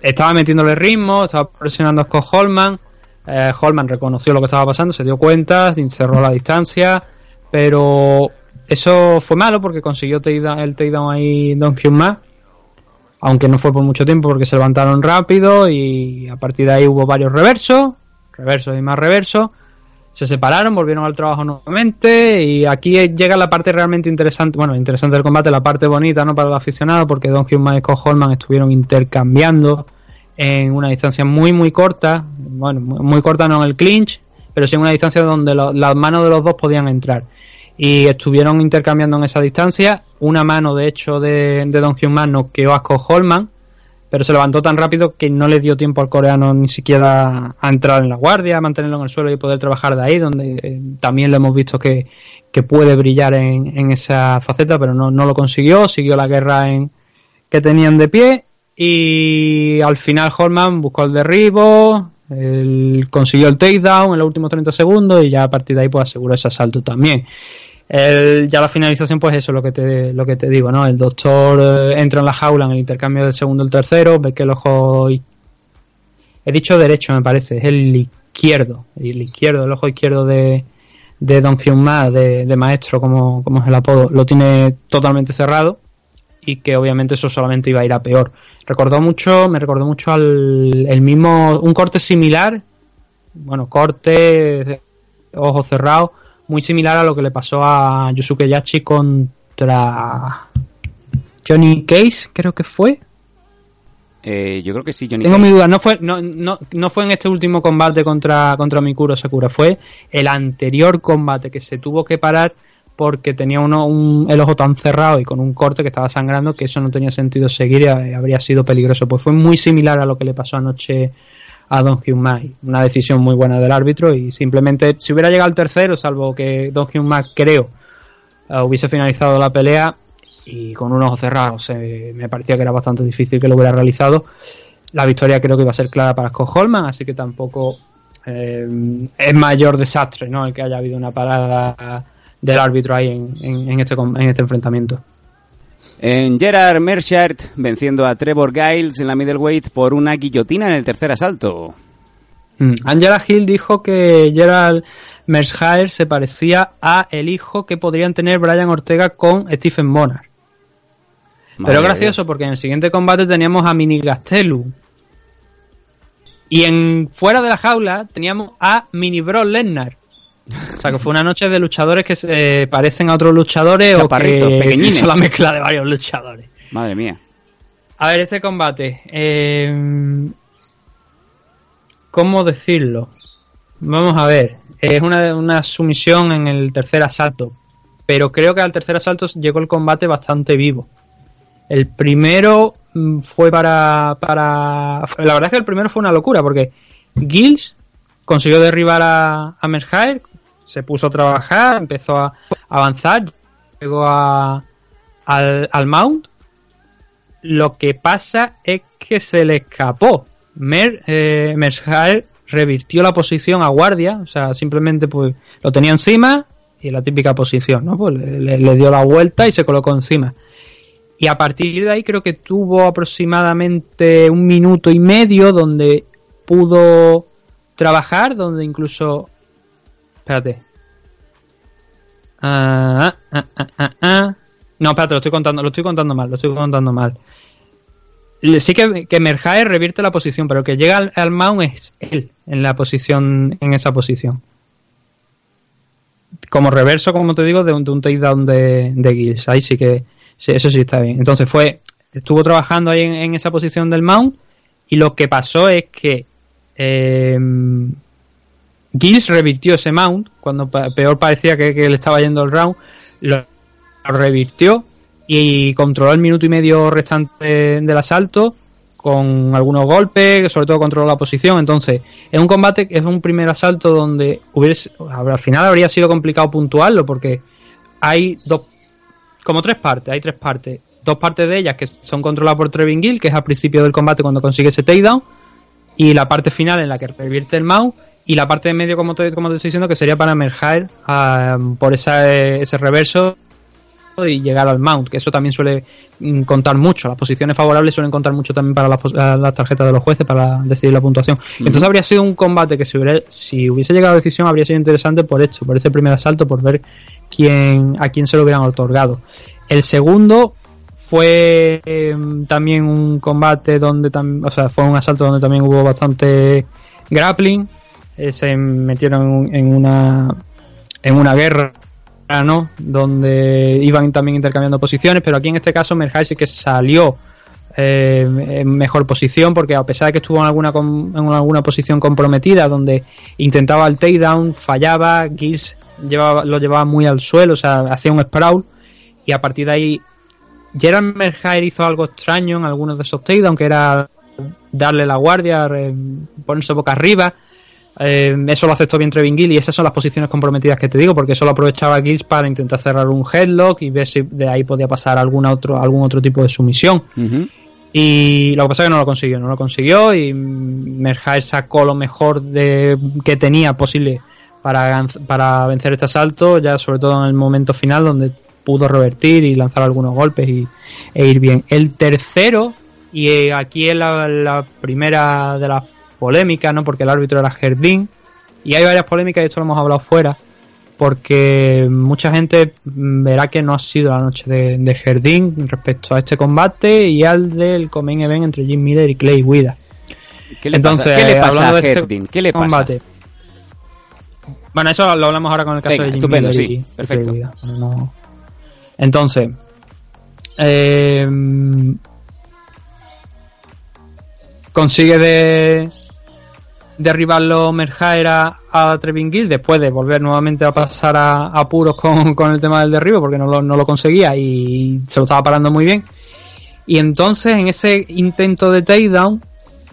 estaba metiéndole ritmo, estaba presionando a Holman. Eh, Holman reconoció lo que estaba pasando, se dio cuenta, cerró la distancia, pero eso fue malo porque consiguió el takedown ahí Don Hyun Ma, aunque no fue por mucho tiempo porque se levantaron rápido y a partir de ahí hubo varios reversos, reversos y más reversos. Se separaron, volvieron al trabajo nuevamente y aquí llega la parte realmente interesante, bueno, interesante del combate, la parte bonita, ¿no? Para el aficionado, porque Don Hyun y Scott Holman estuvieron intercambiando en una distancia muy, muy corta, bueno, muy corta no en el clinch, pero sí en una distancia donde las manos de los dos podían entrar. Y estuvieron intercambiando en esa distancia. Una mano, de hecho, de, de Don Hyun Man noqueó a Scott Holman, pero se levantó tan rápido que no le dio tiempo al coreano ni siquiera a entrar en la guardia, a mantenerlo en el suelo y poder trabajar de ahí, donde eh, también lo hemos visto que, que puede brillar en, en esa faceta, pero no, no lo consiguió, siguió la guerra en, que tenían de pie y al final Holman buscó el derribo, el- consiguió el takedown en los últimos 30 segundos y ya a partir de ahí pues aseguró ese asalto también. El- ya la finalización, pues eso es lo que te, lo que te digo, ¿no? El doctor eh, entra en la jaula en el intercambio del segundo y el tercero, ve que el ojo. He dicho derecho, me parece, es el izquierdo. El izquierdo, el ojo izquierdo de, de Don Hyun de, de maestro, como, como es el apodo, lo tiene totalmente cerrado y que obviamente eso solamente iba a ir a peor. Recordó mucho, me recordó mucho al el mismo, un corte similar, bueno, corte, ojo cerrado, muy similar a lo que le pasó a Yusuke Yachi contra Johnny Case, creo que fue. Eh, yo creo que sí, Johnny Tengo Cage. mi duda, no fue, no, no, no fue en este último combate contra, contra Mikuro Sakura, fue el anterior combate que se tuvo que parar porque tenía uno, un, el ojo tan cerrado y con un corte que estaba sangrando que eso no tenía sentido seguir y habría sido peligroso. Pues fue muy similar a lo que le pasó anoche a Don Hyun Mai. Una decisión muy buena del árbitro y simplemente si hubiera llegado al tercero, salvo que Don Hyun Ma creo eh, hubiese finalizado la pelea y con un ojo cerrado, o sea, me parecía que era bastante difícil que lo hubiera realizado. La victoria creo que iba a ser clara para Scott Holman, así que tampoco eh, es mayor desastre ¿no? el que haya habido una parada del árbitro ahí en, en- en este, en este enfrentamiento. En Gerard Merchart venciendo a Trevor Giles en la middleweight por una guillotina en el tercer asalto. Mm. Angela Hill dijo que Gerald Mershaer se parecía a el hijo que podrían tener Brian Ortega con Stephen. Madre Pero gracioso porque en el siguiente combate teníamos a Mini Gastelu. Y en fuera de la jaula teníamos a Mini Brock Lesnar. O sea que fue una noche de luchadores que se parecen a otros luchadores o que pequeñines. la mezcla de varios luchadores. Madre mía. A ver, este combate. eh, ¿Cómo decirlo? Vamos a ver. Es una, una sumisión en el tercer asalto. Pero creo que al tercer asalto llegó el combate bastante vivo. El primero mm, fue para, para. La verdad es que el primero fue una locura porque Gills consiguió derribar a, a Mershaer, se puso a trabajar, empezó a avanzar, llegó a, al, Mount lo que pasa es que se le escapó Mer, eh, revirtió la posición a guardia, o sea, simplemente pues lo tenía encima y la típica posición, ¿no? Pues le dio la vuelta y se colocó encima. Y a partir de ahí creo que tuvo aproximadamente un minuto y medio donde pudo trabajar, donde incluso... Espérate. Ah, ah, ah, ah, ah. No, espérate, lo estoy contando, lo estoy contando mal, lo estoy contando mal. Sí que, que Merjaer revierte la posición, pero el que llega al, mount es él en la posición, en esa posición. Como reverso, como te digo, de un, de takedown de, de Gills. Ahí sí que, sí, eso sí está bien. Entonces fue, estuvo trabajando ahí en, esa posición del mount y lo que pasó es que eh, Gills revirtió ese mount cuando peor parecía que, le estaba yendo el round. Lo, revirtió y controló el minuto y medio restante del asalto con algunos golpes, sobre todo controló la posición. Entonces, es un combate es un primer asalto donde hubiese, al final habría sido complicado puntuarlo porque hay dos, como tres partes, hay tres partes. Dos partes de ellas que son controladas por Trevin Gill, que es al principio del combate cuando consigue ese takedown, y la parte final en la que revierte el mouse, y la parte de medio, como te, como te estoy diciendo, que sería para Merjaer por esa, ese reverso y llegar al mount, que eso también suele mm, contar mucho. Las posiciones favorables suelen contar mucho también para las, pos- a las tarjetas de los jueces para decidir la puntuación. Entonces habría sido un combate que si, hubiera- si hubiese llegado a la decisión habría sido interesante por esto, por ese primer asalto, por ver quién a quién se lo hubieran otorgado. El segundo fue eh, también un combate donde también, o sea, fue un asalto donde también hubo bastante grappling. Eh, se metieron en una en una guerra ¿no? Donde iban también intercambiando posiciones, pero aquí en este caso Merhai sí que salió eh, en mejor posición porque a pesar de que estuvo en alguna en alguna posición comprometida donde intentaba el takedown, fallaba, Gills llevaba, lo llevaba muy al suelo, o sea, hacía un sprawl y a partir de ahí Gerard Merhair hizo algo extraño en algunos de esos takedowns que era darle la guardia, ponerse boca arriba. Eh, eso lo aceptó bien Trevin Gill y esas son las posiciones comprometidas que te digo, porque eso lo aprovechaba Gills para intentar cerrar un headlock y ver si de ahí podía pasar alguna otro, algún otro tipo de sumisión. Y lo que pasa es que no lo consiguió, no lo consiguió y Merhair sacó lo mejor de, que tenía posible para, para vencer este asalto, ya sobre todo en el momento final donde pudo revertir y lanzar algunos golpes y, e ir bien. El tercero, y eh, aquí es la, la primera de las polémicas, ¿no? porque el árbitro era Jardín, y hay varias polémicas y esto lo hemos hablado fuera, porque mucha gente verá que no ha sido la noche de, de Jardín respecto a este combate y al del Comain Event entre Jim Miller y Clay Guida. ¿Qué le Entonces, pasa, ¿Qué le pasa a de este? ¿Qué le pasa? combate. Bueno, eso lo hablamos ahora con el caso Venga, de Jim estupendo, Miller sí, y- perfecto. Clay Guida. Bueno, no- Entonces, eh, consigue de derribarlo Merjaer a, a Trevin Gill después de volver nuevamente a pasar a apuros con, [laughs] con el tema del derribo porque no lo, no lo conseguía y se lo estaba parando muy bien. Y entonces en ese intento de takedown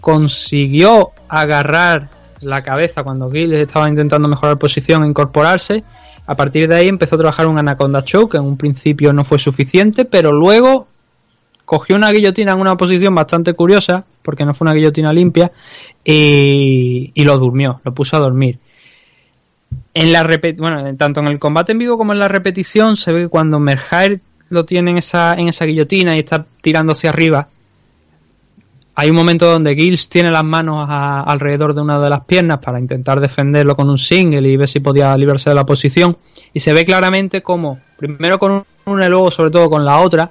consiguió agarrar la cabeza cuando Gill estaba intentando mejorar posición e incorporarse. A partir de ahí empezó a trabajar un Anaconda Choke, que en un principio no fue suficiente, pero luego cogió una guillotina en una posición bastante curiosa, porque no fue una guillotina limpia, y, lo durmió, lo puso a dormir. En la bueno, tanto en el combate en vivo como en la repetición se ve que cuando Merhair lo tiene en esa, en esa guillotina y está tirando hacia arriba, hay un momento donde Gills tiene las manos a- alrededor de una de las piernas para intentar defenderlo con un single y ver si podía librarse de la posición. Y se ve claramente como, primero con una y luego sobre todo con la otra,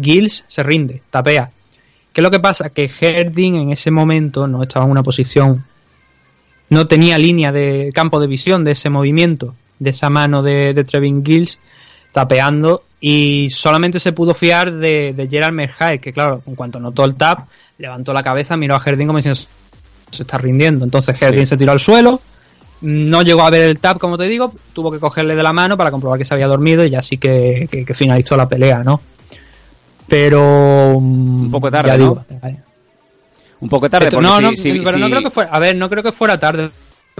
Gills se rinde, tapea. ¿Qué es lo que pasa? Que Herding en ese momento no estaba en una posición, no tenía línea de campo de visión de ese movimiento, de esa mano de, de Trevin Gills tapeando y solamente se pudo fiar de, de Gerald que claro, en cuanto notó el tap, levantó la cabeza, miró a Herding como diciendo se está rindiendo. Entonces Herding se tiró al suelo, no llegó a ver el tap, como te digo, tuvo que cogerle de la mano para comprobar que se había dormido y ya sí que, que- que finalizó la pelea, ¿no? Pero... Un poco tarde, ¿no? Un poco tarde, Esto- porque no, si- no, si- pero si- no creo que fuera, a ver, no creo que fuera tarde,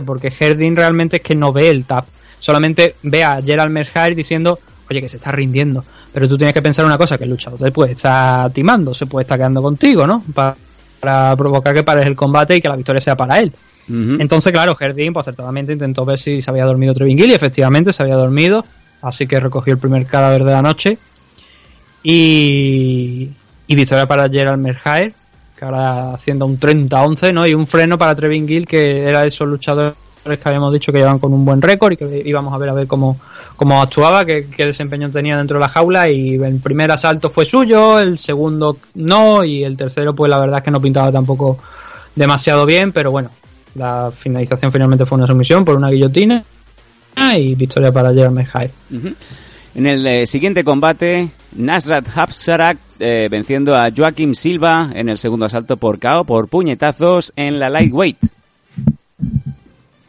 porque Herding realmente es que no ve el tap, solamente ve a Gerald Merhair diciendo, oye, que se está rindiendo, pero tú tienes que pensar una cosa, que el luchador te puede estar timando, se puede estar quedando contigo, ¿no? Pa- para provocar que pares el combate y que la victoria sea para él. Entonces, claro, Jardín, pues acertadamente intentó ver si se había dormido Trevingil y efectivamente se había dormido, así que recogió el primer cadáver de la noche. Y, victoria para Gerald Merhaer, que ahora haciendo un 30-11, ¿no? Y un freno para Trevingil, que era de esos luchadores que habíamos dicho que llevan con un buen récord y que íbamos a ver a ver cómo, cómo actuaba, qué, desempeño tenía dentro de la jaula. Y el primer asalto fue suyo, el segundo no, y el tercero, pues la verdad es que no pintaba tampoco demasiado bien, pero bueno, la finalización finalmente fue una sumisión por una guillotina y victoria para Gerald Merhaer. Ujú. En el eh, siguiente combate, Nasrat Hapsarak eh, venciendo a Joaquim Silva en el segundo asalto por KO por puñetazos en la lightweight.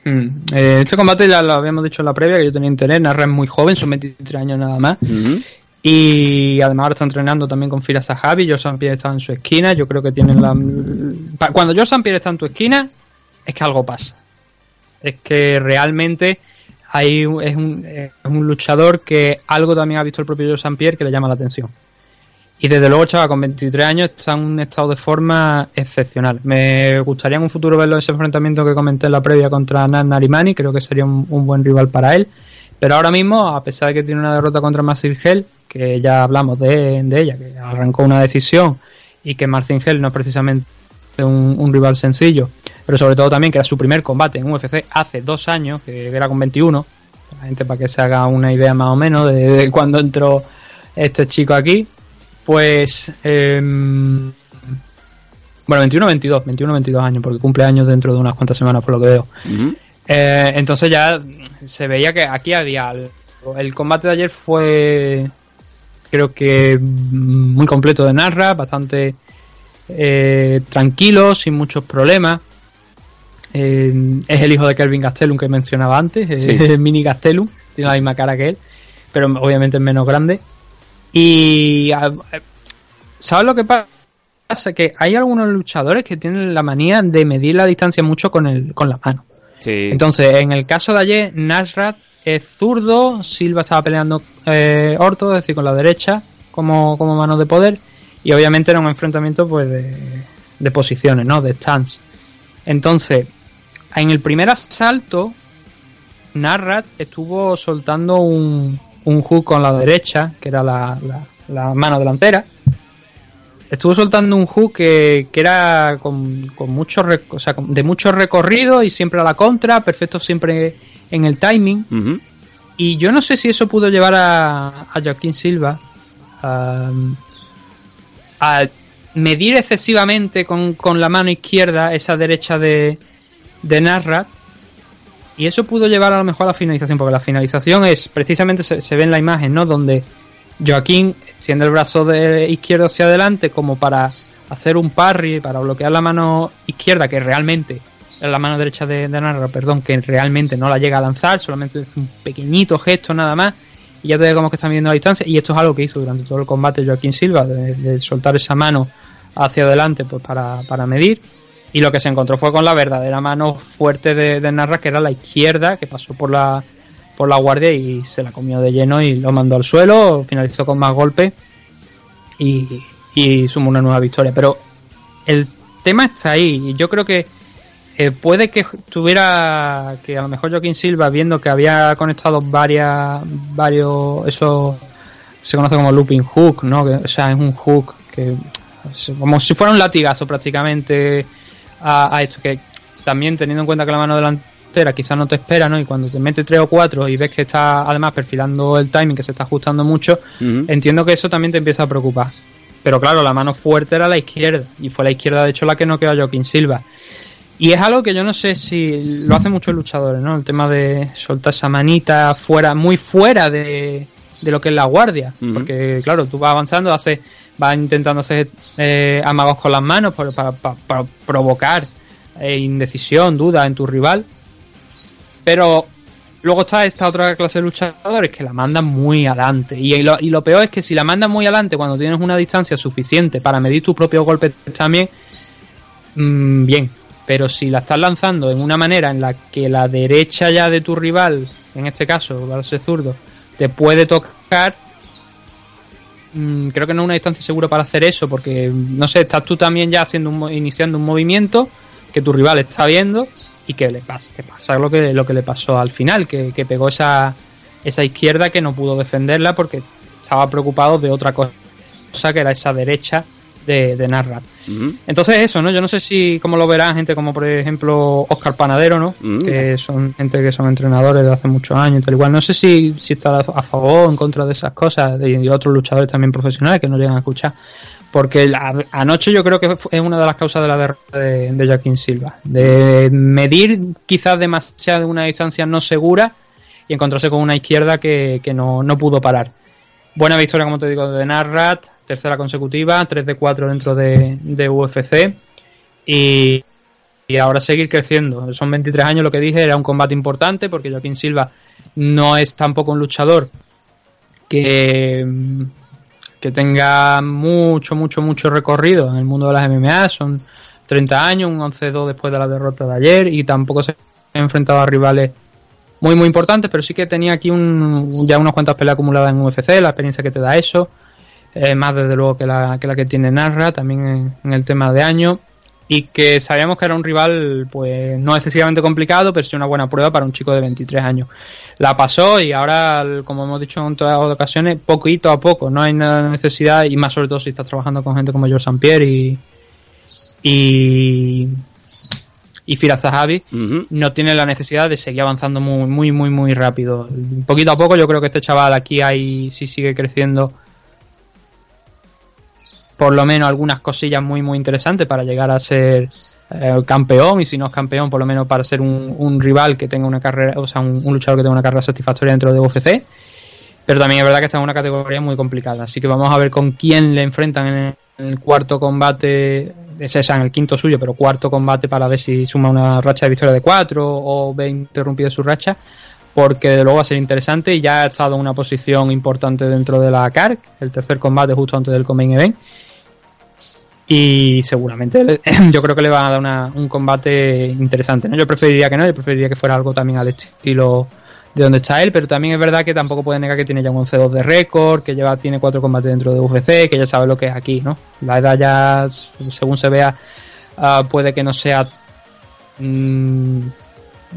Mm. Eh, este combate ya lo habíamos dicho en la previa, que yo tenía interés. Narra es muy joven, son 23 años nada más. Y además ahora está entrenando también con Fira Zahavi. Joe. Pierre está en su esquina. Yo creo que tienen la. Cuando Joe. Pierre está en tu esquina, es que algo pasa. Es que realmente hay es, un, es un luchador que algo también ha visto el propio Joe St. Pierre que le llama la atención. Y desde luego, chaval, con 23 años está en un estado de forma excepcional. Me gustaría en un futuro verlo ese enfrentamiento que comenté en la previa contra Nan Narimani. Creo que sería un, un buen rival para él. Pero ahora mismo, a pesar de que tiene una derrota contra Marcin Hell, que ya hablamos de, de ella, que arrancó una decisión y que Marcin Hell no es precisamente un, un rival sencillo, pero sobre todo también que era su primer combate en UFC hace dos años, que era con 21. La gente para que se haga una idea más o menos de, de cuando entró este chico aquí. Pues. em, bueno, 21 22, 21 22 años, porque cumple años dentro de unas cuantas semanas, por lo que veo. Eh, entonces ya se veía que aquí había algo. El combate de ayer fue, creo que muy completo de Narra, bastante eh, tranquilo, sin muchos problemas. Eh, es el hijo de Kelvin Gastelum que mencionaba antes, eh, Sí. [laughs] Mini Gastelum, tiene la misma cara que él, pero obviamente es menos grande. Y a- ¿sabes lo que pasa? Que hay algunos luchadores que tienen la manía de medir la distancia mucho con, el, con la mano. Sí. Entonces, en el caso de ayer, Nasrat es zurdo, Silva estaba peleando eh, orto, es decir, con la derecha como, como mano de poder, y obviamente era un enfrentamiento pues de, de posiciones, ¿no? De stance. Entonces, en el primer asalto, Narrat estuvo soltando un, un hook con la derecha, que era la, la- la mano delantera. Estuvo soltando un hook que, que era con, con mucho o sea, de mucho recorrido y siempre a la contra, perfecto siempre en el timing. Y yo no sé si eso pudo llevar a, a Joaquín Silva a, a medir excesivamente con, con la mano izquierda esa derecha de, de Narrat. Y eso pudo llevar a lo mejor a la finalización, porque la finalización es precisamente, se, se ve en la imagen, ¿no? Donde Joaquín extiende el brazo de izquierdo hacia adelante como para hacer un parry, para bloquear la mano izquierda, que realmente la mano derecha de, de Narra, perdón, que realmente no la llega a lanzar, solamente es un pequeñito gesto nada más, y ya te como que está midiendo la distancia, y esto es algo que hizo durante todo el combate Joaquín Silva, de, de soltar esa mano hacia adelante pues para, para medir, y lo que se encontró fue con la verdadera mano fuerte de, de Narra, que era la izquierda, que pasó por la por la guardia y se la comió de lleno y lo mandó al suelo, finalizó con más golpes y, y sumó una nueva victoria. Pero el tema está ahí, y yo creo que eh, puede que tuviera que a lo mejor Joaquín Silva viendo que había conectado varias varios eso se conoce como looping hook no que, o sea es un hook que como si fuera un latigazo prácticamente a, a esto que también teniendo en cuenta que la mano delantera quizás no te espera no y cuando te mete tres o cuatro y ves que está además perfilando el timing que se está ajustando mucho entiendo que eso también te empieza a preocupar pero claro, la mano fuerte era la izquierda. Y fue la izquierda, de hecho, la que no quedó a Joaquín Silva. Y es algo que yo no sé si lo hacen muchos luchadores, ¿no? El tema de soltar esa manita fuera, muy fuera de, de lo que es la guardia. Porque, claro, tú vas avanzando, haces, vas intentando hacer eh, amagos con las manos para, para- para provocar eh, indecisión, duda en tu rival. Pero luego está esta otra clase de luchadores que la mandan muy adelante. Y lo, y lo peor es que si la mandan muy adelante cuando tienes una distancia suficiente para medir tus propios golpes también, mm, bien. Pero si la estás lanzando en una manera en la que la derecha ya de tu rival, en este caso, va ser zurdo, te puede tocar, mm, creo que no es una distancia segura para hacer eso, porque, no sé, estás tú también ya haciendo un iniciando un movimiento que tu rival está viendo y que le pasa, que pasa lo que, lo que le pasó al final, que, que pegó esa, esa izquierda que no pudo defenderla porque estaba preocupado de otra cosa, que era esa derecha de, de Narrat. Entonces eso, ¿no? Yo no sé si cómo lo verán gente como por ejemplo Oscar Panadero, ¿no? Que son gente que son entrenadores de hace muchos años y tal igual. No sé si, si está a favor o en contra de esas cosas y, otros luchadores también profesionales que no llegan a escuchar. Porque la- anoche yo creo que fue- es una de las causas de la derrota de, de Joaquín Silva. De medir quizás demasiado una distancia no segura y encontrarse con una izquierda que, que no, no pudo parar. Buena victoria, como te digo, de Narrat, tercera consecutiva, 3 de 4 dentro de, de UFC. Y, y ahora seguir creciendo. Son 23 años, lo que dije, era un combate importante porque Joaquín Silva no es tampoco un luchador que, que tenga mucho, mucho, mucho recorrido en el mundo de las MMA. Son 30 años, un 11-2 después de la derrota de ayer y tampoco se ha enfrentado a rivales muy muy importantes, pero sí que tenía aquí un, ya unas cuantas peleas acumuladas en UFC, la experiencia que te da eso, eh, más desde luego que la, que la que tiene Narra, también en, en el tema de año, y que sabíamos que era un rival pues no excesivamente complicado, pero sí una buena prueba para un chico de 23 años. La pasó y ahora, como hemos dicho en otras ocasiones, poquito a poco, no hay nada necesidad, y más sobre todo si estás trabajando con gente como George St. Pierre y, y, y Firas Zahavi, Ujú. no tiene la necesidad de seguir avanzando muy, muy, muy, muy rápido. Poquito a poco, yo creo que este chaval aquí ahí sí sigue creciendo. Por lo menos algunas cosillas muy, muy interesantes para llegar a ser eh, campeón. Y si no es campeón, por lo menos para ser un, rival que tenga una carrera, o sea, un, luchador que tenga una carrera satisfactoria dentro de UFC. Pero también es verdad que está en una categoría muy complicada. Así que vamos a ver con quién le enfrentan en el, cuarto combate. Es esa, en el quinto suyo, pero cuarto combate para ver si suma una racha de victoria de cuatro o ve interrumpida su racha. Porque de luego va a ser interesante y ya ha estado en una posición importante dentro de la CARC. El tercer combate justo antes del Main Event. Y seguramente [clears throat] yo creo que le van a dar una- un combate interesante. ¿no? Yo preferiría que no, yo preferiría que fuera algo también al estilo de donde está él, pero también es verdad que tampoco puede negar que tiene ya un 11-2 de récord, que lleva, tiene cuatro combates dentro de UFC, que ya sabe lo que es aquí, ¿no? La edad ya, según se vea, ah, puede que no sea... mm,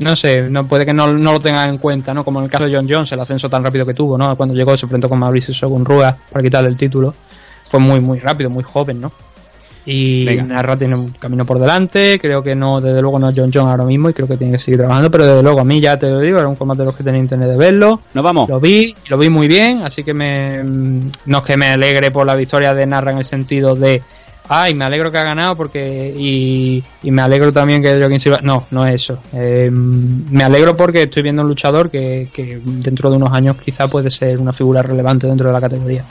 no sé, no puede que no, no lo tengan en cuenta, ¿no? Como en el caso de John Jones, el ascenso tan rápido que tuvo, ¿no? Cuando llegó se enfrentó con Mauricio Shogun Rua para quitarle el título. Fue muy, muy rápido, muy joven, ¿no? Y Venga. Narra tiene un camino por delante, creo que no, desde luego no es John John ahora mismo y creo que tiene que seguir trabajando, pero desde luego a mí ya te lo digo, era un combate de los que tenía internet de verlo, Nos vamos. lo vi, lo vi muy bien, así que me, mm, no es que me alegre por la victoria de Narra en el sentido de, ay, me alegro que ha ganado porque, y, y me alegro también que Joaquín Silva, no, no es eso, Eh, me alegro porque estoy viendo un luchador que, que dentro de unos años quizá puede ser una figura relevante dentro de la categoría.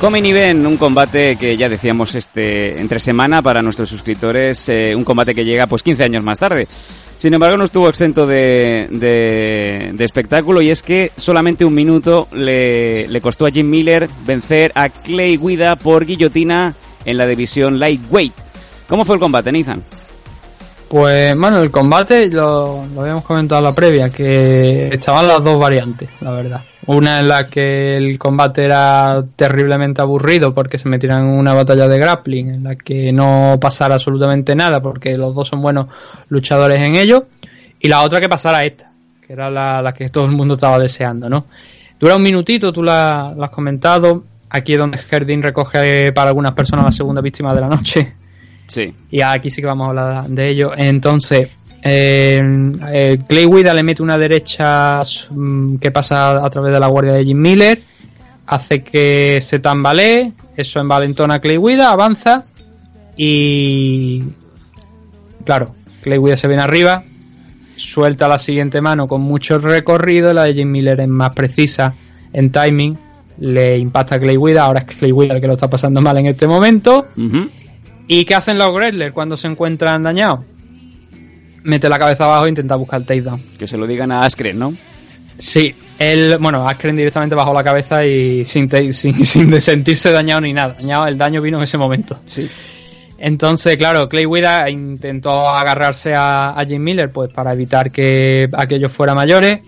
Coming Event, un combate que ya decíamos este entre semana para nuestros suscriptores, eh, un combate que llega pues 15 años más tarde. Sin embargo, no estuvo exento de, de, de espectáculo y es que solamente un minuto le, le costó a Jim Miller vencer a Clay Guida por guillotina en la división Lightweight. ¿Cómo fue el combate, Nathan? Pues bueno, el combate lo, habíamos comentado en la previa, que estaban las dos variantes, la verdad. Una en la que el combate era terriblemente aburrido porque se metieran en una batalla de grappling, en la que no pasara absolutamente nada porque los dos son buenos luchadores en ello. Y la otra que pasara esta, que era la, la que todo el mundo estaba deseando, ¿no? Dura un minutito, tú la, la has comentado. Aquí es donde Herdin recoge para algunas personas la segunda víctima de la noche. Sí. Y aquí sí que vamos a hablar de ello. Entonces, eh, eh, Clay Guida le mete una derecha mm, que pasa a través de la guardia de Jim Miller, hace que se tambalee, eso envalentona a Clay Guida, avanza y claro, Clay Guida se viene arriba, suelta la siguiente mano con mucho recorrido, la de Jim Miller es más precisa en timing, le impacta a Clay Guida, ahora es Clay Guida el que lo está pasando mal en este momento. Ujú. ¿Y qué hacen los Wrestlers cuando se encuentran dañados? Mete la cabeza abajo e intenta buscar el takedown. Que se lo digan a Askren, ¿no? Sí, él, bueno, Askren directamente bajó la cabeza y sin, sin, [laughs] sin sentirse dañado ni nada. Dañado, el daño vino en ese momento. Sí. Entonces, claro, Clay Guida intentó agarrarse a, a Jim Miller pues para evitar que aquellos fuera mayores.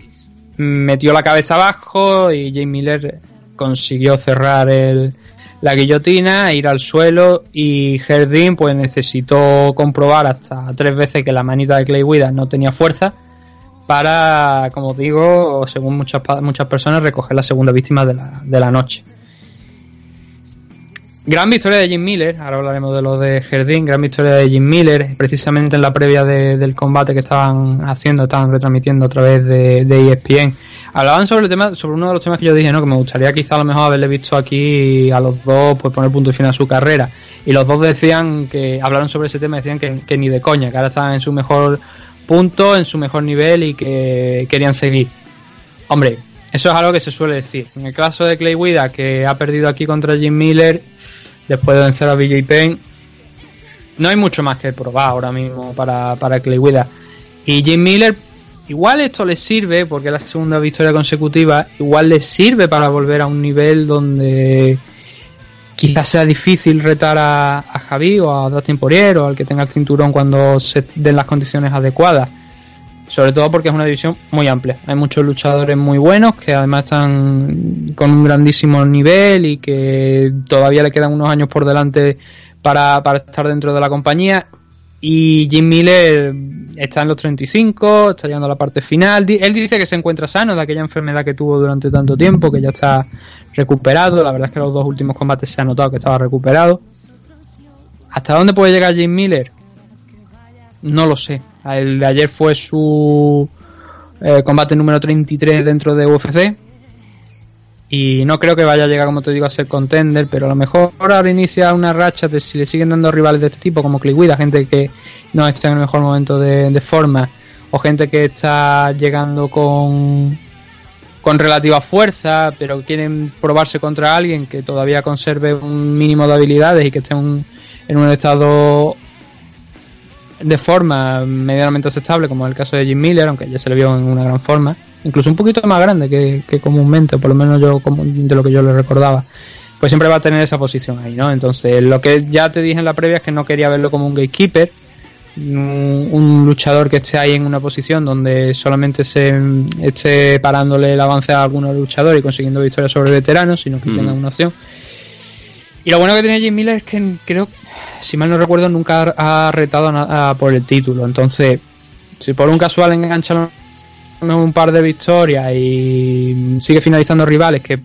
Metió la cabeza abajo y Jim Miller consiguió cerrar el, la guillotina, ir al suelo y Herdin pues necesitó comprobar hasta tres veces que la manita de Clay Guida no tenía fuerza para, como digo, según muchas, muchas personas, recoger la segunda víctima de la, de la noche. Gran victoria de Jim Miller, ahora hablaremos de lo de Jardín, gran victoria de Jim Miller, precisamente en la previa de- del combate que estaban haciendo, estaban retransmitiendo a través de, de ESPN. Hablaban sobre el tema, sobre uno de los temas que yo dije, ¿no? Que me gustaría quizá a lo mejor haberle visto aquí a los dos, pues poner punto final a su carrera. Y los dos decían que, hablaron sobre ese tema, decían que, que ni de coña, que ahora estaban en su mejor punto, en su mejor nivel y que querían seguir. Hombre, eso es algo que se suele decir. En el caso de Clay Guida, que ha perdido aquí contra Jim Miller, después de vencer a BJ Penn, no hay mucho más que probar ahora mismo para, para Clay Guida. Y Jim Miller, igual esto le sirve, porque es la segunda victoria consecutiva, igual le sirve para volver a un nivel donde quizás sea difícil retar a, a Javi o a Dustin Poirier o al que tenga el cinturón cuando se den las condiciones adecuadas. Sobre todo porque es una división muy amplia. Hay muchos luchadores muy buenos que además están con un grandísimo nivel y que todavía le quedan unos años por delante para, para estar dentro de la compañía. Y Jim Miller está en los 35, está llegando a la parte final. Él dice que se encuentra sano de aquella enfermedad que tuvo durante tanto tiempo, que ya está recuperado. La verdad es que los dos últimos combates se ha notado que estaba recuperado. ¿Hasta dónde puede llegar Jim Miller? No lo sé. El de ayer fue su eh, combate número 33 dentro de UFC. Y no creo que vaya a llegar, como te digo, a ser contender, pero a lo mejor ahora inicia una racha de si le siguen dando rivales de este tipo, como Clay Guida, gente que no está en el mejor momento de, de forma, o gente que está llegando con, con relativa fuerza, pero quieren probarse contra alguien que todavía conserve un mínimo de habilidades y que esté un- en un estado de forma medianamente aceptable, como es el caso de Jim Miller, aunque ya se le vio en una gran forma, incluso un poquito más grande que, que comúnmente, o por lo menos yo como de lo que yo le recordaba, pues siempre va a tener esa posición ahí, ¿no? Entonces, lo que ya te dije en la previa es que no quería verlo como un gatekeeper, un, un luchador que esté ahí en una posición donde solamente se esté parándole el avance a algunos luchadores y consiguiendo victorias sobre veteranos, sino que Ujú. tenga una opción. Y lo bueno que tiene Jim Miller es que creo, si mal no recuerdo, nunca ha retado a na- a por el título. Entonces, si por un casual engancha a lo mejor un par de victorias y sigue finalizando rivales, que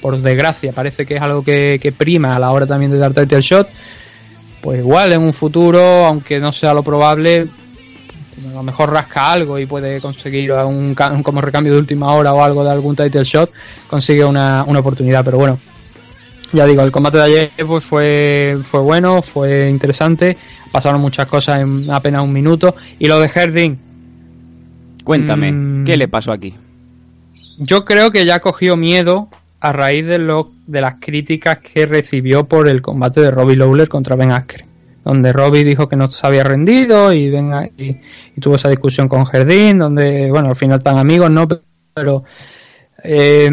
por desgracia parece que es algo que, prima a la hora también de dar title shot, pues igual en un futuro, aunque no sea lo probable, a lo mejor rasca algo y puede conseguir un, como recambio de última hora o algo de algún title shot, consigue una oportunidad. Pero bueno, ya digo, el combate de ayer pues, fue, fue bueno, fue interesante, pasaron muchas cosas en apenas un minuto. Y lo de Herding, Cuéntame, Mm. ¿qué le pasó aquí? yo creo que ya cogió miedo a raíz de, lo, de las críticas que recibió por el combate de Robbie Lawler contra Ben Askren, donde Robbie dijo que no se había rendido y, Ben y, y tuvo esa discusión con Jardín, donde, bueno, al final están amigos, ¿no? Pero eh,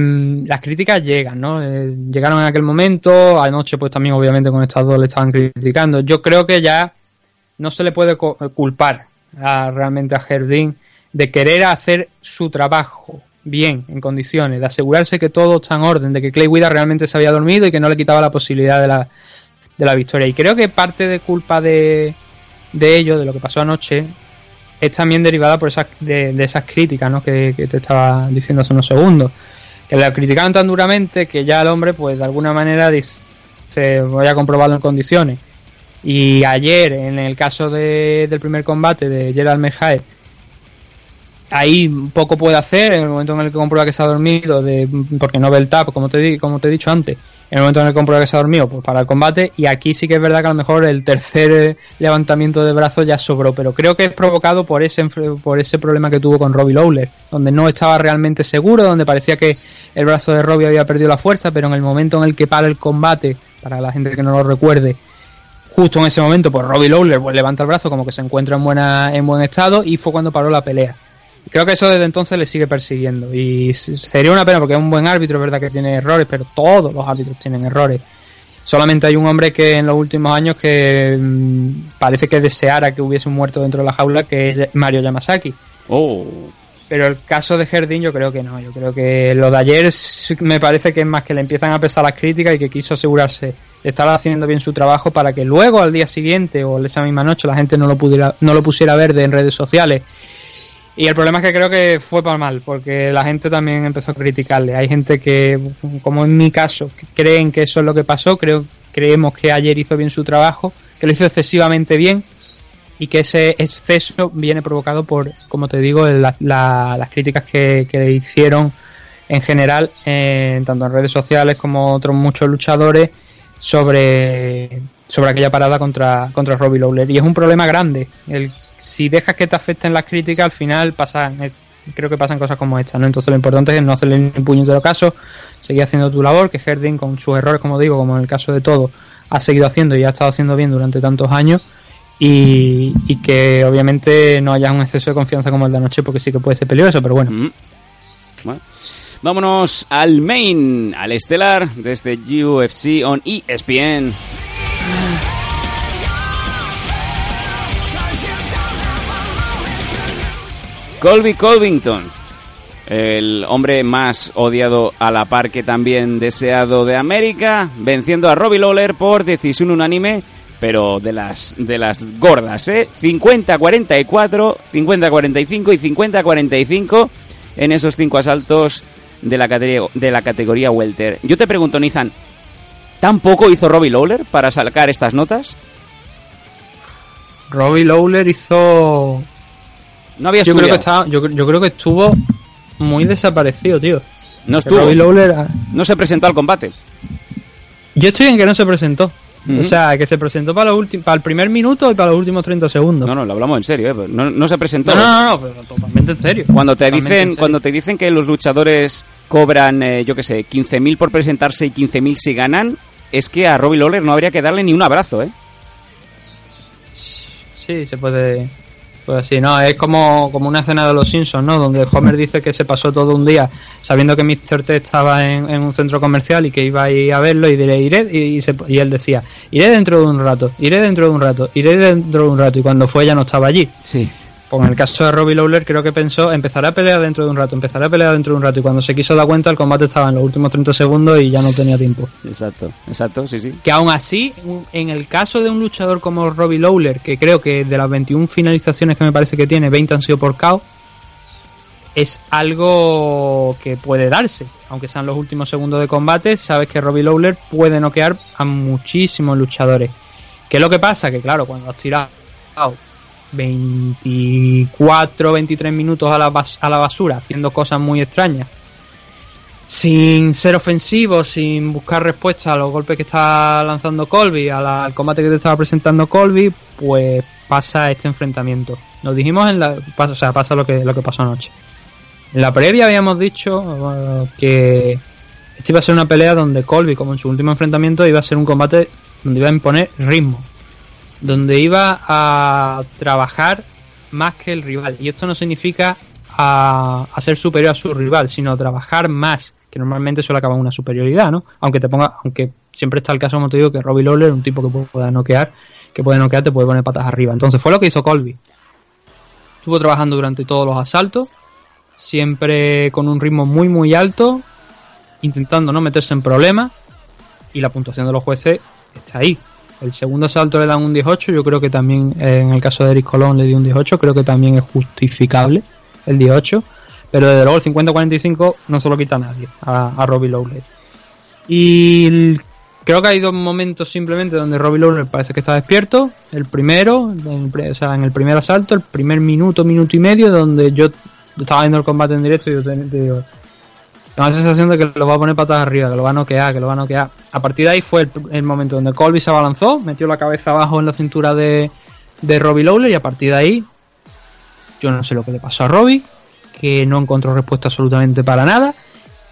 las críticas llegan, ¿no? Eh, llegaron en aquel momento, anoche pues también obviamente con estas dos le estaban criticando. Yo creo que ya no se le puede culpar realmente a Jardín de querer hacer su trabajo bien, en condiciones, de asegurarse que todo está en orden, de que Clay Guida realmente se había dormido y que no le quitaba la posibilidad de la, de la victoria. Y creo que parte de culpa de, de ello, de lo que pasó anoche, es también derivada por esas, de, esas críticas ¿no? que, te estaba diciendo hace unos segundos. Que la criticaban tan duramente que ya el hombre, pues de alguna manera, se voy a comprobarlo en condiciones. Y ayer, en el caso de- del primer combate de Gerald Merhae, ahí poco puede hacer en el momento en el que comprueba que se ha dormido, de, porque no ve el tap, como te, como te he dicho antes. En el momento en el que comprueba que se ha dormido, pues para el combate. Y aquí sí que es verdad que a lo mejor el tercer eh, levantamiento de brazos ya sobró, pero creo que es provocado por ese, por ese problema que tuvo con Robbie Lawler, donde no estaba realmente seguro, donde parecía que el brazo de Robbie había perdido la fuerza, pero en el momento en el que para el combate, para la gente que no lo recuerde, justo en ese momento, pues Robbie Lawler pues, levanta el brazo como que se encuentra en, buena, en buen estado y fue cuando paró la pelea. Creo que eso desde entonces le sigue persiguiendo y sería una pena porque es un buen árbitro, es verdad que tiene errores, pero todos los árbitros tienen errores. Solamente hay un hombre que en los últimos años que mm, parece que deseara que hubiese un muerto dentro de la jaula, que es Mario Yamasaki. Oh, Pero el caso de Jardín yo creo que no. Yo creo que lo de ayer me parece que es más que le empiezan a pesar las críticas y que quiso asegurarse de estar haciendo bien su trabajo para que luego al día siguiente o esa misma noche la gente no lo pudiera no lo pusiera verde en redes sociales. Y el problema es que creo que fue para mal, porque la gente también empezó a criticarle. Hay gente que, como en mi caso, creen que eso es lo que pasó. Creo, creemos que ayer hizo bien su trabajo, que lo hizo excesivamente bien y que ese exceso viene provocado por, como te digo, la- la- las críticas que, que hicieron en general, eh, tanto en redes sociales como otros muchos luchadores, sobre, sobre aquella parada contra, contra Robbie Lawler. Y es un problema grande. El, si dejas que te afecten las críticas, al final pasan, eh, creo que pasan cosas como estas, ¿no? Entonces lo importante es no hacerle ni puñetero caso, seguir haciendo tu labor, que Herding con sus errores, como digo, como en el caso de todo, ha seguido haciendo y ha estado haciendo bien durante tantos años. Y, y que obviamente no haya un exceso de confianza como el de anoche, porque sí que puede ser peligroso, pero bueno. Mm. Bueno. Vámonos al main, al estelar, desde UFC on ESPN. Colby Colvington, el hombre más odiado a la par que también deseado de América, venciendo a Robbie Lawler por decisión unánime, pero de las de las gordas, ¿eh? 50-44, 50-45 y 50-45 en esos cinco asaltos de la categoría de la categoría welter. Yo te pregunto, Nizan, ¿tan poco hizo Robbie Lawler para sacar estas notas? Robbie Lawler hizo No había yo creo, que estaba, yo, yo creo que estuvo muy desaparecido, tío. No estuvo. No se presentó al combate. yo estoy en que no se presentó. O sea, que se presentó para, los para el primer minuto y para los últimos 30 segundos. No, no, lo hablamos en serio, ¿eh? No, no se presentó. no, no, no, no, pero totalmente en serio. Cuando te dicen cuando te dicen que los luchadores cobran, eh, yo qué sé, 15.000 por presentarse y 15.000 si ganan, es que a Robbie Lawler no habría que darle ni un abrazo, ¿eh? Sí, se puede. Pues así, ¿no? Es como, como una escena de los Simpsons, ¿no? Donde Homer dice que se pasó todo un día sabiendo que Mr. T estaba en, en un centro comercial y que iba a ir a verlo y diré, iré, y, y él decía, iré dentro de un rato, iré dentro de un rato, iré dentro de un rato, y cuando fue ya no estaba allí. Sí. Pues en el caso de Robbie Lawler creo que pensó, empezaré a pelear dentro de un rato, empezaré a pelear dentro de un rato, y cuando se quiso dar cuenta el combate estaba en los últimos 30 segundos y ya no tenía tiempo. Exacto, exacto, sí, sí. Que aún así, en el caso de un luchador como Robbie Lawler, que creo que de las 21 finalizaciones que me parece que tiene, 20 han sido por KO, es algo que puede darse. Aunque sean los últimos segundos de combate, sabes que Robbie Lawler puede noquear a muchísimos luchadores. ¿Qué es lo que pasa? Que claro, cuando has tirado 24, 23 minutos a la, a la basura haciendo cosas muy extrañas, sin ser ofensivo, sin buscar respuesta a los golpes que está lanzando Colby, al combate que te estaba presentando Colby, pues pasa este enfrentamiento. Nos dijimos en la, o sea, pasa lo que lo que pasó anoche. En la previa habíamos dicho eh, que este iba a ser una pelea donde Colby, como en su último enfrentamiento, iba a ser un combate donde iba a imponer ritmo, donde iba a trabajar más que el rival. Y esto no significa a, ser superior a su rival, sino trabajar más, que normalmente suele acabar una superioridad, ¿no? Aunque te ponga, aunque siempre está el caso, como te digo, que Robbie Lawler un tipo que pueda noquear, que puede noquear, te puede poner patas arriba. Entonces fue lo que hizo Colby. Estuvo trabajando durante todos los asaltos, siempre con un ritmo muy muy alto, intentando no meterse en problemas, y la puntuación de los jueces está ahí. El segundo asalto le dan un 18, yo creo que también eh, en el caso de Eric Colón le dio un 18, creo que también es justificable el 18, pero desde luego el 50-45 no se lo quita a nadie, a, Robbie Lawler. Y creo que hay dos momentos simplemente donde Robbie Lawler parece que está despierto. El primero, en el, o sea, en el primer asalto, el primer minuto, minuto y medio, donde yo estaba viendo el combate en directo y yo te digo, tengo la sensación de que lo va a poner patas arriba, que lo va a noquear, que lo va a noquear. A partir de ahí fue el, momento donde Colby se abalanzó, metió la cabeza abajo en la cintura de, de Robbie Lawler y a partir de ahí yo no sé lo que le pasó a Robbie, que no encontró respuesta absolutamente para nada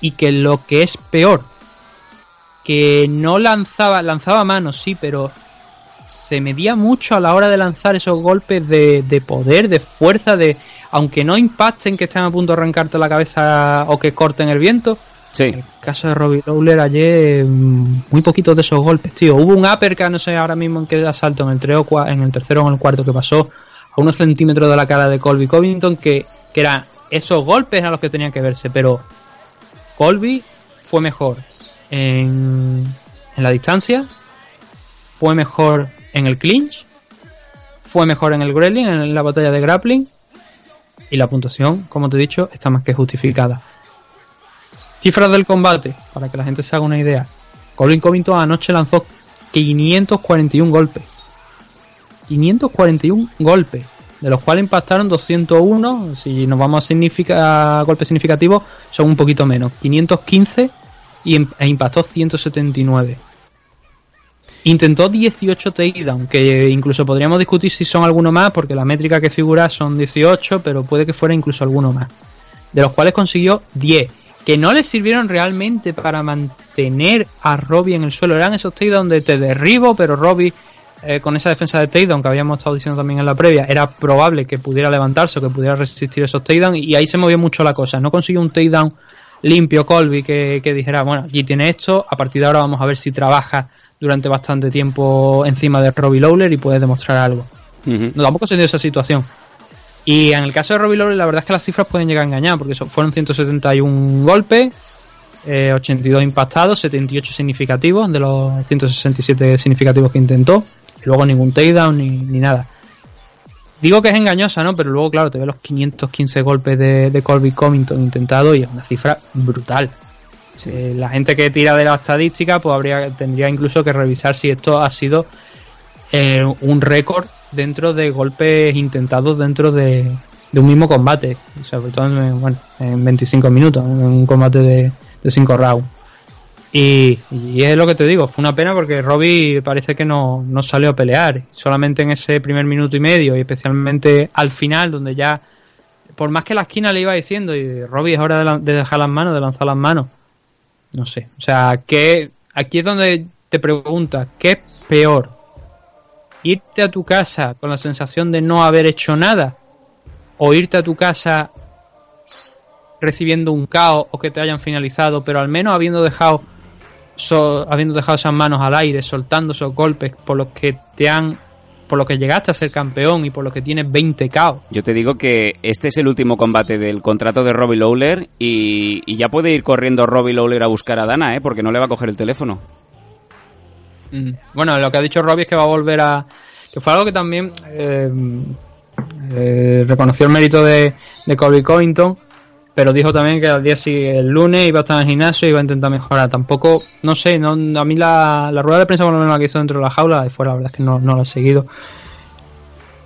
y que lo que es peor, que no lanzaba, lanzaba manos, sí, pero se medía mucho a la hora de lanzar esos golpes de, de poder, de fuerza, de aunque no impacten que estén a punto de arrancarte la cabeza o que corten el viento, Sí. El caso de Robbie Lawler ayer, mm, muy poquitos de esos golpes, tío. Hubo un uppercut, no sé ahora mismo en qué asalto, en el, tres o en el tercero o en el cuarto que pasó, a unos centímetros de la cara de Colby Covington, que, que eran esos golpes a los que tenían que verse, pero Colby fue mejor en, en la distancia, fue mejor en el clinch, fue mejor en el grappling, en la batalla de grappling, y la puntuación, como te he dicho, está más que justificada. Cifras del combate, para que la gente se haga una idea. Colin Covington anoche lanzó 541 golpes. 541 golpes, de los cuales impactaron 201. Si nos vamos a, golpes significativos, son un poquito menos. 515 y im- e impactó 179. Intentó 18 takedown, que incluso podríamos discutir si son alguno más, porque la métrica que figura son 18, pero puede que fuera incluso alguno más. De los cuales consiguió 10, que no le sirvieron realmente para mantener a Robbie en el suelo. Eran esos takedown de te derribo, pero Robbie, eh, con esa defensa de takedown que habíamos estado diciendo también en la previa, era probable que pudiera levantarse o que pudiera resistir esos takedown, y ahí se movió mucho la cosa. No consiguió un takedown limpio Colby que, que dijera, bueno, aquí tiene esto, a partir de ahora vamos a ver si trabaja durante bastante tiempo encima de Robbie Lawler y puede demostrar algo. Ujú. No, tampoco se dio esa situación. Y en el caso de Robbie Lawler, la verdad es que las cifras pueden llegar a engañar, porque fueron 171 golpes, eh, 82 impactados, 78 significativos, de los 167 significativos que intentó, y luego ningún takedown ni, ni nada. Digo que es engañosa, ¿no? Pero luego, claro, te ve los 515 golpes de, de Colby Covington intentado y es una cifra brutal. Eh, la gente que tira de la estadística, pues habría tendría incluso que revisar si esto ha sido eh, un récord dentro de golpes intentados dentro de, de un mismo combate. Sobre todo en, bueno, en 25 minutos, en un combate de, de 5 rounds. Y, es lo que te digo, fue una pena porque Robbie parece que no, no salió a pelear. Solamente en ese primer minuto y medio, y especialmente al final, donde ya, por más que la esquina le iba diciendo, y Robbie es hora de dejar las manos, de lanzar las manos. No sé. O sea, que aquí es donde te preguntas, ¿qué es peor? ¿Irte a tu casa con la sensación de no haber hecho nada? ¿O irte a tu casa recibiendo un caos o que te hayan finalizado, pero al menos habiendo dejado so- habiendo dejado esas manos al aire, soltando esos golpes por los que te han por los que llegaste a ser campeón y por los que tienes 20 caos. Yo te digo que este es el último combate del contrato de Robbie Lawler y, y ya puede ir corriendo Robbie Lawler a buscar a Dana, ¿eh? Porque no le va a coger el teléfono. Mm. Bueno, lo que ha dicho Robbie es que va a volver a. que fue algo que también eh, eh, reconoció el mérito de, de Colby Covington, pero dijo también que al día siguiente, el lunes, iba a estar en el gimnasio y iba a intentar mejorar. Tampoco, no sé, no, a mí la, la rueda de prensa, por lo menos la que hizo dentro de la jaula, de fuera, la verdad es que no, no la he seguido.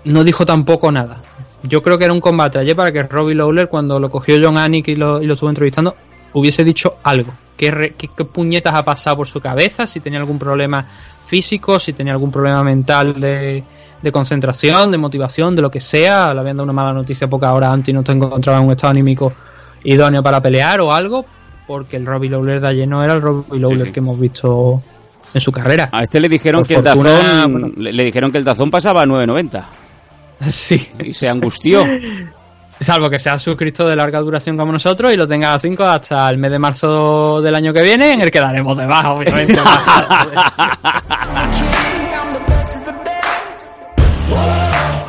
No dijo tampoco nada. Yo creo que era un combate ayer para que Robbie Lawler, cuando lo cogió John Anik y lo, y lo estuvo entrevistando, hubiese dicho algo. ¿Qué, qué- qué puñetas ha pasado por su cabeza? Si tenía algún problema físico, si tenía algún problema mental de, de concentración, de motivación, de lo que sea. Le habían dado una mala noticia pocas horas antes y no te encontraba en un estado anímico idóneo para pelear o algo. Porque el Robbie Lawler de ayer no era el Robbie Lawler sí. que hemos visto en su carrera. A este le dijeron Por que el tazón bueno. le, le dijeron que el tazón pasaba a 9.90 [laughs] Sí. y se angustió. [laughs] Salvo que sea suscrito de larga duración como nosotros y lo tenga a 5 hasta el mes de marzo del año que viene, en el que daremos de baja, obviamente. [laughs]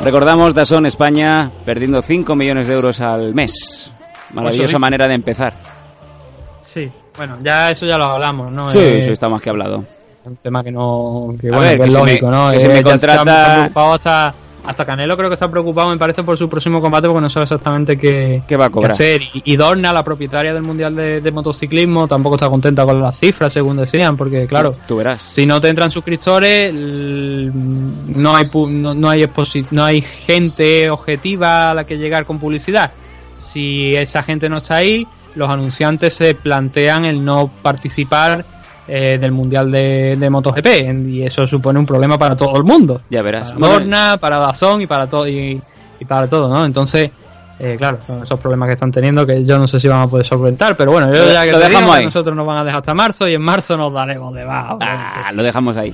Recordamos Dazón España perdiendo 5 millones de euros al mes. Maravillosa manera de empezar. sí, bueno, ya eso ya lo hablamos, ¿no? Sí, Eh, eso está más que hablado. un tema que no que, A bueno, ver, que que es me- lógico, ¿no? que me Eh, ya está- contrata- hasta hasta Canelo creo que está preocupado, me parece, por su próximo combate porque no sabe exactamente qué, ¿Qué va a cobrar? hacer. Y, y Dorna, la propietaria del Mundial de, de Motociclismo, tampoco está contenta con las cifras, según decían, porque claro, Tú verás. si no te entran suscriptores, no hay no, no hay no hay gente objetiva a la que llegar con publicidad. Si esa gente no está ahí, los anunciantes se plantean el no participar eh, del mundial de, de MotoGP y eso supone un problema para todo el mundo. Ya verás. Para Bueno, Dorna, para Dazón y para todo y, y para todo, ¿no? Entonces, eh, claro, son esos problemas que están teniendo que yo no sé si van a poder solventar, pero bueno, yo Lo- ya que lo te dejamos digo que ahí. nosotros nos van a dejar hasta marzo y en marzo nos daremos de baja. ah, lo dejamos ahí.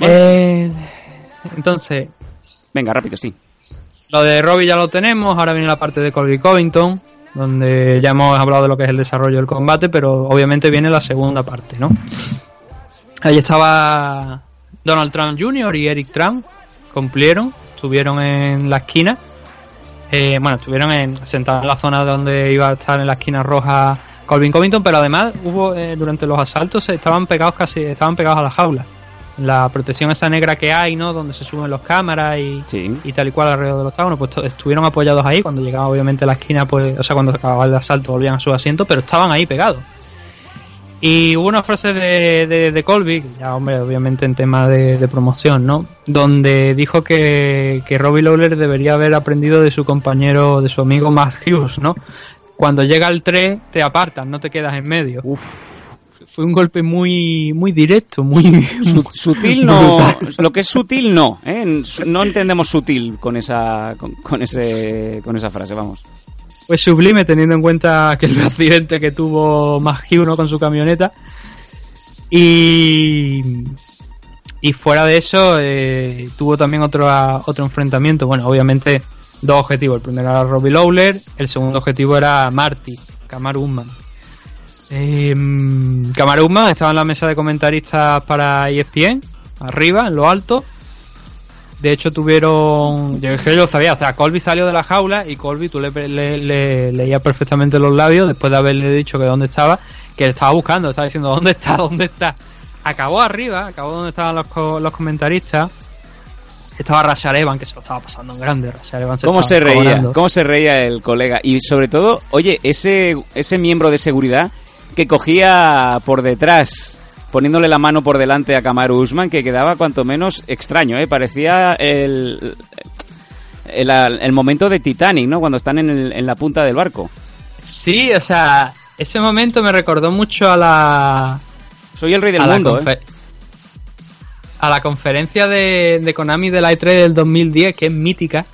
Eh, entonces, Venga, rápido, sí. Lo de Robbie ya lo tenemos, ahora viene la parte de Colby Covington, donde ya hemos hablado de lo que es el desarrollo del combate, pero obviamente viene la segunda parte, ¿no? Ahí estaba Donald Trump Jr. y Eric Trump, cumplieron, estuvieron en la esquina, eh, bueno, estuvieron en, sentados en la zona donde iba a estar en la esquina roja Colvin Covington, pero además hubo eh, durante los asaltos estaban pegados casi, estaban pegados a la jaula. La protección esa negra que hay, ¿no? Donde se suben los cámaras y, Sí. y tal y cual alrededor del octágono, pues estuvieron apoyados ahí. Cuando llegaba obviamente la esquina, pues, o sea, cuando acababa el asalto volvían a su asiento, pero estaban ahí pegados. Y hubo una frase de, de, de Colby, ya hombre, obviamente en tema de, de promoción, ¿no? Donde dijo que, que Robbie Lawler debería haber aprendido de su compañero, de su amigo Matt Hughes, ¿no? Cuando llega el 3 te apartas, no te quedas en medio. Fue un golpe muy muy directo, muy... Su- [laughs] sutil no, brutal. lo que es sutil no, ¿eh? No entendemos sutil con esa, con, con ese, con esa frase, vamos. Fue sublime teniendo en cuenta que el accidente que tuvo Matt Hughes, ¿no? con su camioneta. Y, y fuera de eso, eh, tuvo también otro, otro enfrentamiento. Bueno, obviamente dos objetivos. El primero era Robbie Lawler, el segundo objetivo era Marty, Kamaru Usman. Eh, Kamaru Usman estaba en la mesa de comentaristas para ESPN, arriba, en lo alto. De hecho, tuvieron. Yo es que yo lo sabía, o sea, Colby salió de la jaula y Colby tú le, le- le- leías perfectamente los labios después de haberle dicho que dónde estaba, que le estaba buscando, estaba diciendo dónde está, [laughs] dónde está. Acabó arriba, acabó donde estaban los, los comentaristas. Estaba Rashad Evans, que se lo estaba pasando en grande. Rashad Evans ¿Cómo se reía? ¿Cómo se reía el colega? Y sobre todo, oye, ese, ese miembro de seguridad que cogía por detrás, poniéndole la mano por delante a Kamaru Usman, que quedaba cuanto menos extraño, ¿eh? Parecía el, el, el momento de Titanic, ¿no? Cuando están en, el- en la punta del barco. Sí, o sea, ese momento me recordó mucho a la. Soy el rey del a mundo, ¿eh? A la conferencia de, de Konami de la E3 del 2010, que es mítica.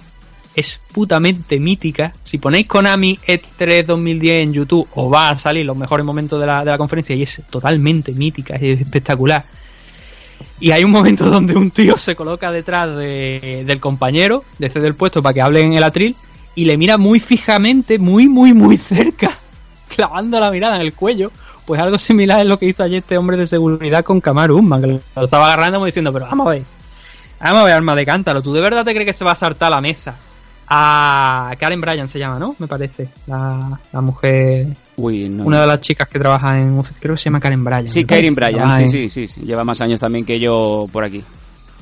Es putamente mítica. Si ponéis Konami E3 2010 en YouTube, os va a salir los mejores momentos de la, de la conferencia y es totalmente mítica, es espectacular. Y hay un momento [laughs] donde un tío se coloca detrás de- del compañero, desde del puesto para que hable en el atril, y le mira muy fijamente, muy, muy, muy cerca, [laughs] clavando la mirada en el cuello. Pues algo similar es lo que hizo ayer este hombre de seguridad con Kamaru que lo estaba agarrando como diciendo, pero vamos a ver, vamos a ver, arma de cántaro, ¿tú de verdad te crees que se va a saltar la mesa? A Karen Bryan se llama, ¿no? Me parece, la, la mujer, Uy, no. una de las chicas que trabaja en, creo que se llama Karen Bryan. Sí, Karen Bryan, sí, en- sí, sí, sí. Lleva más años también que yo por aquí.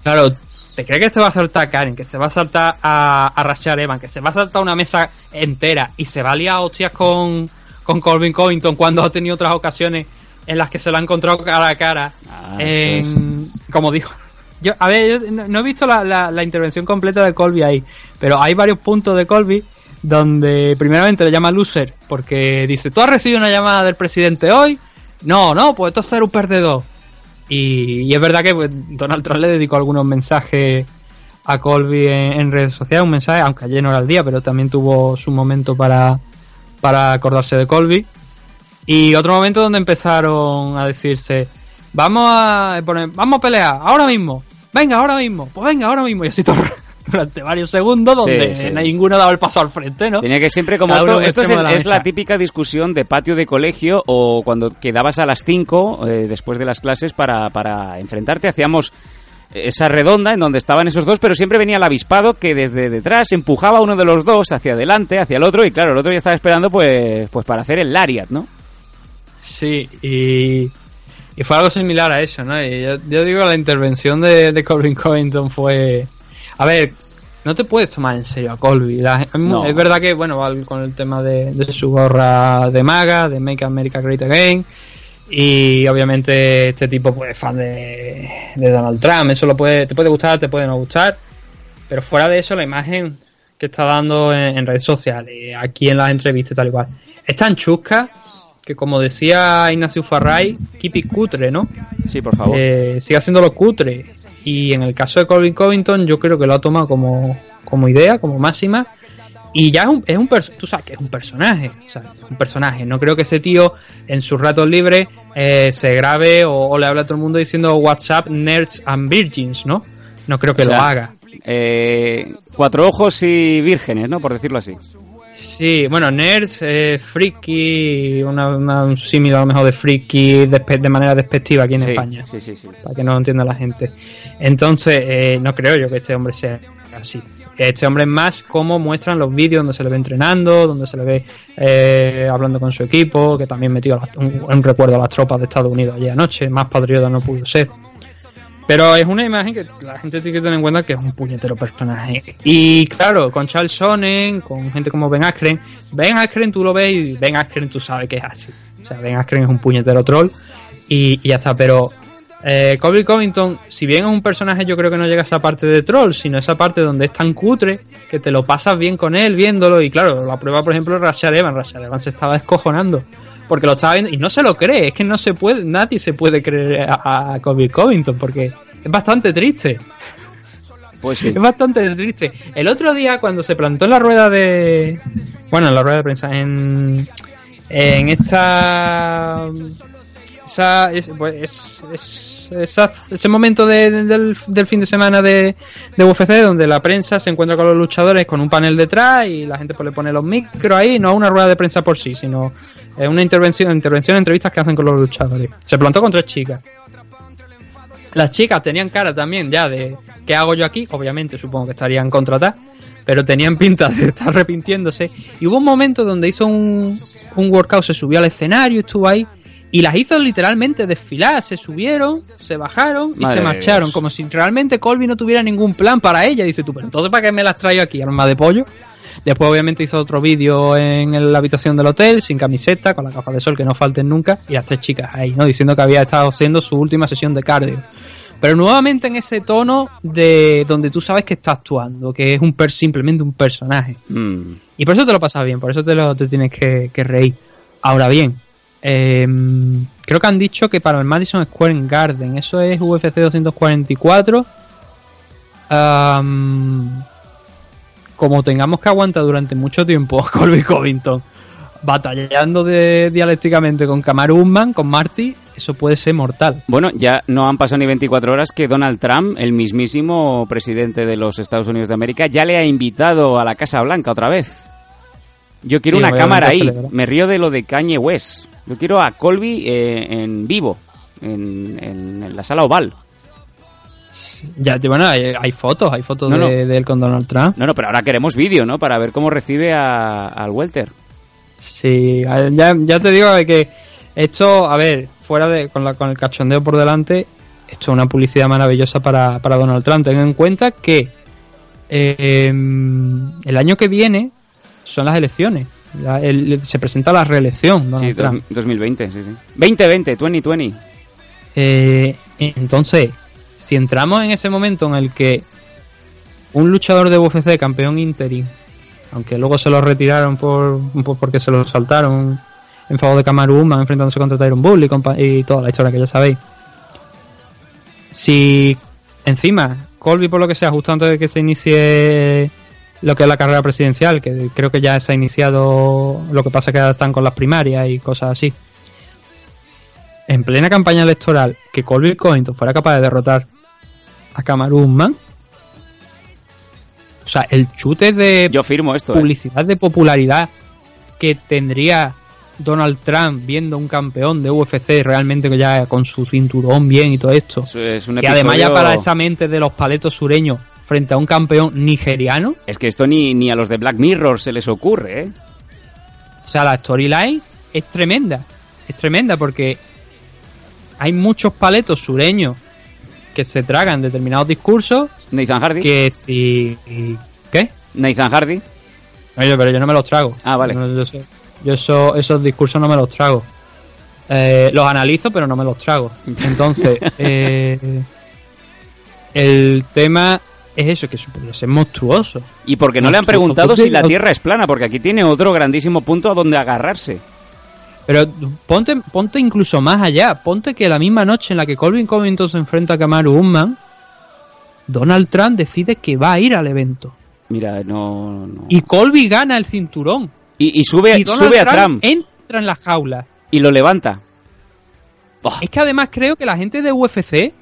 Claro, ¿te crees que se va a saltar a Karen? Que se va a saltar a, a Rashad Evans, que se va a saltar una mesa entera y se va a liar hostias con, con Colvin Covington cuando ha tenido otras ocasiones en las que se lo ha encontrado cara a cara. Ah, en- como dijo. Yo, a ver, yo no, he visto la, la- intervención completa de Colby ahí, pero hay varios puntos de Colby donde primeramente le llama loser porque dice, ¿tú has recibido una llamada del presidente hoy? No, no, pues esto es ser un perdedor. Y, es verdad que pues, Donald Trump le dedicó algunos mensajes a Colby en, en redes sociales, un mensaje, aunque ayer no era el día, pero también tuvo su momento para, para acordarse de Colby. Y otro momento donde empezaron a decirse, vamos a vamos a pelear, ahora mismo, venga, ahora mismo, pues venga, ahora mismo. Y así todo [laughs] durante varios segundos donde Sí, sí. ninguno daba el paso al frente, ¿no? Tenía que siempre, como esto, esto es, la es la mesa. típica discusión de patio de colegio o cuando quedabas a las 5 después de las clases para, para enfrentarte. Hacíamos esa redonda en donde estaban esos dos, pero siempre venía el avispado que desde detrás empujaba a uno de los dos hacia adelante, hacia el otro, y claro, el otro ya estaba esperando pues, pues para hacer el lariat, ¿no? Sí, y, y fue algo similar a eso, ¿no? Y yo, yo digo, la intervención de, de Colvin Covington fue... A ver, no te puedes tomar en serio a Colby. La- es mu- No. Es verdad que, bueno, va con el tema de, de su gorra de maga, de Make America Great Again. Y obviamente este tipo pues es fan de, de Donald Trump. Eso lo puede, te puede gustar, te puede no gustar. Pero fuera de eso, la imagen que está dando en, en redes sociales, aquí en las entrevistas tal y cual, es tan chusca que como decía Ignacio Farray, keep it cutre, ¿no? Sí, por favor. Eh, sigue haciéndolo cutre. Y en el caso de Colvin Covington, yo creo que lo ha tomado como, como idea, como máxima. Y ya es un, es un tú sabes que es un personaje, o sea, un personaje. No creo que ese tío en sus ratos libres eh, se grabe o, o le hable a todo el mundo diciendo WhatsApp nerds and virgins, ¿no? No creo que O sea, lo haga. Eh, cuatro ojos y vírgenes, ¿no? Por decirlo así. Sí, bueno, nerds, eh, freaky, una, una- un símil a lo mejor de despe- de manera despectiva aquí en Sí, España. sí, sí, sí. para que no lo entienda la gente. Entonces, eh, no creo yo que este hombre sea así. Este hombre es más como muestran los vídeos donde se le ve entrenando, donde se le ve eh, hablando con su equipo, que también metió a las- un, un recuerdo a las tropas de Estados Unidos ayer anoche, más patriota no pudo ser. Pero es una imagen que la gente tiene que tener en cuenta que es un puñetero personaje. Y claro, con Charles Sonnen, con gente como Ben Askren, Ben Askren tú lo ves y Ben Askren tú sabes que es así. O sea, Ben Askren es un puñetero troll y, y ya está. Pero eh, Covington, si bien es un personaje, yo creo que no llega a esa parte de troll, sino esa parte donde es tan cutre que te lo pasas bien con él viéndolo. Y claro, la prueba, por ejemplo, Rashad Evans. Rashad Evans se estaba descojonando porque lo estaba viendo y no se lo cree. Es que no se puede, nadie se puede creer a, a Covington porque es bastante triste. Pues sí. Es bastante triste. El otro día, cuando se plantó en la rueda de. Bueno, en la rueda de prensa, en. En esta. Esa, es, pues, es- es- esa- ese momento de- de- del, del fin de semana de, de UFC donde la prensa se encuentra con los luchadores con un panel detrás y la gente pues le pone los micros ahí, no una rueda de prensa por sí, sino eh, una intervención, intervención, entrevistas que hacen con los luchadores. Se plantó con tres chicas. Las chicas tenían cara también ya de ¿qué hago yo aquí? Obviamente supongo que estarían contratadas, pero tenían pinta de estar arrepintiéndose. Y hubo un momento donde hizo un, un workout, se subió al escenario, estuvo ahí, y las hizo literalmente desfilar, se subieron, se bajaron y Madre se marcharon, Dios. como si realmente Colby no tuviera ningún plan para ella. Dice tú, pero entonces ¿para qué me las traigo aquí? Arma de pollo. Después obviamente hizo otro vídeo en la habitación del hotel, sin camiseta, con las gafas de sol que no falten nunca, y las tres chicas ahí, ¿no? Diciendo que había estado haciendo su última sesión de cardio. Pero nuevamente en ese tono de donde tú sabes que está actuando, que es un per simplemente un personaje. Mm. Y por eso te lo pasas bien, por eso te lo te tienes que, que reír. Ahora bien, eh, creo que han dicho que para el Madison Square Garden, eso es UFC 244. Am, como tengamos que aguantar durante mucho tiempo a Colby Covington batallando de, dialécticamente con Kamaru Usman, con Marty, eso puede ser mortal. Bueno, ya no han pasado ni 24 horas que Donald Trump, el mismísimo presidente de los Estados Unidos de América, ya le ha invitado a la Casa Blanca otra vez. Yo quiero Sí, una cámara ahí. Me río de lo de Kanye West. Yo quiero a Colby eh, en vivo, en, en- en la sala oval. Ya, bueno, hay, hay fotos, hay fotos No, no. de, él con Donald Trump. No, no, pero ahora queremos vídeo, ¿no? Para ver cómo recibe a- al Welter. Sí, ya, ya te digo que esto, a ver, fuera de con, la, con el cachondeo por delante, esto es una publicidad maravillosa para, para Donald Trump. Ten en cuenta que eh, el año que viene son las elecciones. La- el- se presenta la reelección, Donald Sí, Trump. dos- 2020, sí, sí. 2020, 2020. Eh, entonces, si entramos en ese momento en el que un luchador de UFC, campeón interim, aunque luego se lo retiraron por, por- porque se lo saltaron en favor de Kamaru Usman enfrentándose contra Tyron Bull y, toda la historia que ya sabéis. Si encima Colby por lo que sea justo antes de que se inicie lo que es la carrera presidencial, que creo que ya se ha iniciado, lo que pasa que ahora están con las primarias y cosas así en plena campaña electoral que Colby Covington fuera capaz de derrotar a Kamaru Usman, o sea, el chute de Yo firmo esto, ¿eh? publicidad de popularidad que tendría Donald Trump viendo un campeón de UFC realmente que ya con su cinturón bien y todo esto. Eso es un Y además ya para esa mente de los paletos sureños frente a un campeón nigeriano, Es que esto ni, ni a los de Black Mirror se les ocurre, ¿eh? o sea, la storyline es tremenda. Es tremenda porque hay muchos paletos sureños que se tragan determinados discursos Nathan Hardy. que si... ¿Qué? Nathan Hardy. Oye, pero yo no me los trago. Ah, vale. No, yo sé- yo eso- esos discursos no me los trago. Eh, los analizo, pero no me los trago. Entonces, [laughs] eh, el tema es eso, que podría ser monstruoso. Y porque no le han preguntado si la Tierra es plana, porque aquí tiene otro grandísimo punto a donde agarrarse. Pero ponte, ponte incluso más allá. Ponte que la misma noche en la que Colvin Covington se enfrenta a Kamaru Usman, Donald Trump decide que va a ir al evento. Mira, no... no. Y Colby gana el cinturón. Y, y sube, y Donald sube a Trump entra en la jaula. y lo levanta. Es que además creo que la gente de UFC.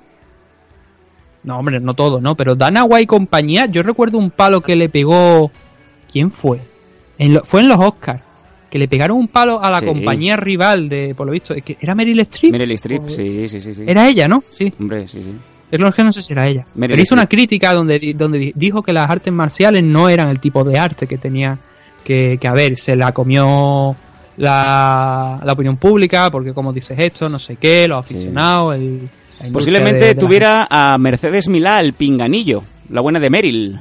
No, hombre, no todo, ¿no? Pero Dana White y compañía, yo recuerdo un palo que le pegó. ¿Quién fue? en lo- fue en los Oscars, que le pegaron un palo a la Sí. compañía rival de, por lo visto, ¿era Meryl Streep? Meryl Streep, O- sí, sí, sí. sí. Era ella, ¿no? Sí. Hombre, sí, sí. Es lo que no sé si era ella. Meryl Pero hizo una crítica donde, donde di- dijo que las artes marciales no eran el tipo de arte que tenía que, que haber. Se la comió la, la opinión pública, porque como dices esto, no sé qué, los aficionados, el, Posiblemente de- de la tuviera a Mercedes Milá, el pinganillo, la buena de Meryl.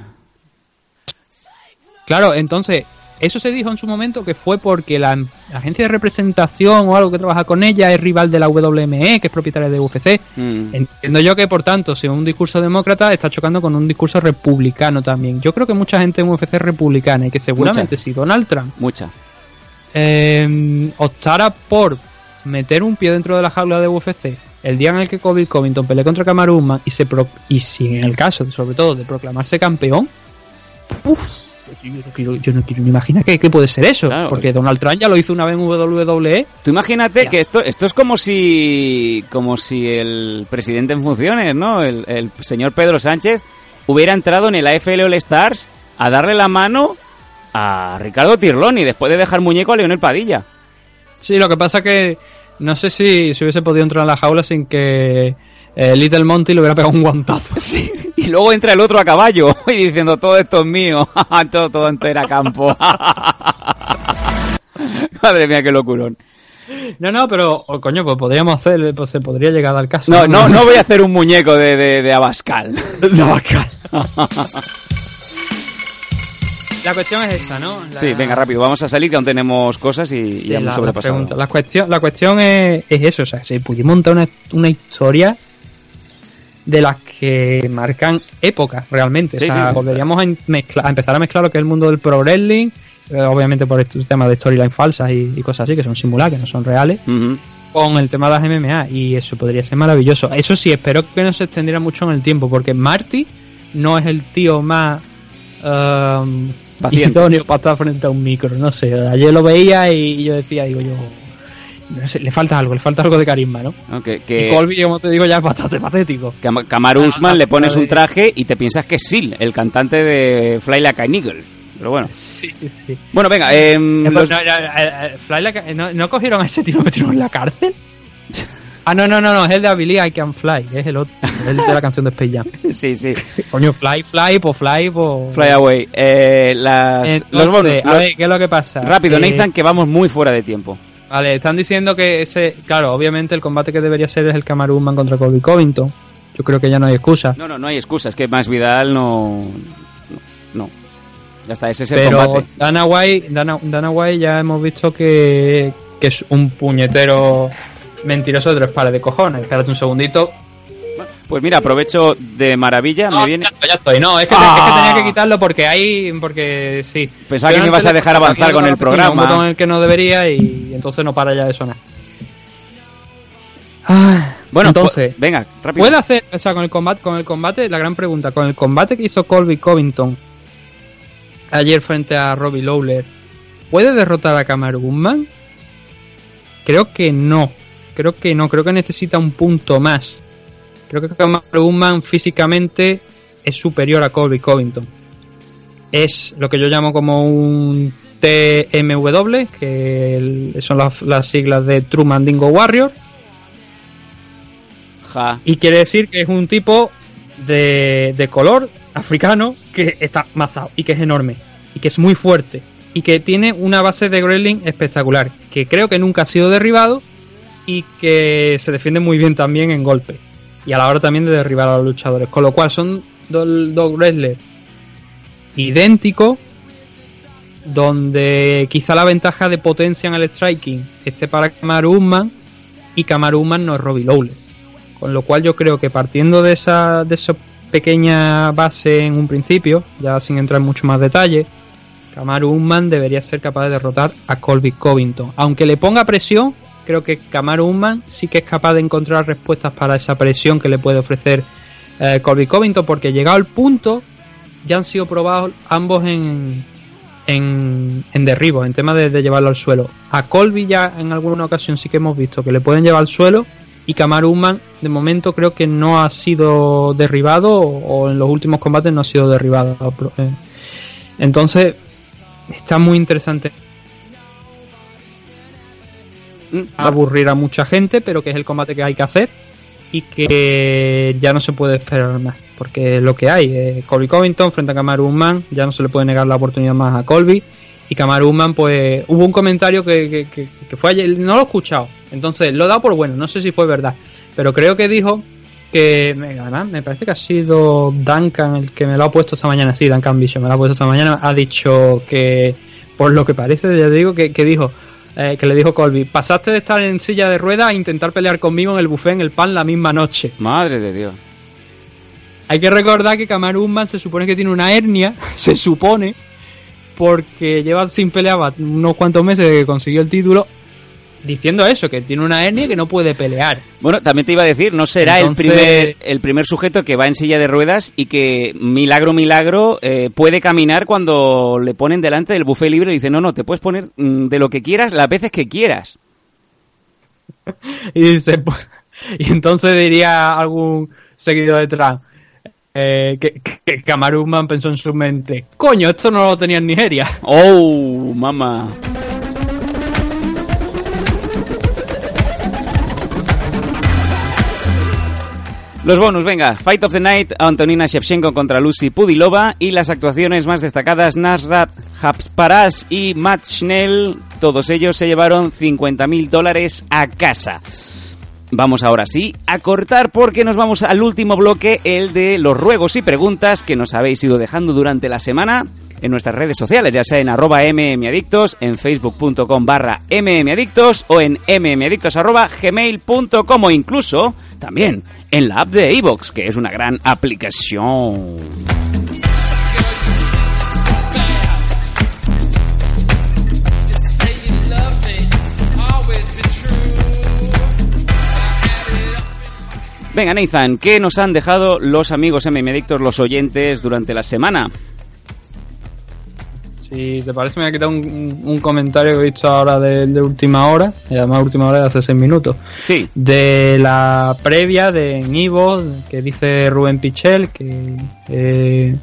Claro, entonces, eso se dijo en su momento que fue porque la, agencia de representación o algo que trabaja con ella es rival de la WME, que es propietaria de UFC. Mm. Entiendo yo que, por tanto, si un discurso demócrata está chocando con un discurso republicano también. Yo creo que mucha gente en UFC es republicana y que seguramente Mucha. si Donald Trump Mucha. eh, optara por meter un pie dentro de la jaula de UFC el día en el que Kobe Covington pelee contra Kamaru Usman y se pro- y si en el caso sobre todo de proclamarse campeón uf, yo no quiero, yo no quiero ni imaginar qué, qué puede ser eso Claro. porque Donald Trump ya lo hizo una vez en WWE Tú imagínate Ya. que esto, esto es como si, como si el presidente en funciones, ¿no? El, el señor Pedro Sánchez hubiera entrado en el AFL All Stars a darle la mano a Ricardo Tirloni después de dejar muñeco a Leonel Padilla. sí lo que pasa que no sé si, si hubiese podido entrar en la jaula sin que eh, Little Monty le hubiera pegado un guantazo [laughs] Sí. Y luego entra el otro a caballo [laughs] y diciendo todo esto es mío, [laughs] todo, todo entera campo. Madre mía, qué locurón. no no pero oh, coño pues podríamos hacer pues se podría llegar al caso No, no, no voy a hacer un muñeco de, de, de Abascal. De Abascal. La cuestión es esa, ¿no? La- Sí, venga, rápido, vamos a salir que aún tenemos cosas y, y Sí, ya hemos la, la sobrepasado. pregunta. La cuestión, la cuestión es, es eso, o sea, si pudimos montar una, una historia de las que marcan épocas realmente. Sí, o sea, sí, a, en- mezcla- a empezar a mezclar lo que es el mundo del pro wrestling, eh, obviamente por estos temas de storyline falsas y, y cosas así, que son simuladas, que no son reales, con el tema de las MMA, y eso podría ser maravilloso. Eso sí, espero que no se extendiera mucho en el tiempo, porque Marty no es el tío más um, Paciente. idóneo para estar frente a un micro, no sé. Ayer lo veía y yo decía, digo yo, no sé, le falta algo, le falta algo de carisma, ¿no? ¿no? Que, Y que, Colby, como te digo, ya es bastante patético. a Kamaru Ah, Usman le pones de- un traje y te piensas que es Sil, el cantante de Fly Like an Eagle. Pero bueno. Sí, sí. Bueno, venga, Eh, los- no, no, eh, eh, ca- ¿no, ¿no cogieron a ese tío metieron en la cárcel? [laughs] Ah, no, no, no, no, es el de Believe I Can Fly, es el otro, es el de la canción de Space Jam. [laughs] sí, sí. Coño, Fly, Fly, pues Fly, pues... Fly Away. Eh, las, Entonces, los bonus. a ver, ¿qué es lo que pasa? rápido, Eh, Nathan, que vamos muy fuera de tiempo. Vale, están diciendo que ese... Claro, obviamente el combate que debería ser es el Kamaru contra Colby Covington. Yo creo que ya no hay excusa. No, no, no hay excusas, que más Vidal no. No. no. Ya está, ese es el Pero combate. Dana White, Dana, Dana White ya hemos visto que, que es un puñetero mentiroso de tres pares de cojones. Espérate un segundito. Pues mira, aprovecho de maravilla, me viene. Ya estoy, ya estoy. No, es que, Ah. es que tenía que quitarlo porque hay. Porque sí. Pensaba que me ibas a dejar avanzar con el programa. Un botón en el que no debería y entonces no para ya de sonar. Ah, Bueno, entonces. pu- venga, rápido. ¿Puede hacer, o sea, con el combate, con el combate, la gran pregunta, con el combate que hizo Colby Covington ayer frente a Robbie Lawler, ¿puede derrotar a Kamaru Usman? Creo que no. Creo que no, creo que necesita un punto más. Creo que Kamaru Usman físicamente es superior a Colby Covington. Es lo que yo llamo como un TMW, que son las, las siglas de True Mandingo Warrior. Ja. Y quiere decir que es un tipo de, de color africano que está mazado y que es enorme y que es muy fuerte y que tiene una base de Gremlin espectacular, que creo que nunca ha sido derribado y que se defiende muy bien también en golpe y a la hora también de derribar a los luchadores. Con lo cual son dos, dos wrestlers idénticos donde quizá la ventaja de potencia en el striking esté para Kamaru Usman y Kamaru Usman no es Robbie Lawler. Con lo cual yo creo que partiendo de esa, de esa pequeña base en un principio, ya sin entrar en mucho más detalle, Kamaru Usman debería ser capaz de derrotar a Colby Covington. Aunque le ponga presión, creo que Kamaru Usman sí que es capaz de encontrar respuestas para esa presión que le puede ofrecer eh, Colby Covington, porque llegado al punto ya han sido probados ambos en, en, en en tema de, llevarlo al suelo. A Colby ya en alguna ocasión sí que hemos visto que le pueden llevar al suelo y Kamaru Usman de momento creo que no ha sido derribado o, en los últimos combates no ha sido derribado. Entonces está muy interesante. Mm, Aburrir a mucha gente, pero que es el combate que hay que hacer y que ya no se puede esperar más. Porque es lo que hay, eh, Colby Covington frente a Kamaru Usman, ya no se le puede negar la oportunidad más a Colby. Y Kamaru Usman, pues hubo un comentario que, que- fue ayer, no lo he escuchado, entonces lo he dado por bueno, no sé si fue verdad, pero creo que dijo que, me- parece que ha sido Duncan el que me lo ha puesto esta mañana, sí, Duncan Bishop me lo ha puesto esta mañana, ha dicho que, por lo que parece, ya digo, que dijo, eh, que le dijo Colby, pasaste de estar en silla de ruedas a intentar pelear conmigo en el buffet en el pan la misma noche. Madre de Dios. Hay que recordar que Kamaru Usman se supone que tiene una hernia, [laughs] se supone, porque lleva sin pelear unos cuantos meses desde que consiguió el título, diciendo eso, que tiene una hernia que no puede pelear. Bueno, también te iba a decir, no será Entonces- el primer el primer sujeto que va en silla de ruedas y que milagro milagro eh, puede caminar cuando le ponen delante del buffet libre y dice no no te puedes poner mm, de lo que quieras las veces que quieras. [laughs] Y entonces diría algún seguidor detrás eh, que, que, Kamaru pensó en su mente, coño, esto no lo tenía en Nigeria. Oh, mamá. Los bonus, venga. Fight of the Night, Antonina Shevchenko contra Lucy Pudilova y las actuaciones más destacadas, Nasrat Hapsparas y Matt Schnell, todos ellos se llevaron 50.000 dólares a casa. Vamos ahora sí a cortar porque nos vamos al último bloque, el de los ruegos y preguntas que nos habéis ido dejando durante la semana en nuestras redes sociales, ya sea en arroba mmadictos, en facebook.com barra mmadictos o en mmadictos arroba gmail.com o incluso también en la app de iVoox, que es una gran aplicación. Venga, Nathan, ¿qué nos han dejado los amigos MMadictos, los oyentes, durante la semana? Si te parece, me voy a quitar un, comentario que he visto ahora de, de última hora, y además última hora de hace seis minutos. Sí. De la previa de Nivo, que dice Rubén Pichel, que eh,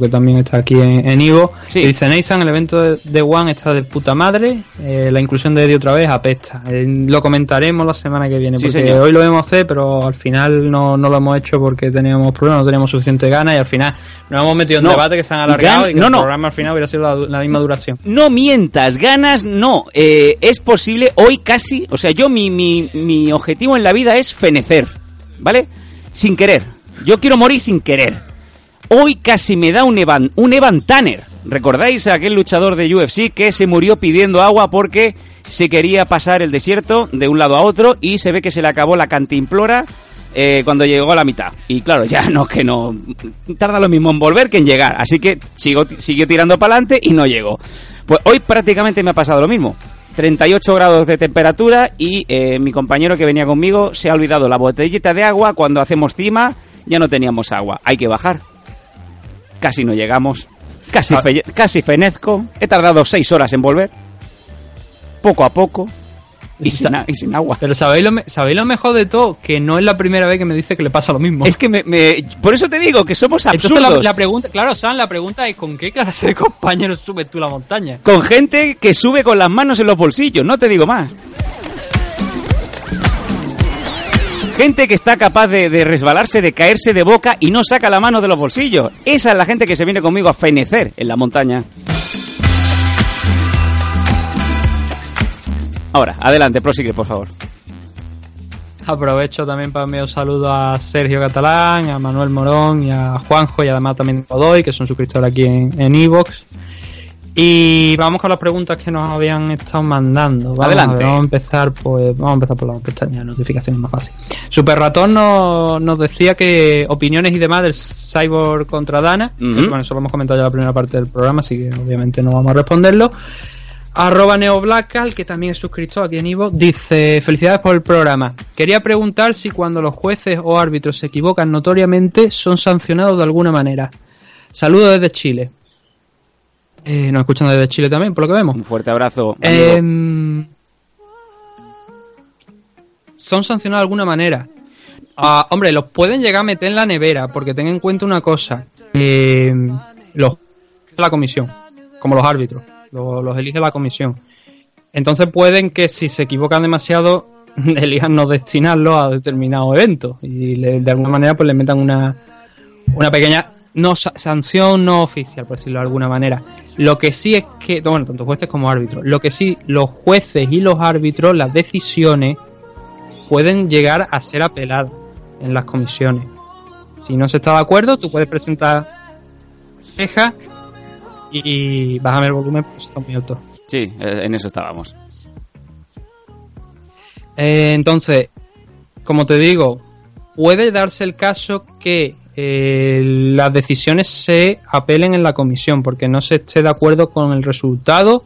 que también está aquí en, en Ivo, Sí. que dice Nathan, el evento de, de One está de puta madre, eh, la inclusión de Eddie otra vez apesta. Eh, lo comentaremos la semana que viene, Sí, porque señor. hoy lo hemos hacer, pero al final no, no lo hemos hecho porque teníamos problemas, no teníamos suficiente ganas y al final nos hemos metido en No. debate que se han alargado Gan- y que no, el no. programa al final hubiera sido la, la misma duración. No mientas, ganas no. Eh, es posible hoy casi, o sea, yo mi, mi, mi objetivo en la vida es fenecer, ¿vale? Sin querer. Yo quiero morir sin querer. Hoy casi me da un Evan, un Evan Tanner. ¿Recordáis a aquel luchador de UFC que se murió pidiendo agua porque se quería pasar el desierto de un lado a otro y se ve que se le acabó la cantimplora eh, cuando llegó a la mitad? Y claro, ya no, que no. Tarda lo mismo en volver que en llegar. Así que sigo, siguió tirando para adelante y no llegó. Pues hoy prácticamente me ha pasado lo mismo. 38 grados de temperatura y eh, mi compañero que venía conmigo se ha olvidado la botellita de agua. Cuando hacemos cima ya no teníamos agua. Hay que bajar. Casi no llegamos. Casi, Ah. fe- casi fenezco. He tardado 6 horas en volver. Poco a poco. Y sin, a- y sin agua. Pero ¿sabéis lo, ¿sabéis lo mejor de todo? Que no es la primera vez que me dice que le pasa lo mismo. Es que me, me- Por eso te digo que somos absurdos. Entonces la, la pregunta, claro, Sam, la pregunta es ¿con qué clase de compañeros subes tú la montaña? Con gente que sube con las manos en los bolsillos, no te digo más. Gente que está capaz de, resbalarse, de caerse de boca y no saca la mano de los bolsillos. Esa es la gente que se viene conmigo a fenecer en la montaña. Ahora, adelante, prosigue, por favor. Aprovecho también para enviar un saludo a Sergio Catalán, a Manuel Morón y a Juanjo y además también a Godoy, que son suscriptores aquí en en Evox. Y vamos con las preguntas que nos habían estado mandando. Vamos, Adelante. a ver, vamos a empezar, pues, vamos a empezar por la pestaña de notificaciones más fácil. Super Ratón nos, nos decía que opiniones y demás del Cyborg contra Dana. que, Ujú. bueno, eso lo hemos comentado ya en la primera parte del programa, así que obviamente no vamos a responderlo. Arroba NeoBlackal, que también es suscriptor aquí en Ivo, dice: Felicidades por el programa. Quería preguntar si cuando los jueces o árbitros se equivocan notoriamente son sancionados de alguna manera. Saludos desde Chile. Eh, nos escuchan desde Chile también, por lo que vemos. Un fuerte abrazo. Em, son sancionados de alguna manera. Ah, hombre, los pueden llegar a meter en la nevera, porque ten en cuenta una cosa. em, los la comisión. como los árbitros, lo- los, elige la comisión. Entonces pueden que si se equivocan demasiado [laughs] elijan no destinarlo a determinado evento y le- de alguna manera pues le metan una, una pequeña no sa- sanción no oficial, por decirlo de alguna manera. Lo que sí es que, bueno, tanto jueces como árbitros, lo que sí, los jueces y los árbitros, las decisiones pueden llegar a ser apeladas en las comisiones. Si no se está de acuerdo, tú puedes presentar queja y bájame el volumen, pues está muy alto. Sí, eh, en eso estábamos. Eh, entonces, como te digo, puede darse el caso que eh, las decisiones se apelen en la comisión porque no se esté de acuerdo con el resultado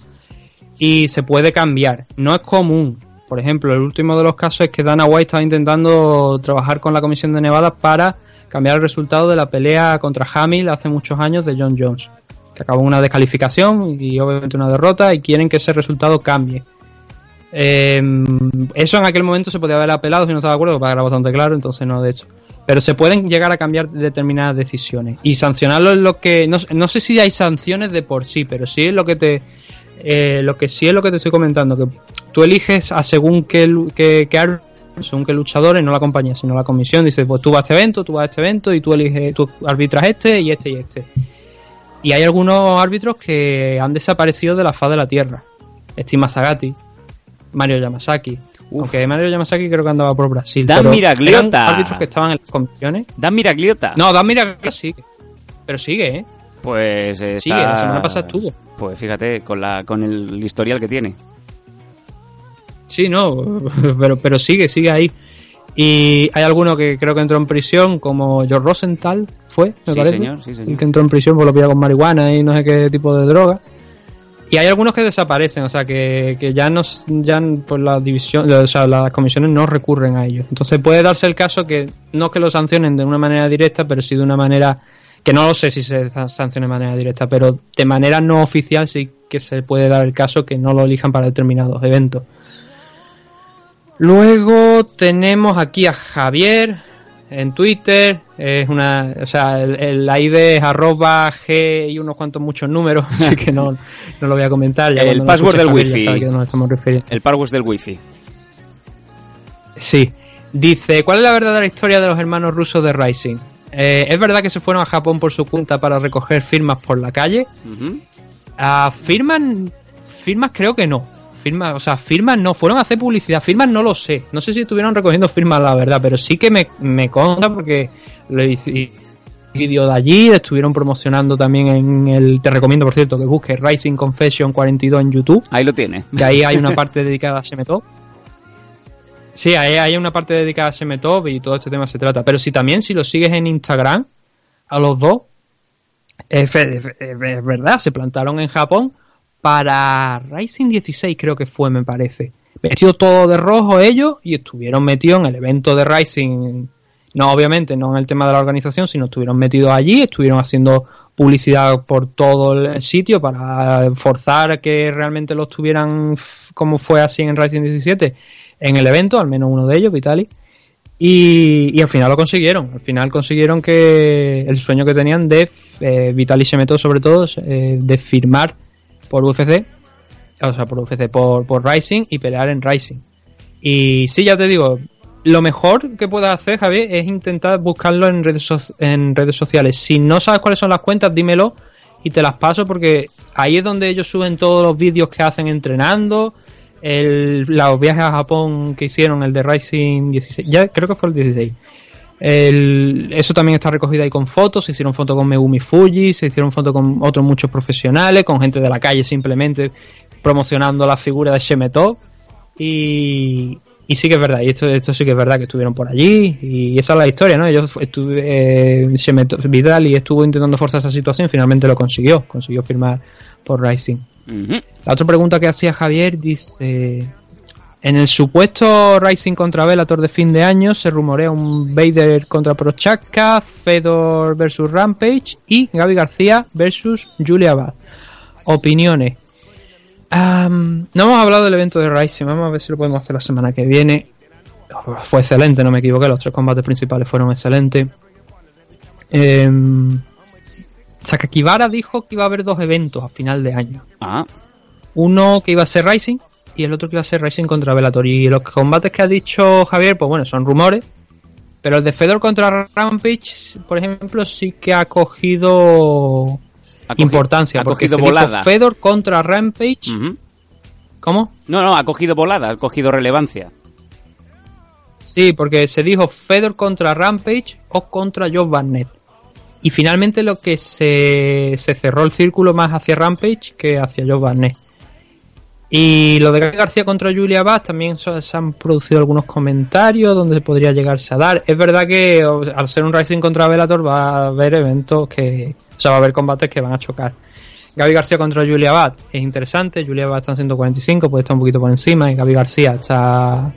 y se puede cambiar. No es común. Por ejemplo, el último de los casos es que Dana White estaba intentando trabajar con la comisión de Nevada para cambiar el resultado de la pelea contra Hamill hace muchos años de John Jones, que acabó una descalificación y obviamente una derrota y quieren que ese resultado cambie. Eh, eso en aquel momento se podía haber apelado si no estaba de acuerdo, porque era bastante claro, entonces no de hecho. Pero se pueden llegar a cambiar determinadas decisiones. Y sancionarlo es lo que. No, no sé si hay sanciones de por sí, pero sí es lo que te. eh, lo que sí es lo que te estoy comentando, que tú eliges a según qué, qué, según qué luchadores, no la compañía, sino la comisión, dice, pues tú vas a este evento, tú vas a este evento, y tú eliges, tú arbitras este y este y este. Y hay algunos árbitros que han desaparecido de la faz de la tierra. Steve Masagati, Mario Yamasaki. Aunque Mario Yamasaki creo que andaba por Brasil. Dan Miragliota. árbitros que estaban en las comisiones. Dan Miragliota. No, Dan Miragliota sigue. Pero sigue, ¿eh? Pues eh, Sigue, está- la semana pasada estuvo. Pues fíjate, con, la, con el historial que tiene. Sí, no, [laughs] pero, pero sigue, sigue ahí. Y hay alguno que creo que entró en prisión, como George Rosenthal, ¿fue? Me Sí, parece. señor, sí, señor. Que entró en prisión por lo pilla con marihuana y no sé qué tipo de droga. Y hay algunos que desaparecen, o sea, que, que ya no, ya por la división, o sea, las comisiones no recurren a ellos. Entonces puede darse el caso que no que lo sancionen de una manera directa, pero sí de una manera que no lo sé si se sanciona de manera directa, pero de manera no oficial sí que se puede dar el caso que no lo elijan para determinados eventos. Luego tenemos aquí a Javier en Twitter. Es una, o sea, el, el ID es arroba G y unos cuantos muchos números, [laughs] así que no, no lo voy a comentar. Ya El password del wifi. sabe que nos estamos refiriendo. El password del wifi. Sí. Dice, ¿cuál es la verdadera historia de los hermanos rusos de Rising? Eh, ¿Es verdad que se fueron a Japón por su cuenta para recoger firmas por la calle? Ujú. Ah, firmas, firmas creo que no. Firmas, o sea, firmas no, fueron a hacer publicidad. Firmas no lo sé. No sé si estuvieron recogiendo firmas, la verdad, pero sí que me, me consta porque lo hice vídeo de allí, estuvieron promocionando también en el, te recomiendo por cierto que busques Rising Confession 42 en YouTube, Ahí lo tiene. que ahí hay una parte dedicada a Semetop. Sí, ahí hay una parte dedicada a Semetop y todo este tema se trata. Pero si también, si lo sigues en Instagram, a los dos, es, fe- es- es verdad, se plantaron en Japón para Rising 16 creo que fue, me parece. Vestido todo de rojo ellos y estuvieron metidos en el evento de Rising. No, obviamente, no en el tema de la organización, sino estuvieron metidos allí, estuvieron haciendo publicidad por todo el sitio para forzar que realmente los tuvieran como fue así en Rising 17 en el evento, al menos uno de ellos, Vitali. Y, y al final lo consiguieron. Al final consiguieron que el sueño que tenían de eh, Vitaly Shemetov, sobre todo, eh, de firmar por UFC, o sea, por UFC, por, por Rising y pelear en Rising. Y sí, ya te digo, lo mejor que puedas hacer, Javier, es intentar buscarlo en redes, so- en redes sociales. Si no sabes cuáles son las cuentas, dímelo y te las paso porque ahí es donde ellos suben todos los vídeos que hacen entrenando, el, los viajes a Japón que hicieron, el de Rising 16, ya creo que fue el 16. El- eso también está recogido ahí con fotos, se hicieron fotos con Megumi Fuji, se hicieron fotos con otros muchos profesionales, con gente de la calle simplemente promocionando la figura de Shemetov. Y, y sí que es verdad, y esto, esto sí que es verdad que estuvieron por allí, y esa es la historia, ¿no? Ellos estuve, eh, Shemetov- Vidal y estuvo intentando forzar esa situación finalmente lo consiguió, consiguió firmar por Rising. La otra pregunta que hacía Javier dice: En el supuesto Rising contra Bellator de fin de año se rumorea un Vader contra Prochaka, Fedor versus Rampage y Gaby García versus Julia Bad. Opiniones. No hemos hablado del evento de Rising, vamos a ver si lo podemos hacer la semana que viene. Fue excelente, no me equivoqué, los tres combates principales fueron excelentes. Em, Sakakibara dijo que iba a haber dos eventos a final de año. Ah, Uno que iba a ser Rising y el otro que iba a ser Rising contra Bellator. Y los combates que ha dicho Javier, pues bueno, son rumores. Pero el de Fedor contra Rampage, por ejemplo, sí que ha cogido Ha cogido- importancia. ha porque cogido se dijo volada. Fedor contra Rampage. ¿Cómo? No, no, ha cogido volada, ha cogido relevancia. Sí, porque se dijo Fedor contra Rampage o contra Josh Barnett. Y finalmente lo que se, se cerró el círculo más hacia Rampage que hacia Josh Barnett. Y lo de Gaby García contra Julia Bass también se han producido algunos comentarios donde podría llegarse a dar. Es verdad que al ser un Rising contra Bellator va a haber eventos que... O sea, va a haber combates que van a chocar. Gaby García contra Julia Bat es interesante. Julia Bat está en 145, puede estar un poquito por encima. Y Gaby García está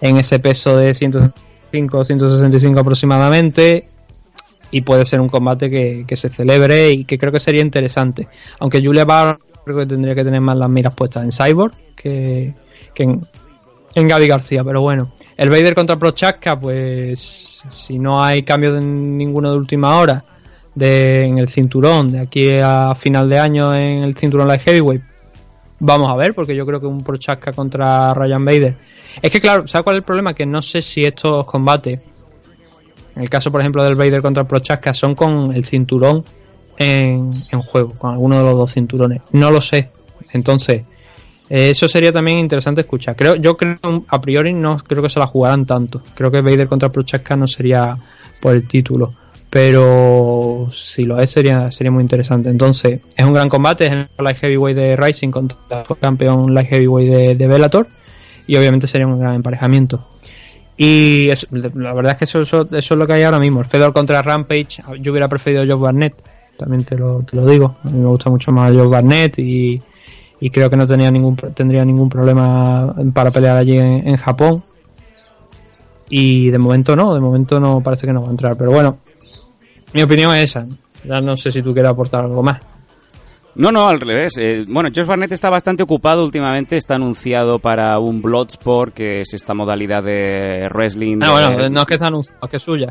en ese peso de 105 165 aproximadamente. Y puede ser un combate que, que se celebre y que creo que sería interesante. Aunque Julia Bat creo que tendría que tener más las miras puestas en Cyborg que, que en, en Gaby García. Pero bueno, el Vader contra Prochaska, pues si no hay cambio de ninguno de última hora de, en el cinturón de aquí a final de año en el cinturón light heavyweight vamos a ver porque yo creo que un Prochaska contra Ryan Bader es que claro ¿sabes cuál es el problema? que no sé si estos combates en el caso por ejemplo del Vader contra Prochaska son con el cinturón en, en juego con alguno de los dos cinturones. No lo sé. Entonces eh, eso sería también interesante escuchar. Creo yo creo a priori no creo que se la jugaran tanto. Creo que Vader contra Prochaska no sería por el título. Pero si lo es sería sería muy interesante. Entonces es un gran combate es el light heavyweight de Rising contra el campeón light heavyweight de, de Bellator. Y obviamente sería un gran emparejamiento. Y la verdad es que eso, eso, eso es lo que hay ahora mismo. El Fedor contra Rampage yo hubiera preferido Josh Barnett también te lo, te lo digo a mí me gusta mucho más Josh Barnett y, y creo que no tenía ningún tendría ningún problema para pelear allí en, en Japón y de momento no de momento no parece que no va a entrar pero bueno mi opinión es esa. Ya no sé si tú quieres aportar algo más. No, no, al revés. Eh, bueno, Josh Barnett está bastante ocupado últimamente. Está anunciado para un Bloodsport, que es esta modalidad de wrestling. Ah, de- bueno, no es que está anunciado, es que es suya.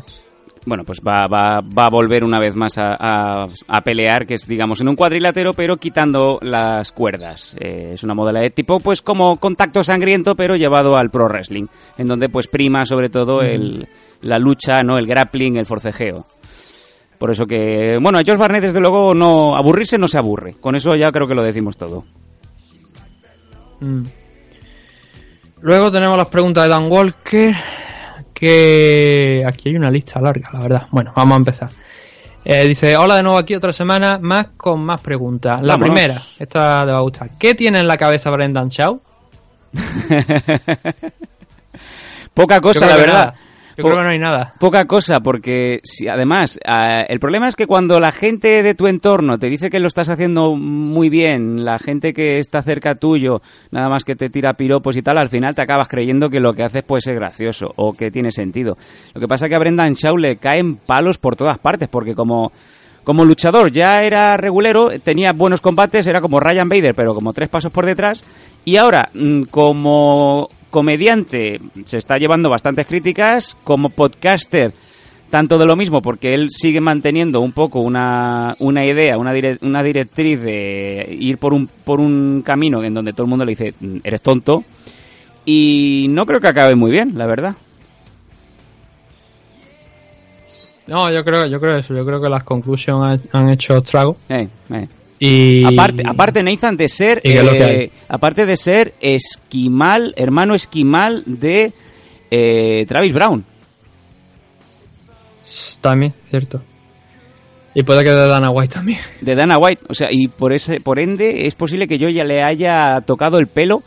Bueno, pues va, va, va a volver una vez más a, a- a pelear, que es, digamos, en un cuadrilátero, pero quitando las cuerdas. Eh, es una modalidad tipo, pues, como contacto sangriento, pero llevado al pro wrestling, en donde, pues, prima sobre todo el, la lucha, ¿no? El grappling, el forcejeo. Por eso que, bueno, a Josh Barnett, desde luego, no aburrirse no se aburre. Con eso ya creo que lo decimos todo. Mm. Luego tenemos las preguntas de Dan Walker. Que aquí hay una lista larga, la verdad. Bueno, vamos a empezar. Eh, dice, hola de nuevo aquí otra semana, más con más preguntas. La Vámonos. primera, esta te va a gustar. ¿Qué tiene en la cabeza Brendan Shaw? [laughs] Poca cosa, la verdad. nada. Yo Po- creo que no hay nada. Poca cosa, porque si, además, ah, el problema es que cuando la gente de tu entorno te dice que lo estás haciendo muy bien, la gente que está cerca tuyo, nada más que te tira piropos y tal, al final te acabas creyendo que lo que haces puede ser gracioso o que tiene sentido. Lo que pasa es que a Brendan Shaw le caen palos por todas partes, porque como, como luchador ya era regulero, tenía buenos combates, era como Ryan Bader, pero como tres pasos por detrás, y ahora, mm, como comediante, se está llevando bastantes críticas, como podcaster, tanto de lo mismo, porque él sigue manteniendo un poco una, una idea, una, dire- una directriz de ir por un, por un camino en donde todo el mundo le dice, "Mm, eres tonto, y no creo que acabe muy bien, la verdad. No, yo creo, yo creo eso. Yo creo que las conclusiones han, han hecho estrago. Eh, eh. Y Aparte, aparte Nathan de ser, ¿Y qué es lo que eh, aparte de ser esquimal, hermano esquimal de eh, Travis Brown. También, cierto. Y puede que de Dana White también. de Dana White. O sea, y por ese, por ende, es posible que yo ya le haya tocado el pelo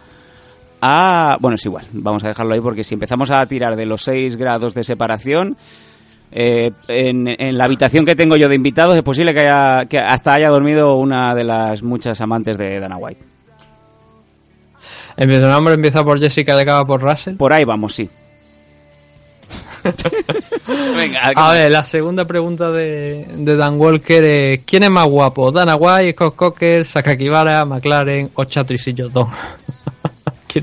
a. Bueno, es igual, vamos a dejarlo ahí porque si empezamos a tirar de los 6 grados de separación. Eh, en, en la habitación que tengo yo de invitados es posible que, haya, que hasta haya dormido una de las muchas amantes de Dana White. El nombre empieza por Jessica y acaba por Russell. Por ahí vamos, sí. [laughs] Venga, A ver, la segunda pregunta de, de Dan Walker es ¿Quién es más guapo? ¿Dana White, Scott Cocker, Sakakibara, McLaren o Chatrisillo Don? ¿Quién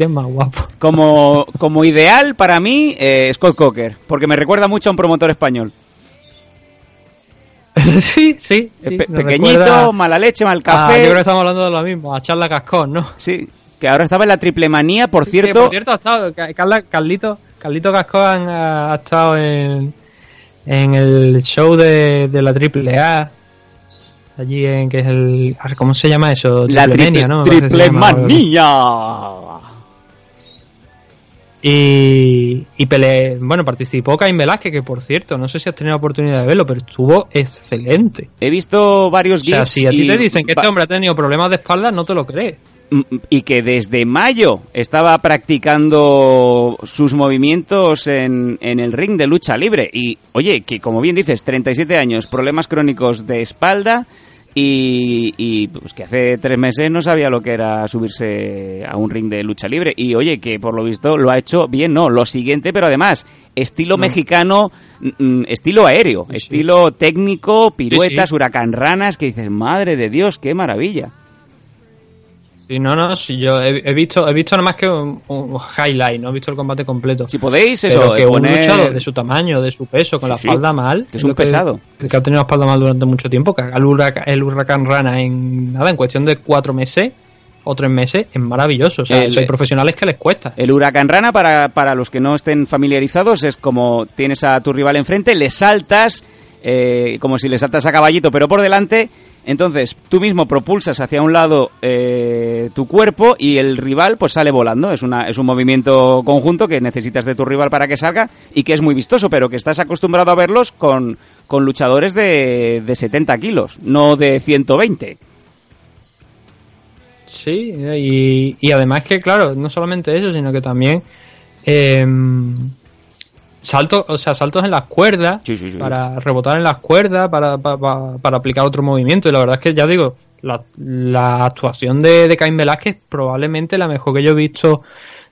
es más guapo? Como, como ideal para mí, eh, Scott Cocker, porque me recuerda mucho a un promotor español. [laughs] sí, sí. Sí, pe- pequeñito, recuerda mala leche, mal a- yo café. creo que estamos hablando de lo mismo, a Charla Cascón, ¿no? Sí, que ahora estaba en la triple manía, por cierto. por cierto, ha estado, Carla- Carlito, Carlito Cascón ha, ha estado en, en el show de, de la triple A. Allí en que es el. ¿Cómo se llama eso? la triple, ¿no? Triple manía. Y, y pele, bueno, participó Caín Velázquez, que por cierto, no sé si has tenido la oportunidad de verlo, pero estuvo excelente. He visto varios O sea, GIFs si a ti y te dicen que este hombre ha tenido problemas de espalda, no te lo crees. Mm, y que desde mayo estaba practicando sus movimientos en, en el ring de lucha libre. Y oye, que como bien dices, 37 años, problemas crónicos de espalda y, y, pues que hace tres meses no sabía lo que era subirse a un ring de lucha libre. Y oye, que por lo visto lo ha hecho bien, no, lo siguiente, pero además, estilo mexicano, mm, mm, estilo aéreo, estilo técnico, piruetas, huracán ranas, que dices, madre de Dios, qué maravilla. Sí, no, no, sí, yo he, he visto he visto nada más que un, un highlight, no he visto el combate completo. Si podéis, Pero eso, que un poner- luchador de su tamaño, de su peso, con Sí, la sí, espalda mal. que es un pesado. Que ha tenido la espalda mal durante mucho tiempo, que haga el huracán, el huracán rana en nada, en cuestión de cuatro meses o tres meses, es maravilloso. O sea, El- eso hay profesionales que les cuesta. El huracán rana, para, para los que no estén familiarizados, es como tienes a tu rival enfrente, le saltas, eh, como si le saltas a caballito, pero por delante. Entonces, tú mismo propulsas hacia un lado eh, tu cuerpo y el rival pues sale volando. Es, una, es un movimiento conjunto que necesitas de tu rival para que salga y que es muy vistoso, pero que estás acostumbrado a verlos con, con luchadores de, de 70 kilos, no de 120. Sí, y, y además que, claro, no solamente eso, sino que también eh, saltos, o sea, saltos en las cuerdas Sí, sí, sí. para rebotar en las cuerdas, para, para, para- aplicar otro movimiento. Y la verdad es que ya digo, la, la actuación de, de Caín Velázquez es probablemente la mejor que yo he visto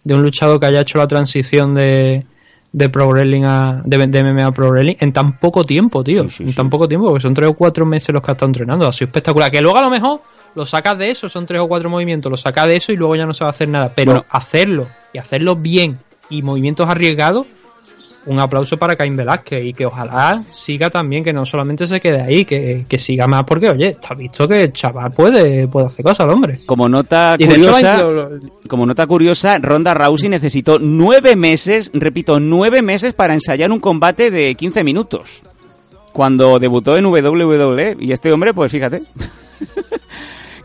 de un luchador que haya hecho la transición de, de Pro Wrestling a, de, de MMA a Pro Wrestling en tan poco tiempo, tío. En tan poco tiempo, porque son tres o cuatro meses los que ha estado entrenando. Ha sido espectacular. Que luego a lo mejor lo sacas de eso, son tres o cuatro movimientos, lo sacas de eso y luego ya no se va a hacer nada. Pero Bueno. hacerlo y hacerlo bien y movimientos arriesgados, un aplauso para Caín Velázquez y que ojalá siga también, que no solamente se quede ahí, que, que siga más, porque oye, está visto que el chaval puede, puede hacer cosas, hombre. Como nota hecho, curiosa, como nota curiosa, Ronda Rousey necesitó nueve meses, repito, nueve meses para ensayar un combate de 15 minutos. Cuando debutó en WWE. Y este hombre, pues fíjate.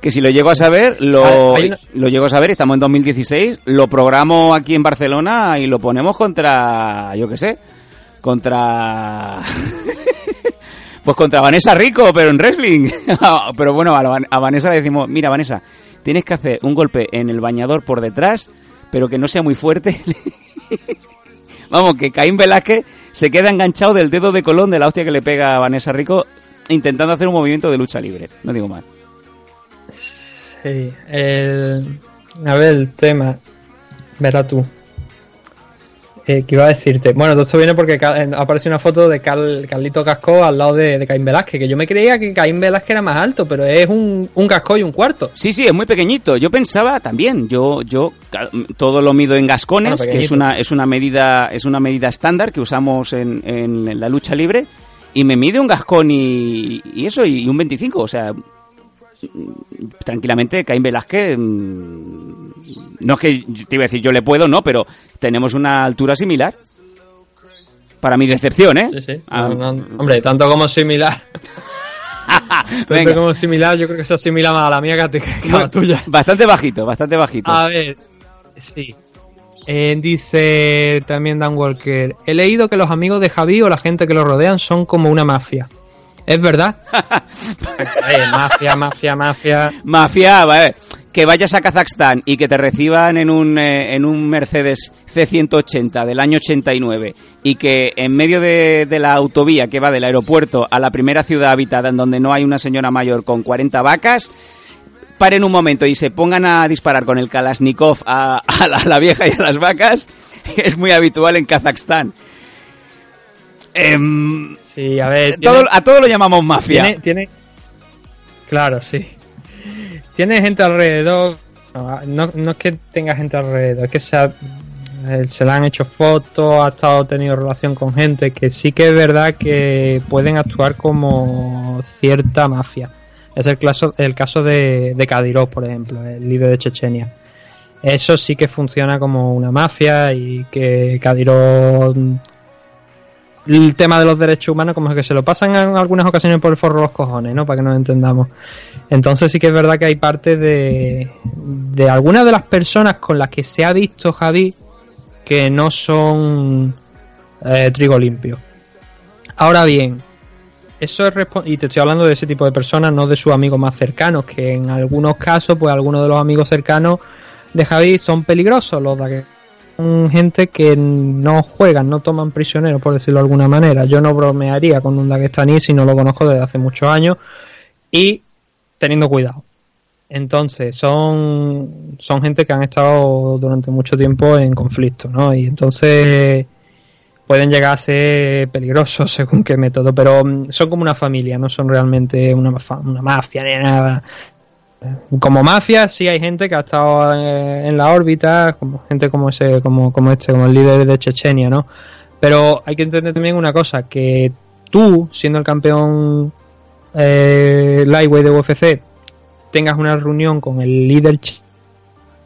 Que si lo llego a saber, lo, una- lo llego a saber, estamos en 2016, lo programo aquí en Barcelona y lo ponemos contra, yo qué sé, contra... [laughs] Pues contra Vanessa Rico, pero en wrestling. [laughs] pero bueno, a, a Vanessa le decimos, mira Vanessa, tienes que hacer un golpe en el bañador por detrás, pero que no sea muy fuerte. [laughs] Vamos, que Caín Velázquez se queda enganchado del dedo de Colón de la hostia que le pega a Vanessa Rico intentando hacer un movimiento de lucha libre. No digo más. Sí, el- a ver, el tema. Verá tú. Eh, ¿Qué iba a decirte? Bueno, todo esto viene porque eh, apareció una foto de Carl- Carlito Casco al lado de, de Caín Velázquez, que yo me creía que Caín Velázquez era más alto, pero es un, un casco y un cuarto. Sí, sí, es muy pequeñito. Yo pensaba también, yo, yo todo lo mido en gascones, Bueno, que es una, es una medida, es una medida estándar que usamos en, en la lucha libre, y me mide un gascón y, y eso, y un 25, o sea, tranquilamente Caín Velázquez, mm, no es que te iba a decir yo le puedo, no, pero tenemos una altura similar. Para mi decepción, ¿eh? Sí, sí. Ah, No, no, hombre, tanto como similar. [laughs] tanto venga. como similar, yo creo que se asimila más a la mía que a, ti- que a la tuya. Bastante bajito, bastante bajito. A ver, sí. Eh, dice también Dan Walker, he leído que los amigos de Javi o la gente que lo rodean son como una mafia. ¿Es verdad? [laughs] Eh, mafia, mafia, mafia. Mafia, vale. Que vayas a Kazajstán y que te reciban en un, eh, en un Mercedes C180 del año 89 y que en medio de, de la autovía que va del aeropuerto a la primera ciudad habitada en donde no hay una señora mayor con 40 vacas, paren un momento y se pongan a disparar con el Kalashnikov a, a la, a la vieja y a las vacas, [laughs] es muy habitual en Kazajstán. Em, Sí, a ver. todo- a todo lo llamamos mafia. Tiene, tiene- Claro, sí. Tiene gente alrededor. No, no, no es que tenga gente alrededor, es que sea. Eh, se le han hecho fotos, ha estado tenido relación con gente que sí que es verdad que pueden actuar como cierta mafia. Es el caso, el caso de, de Kadyrov, por ejemplo, el líder de Chechenia. Eso sí que funciona como una mafia y que Kadyrov el tema de los derechos humanos como es que se lo pasan en algunas ocasiones por el forro los cojones, ¿no? Para que nos entendamos. Entonces sí que es verdad que hay parte de, de algunas de las personas con las que se ha visto Javi que no son eh, trigo limpio. Ahora bien, eso es y te estoy hablando de ese tipo de personas, no de sus amigos más cercanos, que en algunos casos, pues algunos de los amigos cercanos de Javi son peligrosos, los de son gente que no juegan, no toman prisioneros, por decirlo de alguna manera. Yo no bromearía con un Dagestaní si no lo conozco desde hace muchos años y teniendo cuidado. Entonces, son, son gente que han estado durante mucho tiempo en conflicto, ¿no? Y entonces pueden llegar a ser peligrosos [laughs] según qué método, pero son como una familia, no son realmente una, una mafia ni nada. Como mafia sí hay gente que ha estado eh, en la órbita, como gente como ese, como, este, como el líder de Chechenia, ¿no? Pero hay que entender también una cosa, que tú, siendo el campeón eh, lightweight de UFC, tengas una reunión con el líder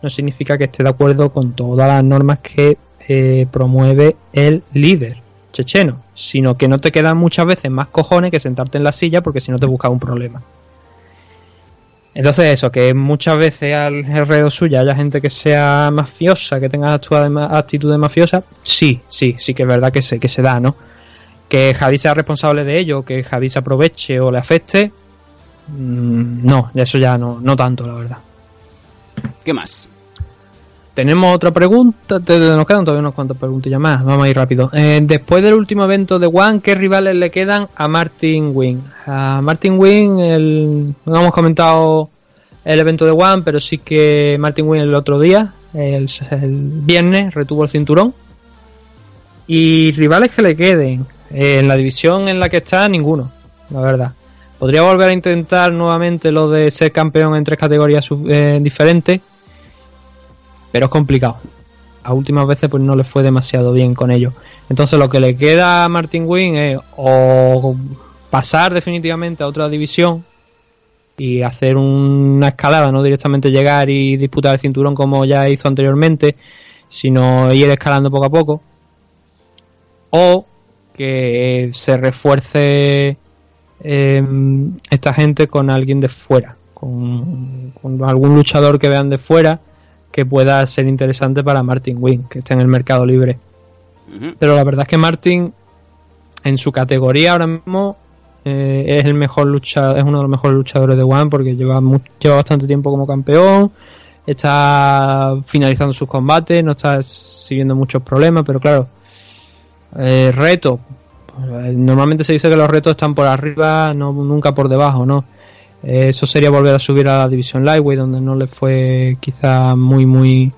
no significa que esté de acuerdo con todas las normas que eh, promueve el líder checheno, sino que no te quedan muchas veces más cojones que sentarte en la silla porque si no te buscas un problema. Entonces eso, que muchas veces alrededor suya haya gente que sea mafiosa, que tenga actitudes mafiosas, sí, sí, sí que es verdad que se, que se da, ¿no? Que Javi sea responsable de ello, que Javi se aproveche o le afecte, mm, no, eso ya no, no tanto, la verdad. ¿Qué más? Tenemos otra pregunta, nos quedan todavía unas cuantas preguntillas más, vamos a ir rápido. Eh, después del último evento de One, ¿qué rivales le quedan a Martin Wing? A Martin Wing, el, no hemos comentado el evento de One, pero sí que Martin Wing el otro día, el, el viernes, retuvo el cinturón. Y rivales que le queden, eh, en la división en la que está, ninguno, la verdad. Podría volver a intentar nuevamente lo de ser campeón en tres categorías eh, diferentes, pero es complicado. A últimas veces pues no le fue demasiado bien con ello. Entonces lo que le queda a Martin Wing es o pasar definitivamente a otra división y hacer una escalada, no directamente llegar y disputar el cinturón como ya hizo anteriormente, sino ir escalando poco a poco. O que se refuerce eh, esta gente con alguien de fuera, con algún luchador que vean de fuera que pueda ser interesante para Martin Wing, que esté en el mercado libre. Pero la verdad es que Martin, en su categoría ahora mismo, eh, es el mejor luchador, es uno de los mejores luchadores de One porque lleva, lleva bastante tiempo como campeón, está finalizando sus combates, no está siguiendo muchos problemas, pero claro, eh, reto. Pues, Normalmente se dice que los retos están por arriba, no nunca por debajo, ¿no? Eh, eso sería volver a subir a la división lightweight donde no le fue quizá muy muy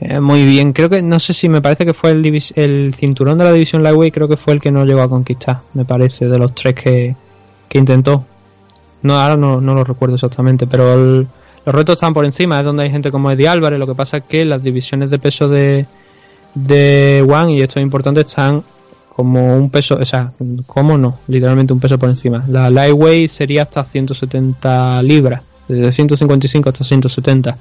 eh, muy bien. Creo que no sé si me parece que fue el, cinturón de la división lightweight creo que fue el que no llegó a conquistar me parece de los tres que, que intentó. No ahora no, no lo recuerdo exactamente pero los retos están por encima es donde hay gente como Eddie Álvarez lo que pasa es que las divisiones de peso de de One y esto es importante están como un peso, o sea, ¿cómo no? Literalmente un peso por encima. La lightweight sería hasta 170 libras, desde 155 hasta 170.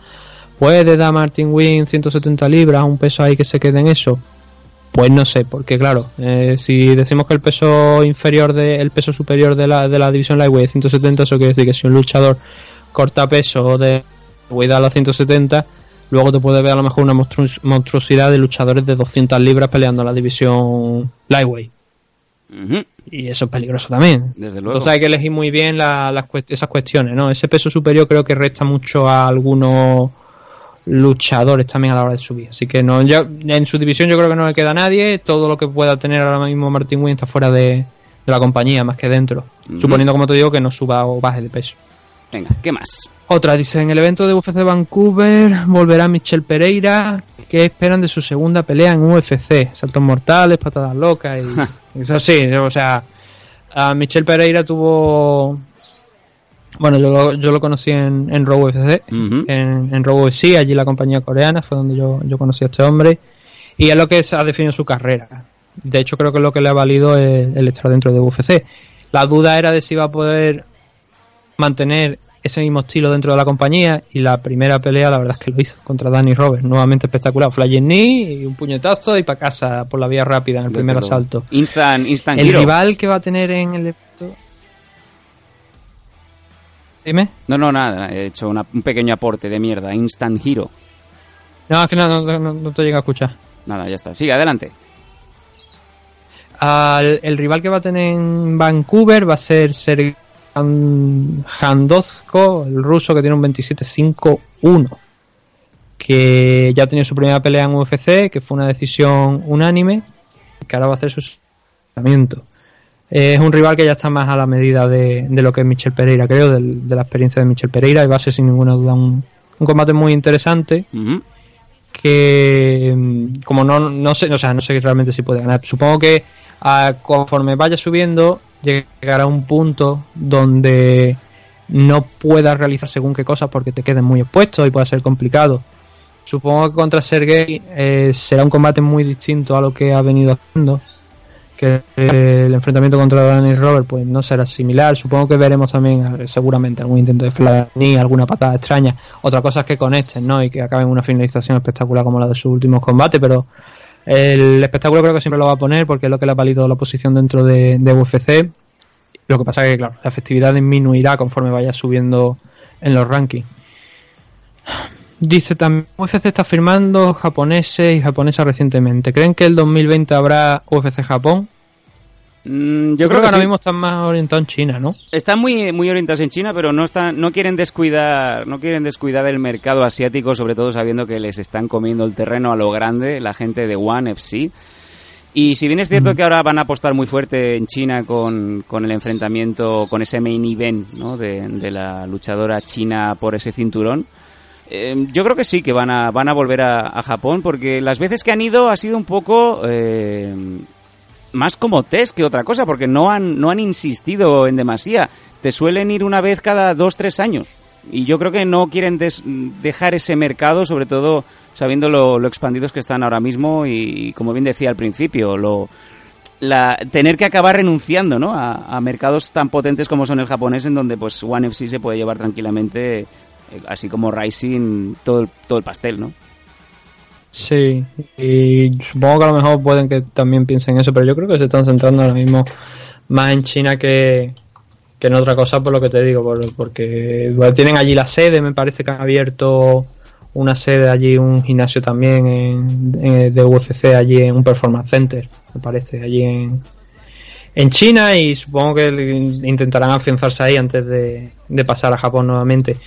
¿Puede dar Martin Wing 170 libras, un peso ahí que se quede en eso? Pues no sé, porque claro, eh, si decimos que el peso inferior de, el peso superior de la, de la división lightweight es 170, eso quiere decir que si un luchador corta peso de lightweight a los 170, luego te puede ver a lo mejor una monstru- monstruosidad de luchadores de 200 libras peleando en la división lightweight. Y eso es peligroso también. Desde luego. Entonces hay que elegir muy bien la- las esas cuestiones, ¿no? Ese peso superior creo que resta mucho a algunos luchadores también a la hora de subir. Así que no, ya, en su división yo creo que no le queda a nadie. Todo lo que pueda tener ahora mismo Martin Wing está fuera de, de la compañía, más que dentro. Suponiendo, como te digo, que no suba o baje de peso. Venga, ¿qué más? Otra dice, en el evento de UFC Vancouver volverá Michel Pereira. ¿Qué esperan de su segunda pelea en UFC? Saltos mortales, patadas locas y... [laughs] eso sí, o sea... a Michel Pereira tuvo... Bueno, yo lo, yo lo conocí en, en Raw UFC, en, en Raw UFC, allí la compañía coreana, fue donde yo, yo conocí a este hombre. Y es lo que ha definido su carrera. De hecho, creo que lo que le ha valido es el estar dentro de UFC. La duda era de si iba a poder mantener ese mismo estilo dentro de la compañía y la primera pelea la verdad es que lo hizo contra Danny Roberts, nuevamente espectacular, flying knee y un puñetazo y para casa por la vía rápida en el Desde primer luego. asalto. Instant, instant El hero. rival que va a tener en el evento... Dime. No, no, nada. He hecho una- un pequeño aporte de mierda. Instant hero. No, es que no, no, no- no te llega a escuchar. Nada, ya está. Sigue, adelante. Al- el rival que va a tener en Vancouver va a ser Sergei Jandozko, el ruso que tiene un 27-5-1. Que ya ha tenido su primera pelea en UFC, que fue una decisión unánime, que ahora va a hacer su lanzamiento. Es un rival que ya está más a la medida de, de lo que es Michel Pereira, creo, de, la experiencia de Michel Pereira, y va a ser sin ninguna duda un, un combate muy interesante que mm, como no, no sé, o sea, no sé realmente si puede ganar. Supongo que ah, conforme vaya subiendo llegará un punto donde no puedas realizar según qué cosas porque te queden muy expuestos y pueda ser complicado. Supongo que contra Sergey eh, será un combate muy distinto a lo que ha venido haciendo. Que el enfrentamiento contra Danny Robert pues no será similar. Supongo que veremos también eh, seguramente algún intento de flying, alguna patada extraña. Otra cosa es que conecten, ¿no? Y que acaben una finalización espectacular como la de sus últimos combates, pero el espectáculo creo que siempre lo va a poner porque es lo que le ha valido la posición dentro de, UFC. Lo que pasa que, claro, la efectividad disminuirá conforme vaya subiendo en los rankings. Dice también, UFC está firmando japoneses y japonesas recientemente. ¿Creen que el 2020 habrá UFC Japón? Mm, Yo, yo, creo, que, ahora sí. mismo están más orientados en China, ¿no? Están muy, muy orientados en China, pero no están, no quieren descuidar, no quieren descuidar el mercado asiático, sobre todo sabiendo que les están comiendo el terreno a lo grande la gente de One FC. Y si bien es cierto que ahora van a apostar muy fuerte en China con, con el enfrentamiento, con ese main event ¿no? de, de la luchadora china por ese cinturón, eh, yo creo que sí que van a, van a volver a, a Japón, porque las veces que han ido ha sido un poco eh, más como test que otra cosa, porque no han, no han insistido en demasía. Te suelen ir una vez cada dos, tres años. Y yo creo que no quieren des- dejar ese mercado, sobre todo sabiendo lo, expandidos que están ahora mismo y, como bien decía al principio, lo, la, tener que acabar renunciando ¿no? a, mercados tan potentes como son el japonés, en donde pues One FC se puede llevar tranquilamente, eh, así como Rising, todo todo el pastel, ¿no? Sí, y supongo que a lo mejor pueden que también piensen eso, pero yo creo que se están centrando ahora mismo más en China que, que en otra cosa, por lo que te digo, por- porque tienen allí la sede, me parece que han abierto una sede allí, un gimnasio también en- de UFC allí en un Performance Center, me parece, allí en, en China y supongo que intentarán afianzarse ahí antes de, de pasar a Japón nuevamente.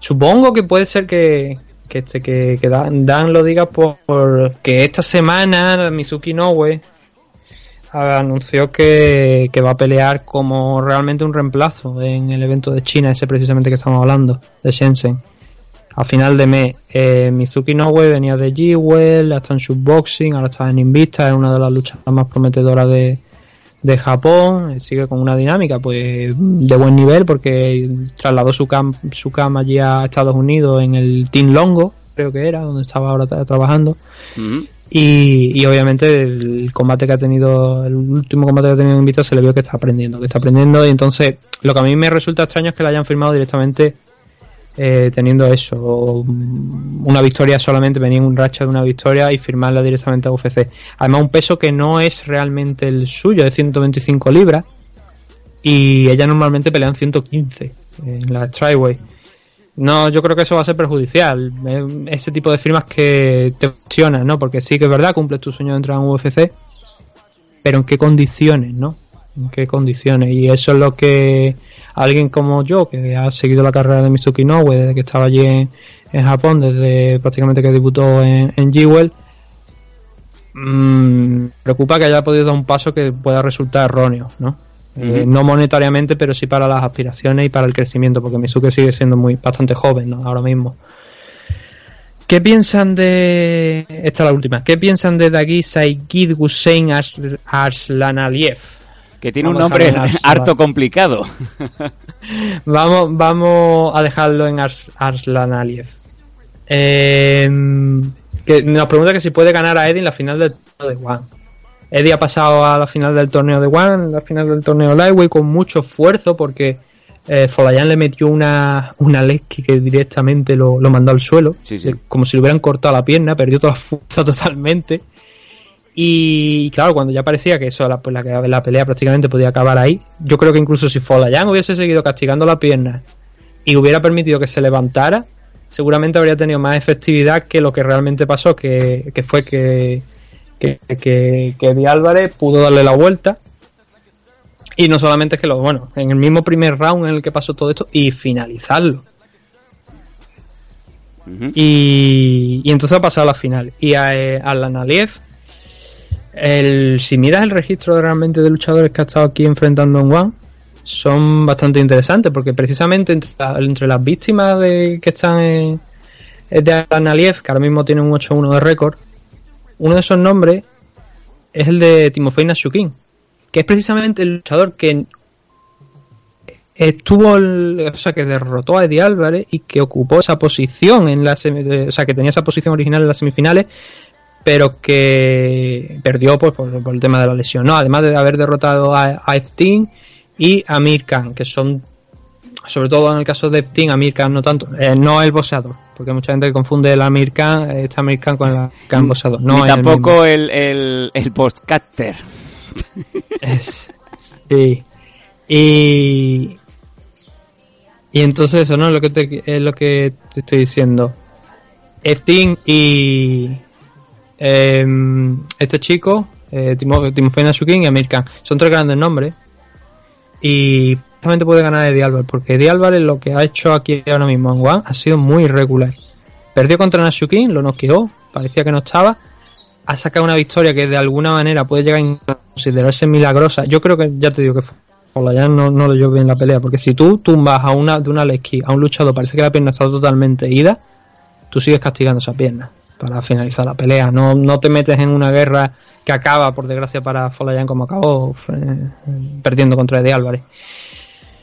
Supongo que puede ser que, que, este, que, que Dan, lo diga por, que esta semana Mizuki Nowe anunció que, que va a pelear como realmente un reemplazo en el evento de China, ese precisamente que estamos hablando, de Shenzhen. A final de mes, eh, Mizuki Nowe venía de G-Well, está en Shootboxing, ahora está en Invista, es una de las luchas más prometedoras de, de Japón, sigue con una dinámica pues de buen nivel porque trasladó su cam, su cam allí a Estados Unidos en el Team Longo, creo que era, donde estaba ahora tra- trabajando. Ujú. Y, y obviamente el combate que ha tenido, el último combate que ha tenido en Invicta se le vio que está aprendiendo, que está aprendiendo y entonces lo que a mí me resulta extraño es que le hayan firmado directamente eh, teniendo eso, una victoria solamente, en un racha de una victoria y firmarla directamente a UFC. Además un peso que no es realmente el suyo, de 125 libras y ella normalmente pelean 115 en la Strikeway. No, yo creo que eso va a ser perjudicial. Eh, Ese tipo de firmas que te cuestionan, ¿no? Porque sí que es verdad, cumples tu sueño de entrar en UFC, pero ¿en qué condiciones, no? ¿En qué condiciones? Y eso es lo que alguien como yo, que ha seguido la carrera de Mizuki Nowe desde que estaba allí en, en Japón, desde prácticamente que debutó en, en G-Well, mm, preocupa que haya podido dar un paso que pueda resultar erróneo, ¿no? Eh, no monetariamente, pero sí para las aspiraciones y para el crescimiento, porque Mizuki sigue siendo muy bastante joven ¿no? ahora mismo. ¿Qué piensan de. Esta es la última. ¿Qué piensan de Dagui Saigid Hussein Ars- Arslanaliev? Que tiene un Vamos nombre [laughs] harto complicado. [laughs] Vamos, vamos a dejarlo en Ars- Arslanaliev. Eh, que nos pregunta que si puede ganar a Eddie en la final del torneo de One. Eddie ha pasado a la final del torneo de One, la final del torneo Lightweight con mucho esfuerzo porque eh, Folayan le metió una, una Lesky que directamente lo, lo mandó al suelo, Sí, sí. eh, como si le hubieran cortado la pierna, perdió toda la fuerza [laughs] totalmente. Y claro, cuando ya parecía que eso la, pues, la, la pelea prácticamente podía acabar ahí, yo creo que incluso si Folayan hubiese seguido castigando la pierna y hubiera permitido que se levantara, seguramente habría tenido más efectividad que lo que realmente pasó, que, que fue que, que, que, que Eddie Álvarez pudo darle la vuelta. Y no solamente es que lo, bueno, en el mismo primer round en el que pasó todo esto y finalizarlo. Y, y entonces ha pasado a la final. Y a, eh, Alan Aliev, el, si miras el registro realmente de luchadores que ha estado aquí enfrentando en One, son bastante interesantes, porque precisamente entre, la- entre las víctimas de, que están en- de Alan que ahora mismo tiene un 8-1 de récord, uno de esos nombres es el de Timofey Nashukin, que es precisamente el luchador que estuvo, o sea, que derrotó a Eddie Álvarez y que ocupó esa posición en la o sea, que tenía esa posición original en las semifinales, pero que perdió pues, por, por el tema de la lesión, ¿no? Además de haber derrotado a, a Eftin y a Amir Khan, que son, sobre todo en el caso de Eftin, Amir Khan no tanto, eh, no el boxeador, porque mucha gente confunde Khan, este Amir Khan con el Khan boxeador. No Ni el tampoco el, el, el postcaster. Es- sí. Y. Y entonces eso, ¿no? Lo que te, es lo que te estoy diciendo. Eftin y. em, este chico, eh, Timo- Timofey Nashukin y Amir Khan. Son tres grandes nombres. Y justamente puede ganar Eddie Álvarez. Porque Eddie Álvarez lo que ha hecho aquí ahora mismo en One ha sido muy irregular. Perdió contra Nashukin, lo noqueó, parecía que no estaba. Ha sacado una victoria que de alguna manera puede llegar a considerarse milagrosa. Yo creo que, ya te digo que ya no, no lo llevo bien la pelea. Porque si tú tumbas a una, de una lesqui a un luchador, parece que la pierna está totalmente ida, tú sigues castigando esa pierna para finalizar la pelea. No, no te metes en una guerra que acaba, por desgracia, para Folayan como acabó, eh, perdiendo contra Eddie Álvarez.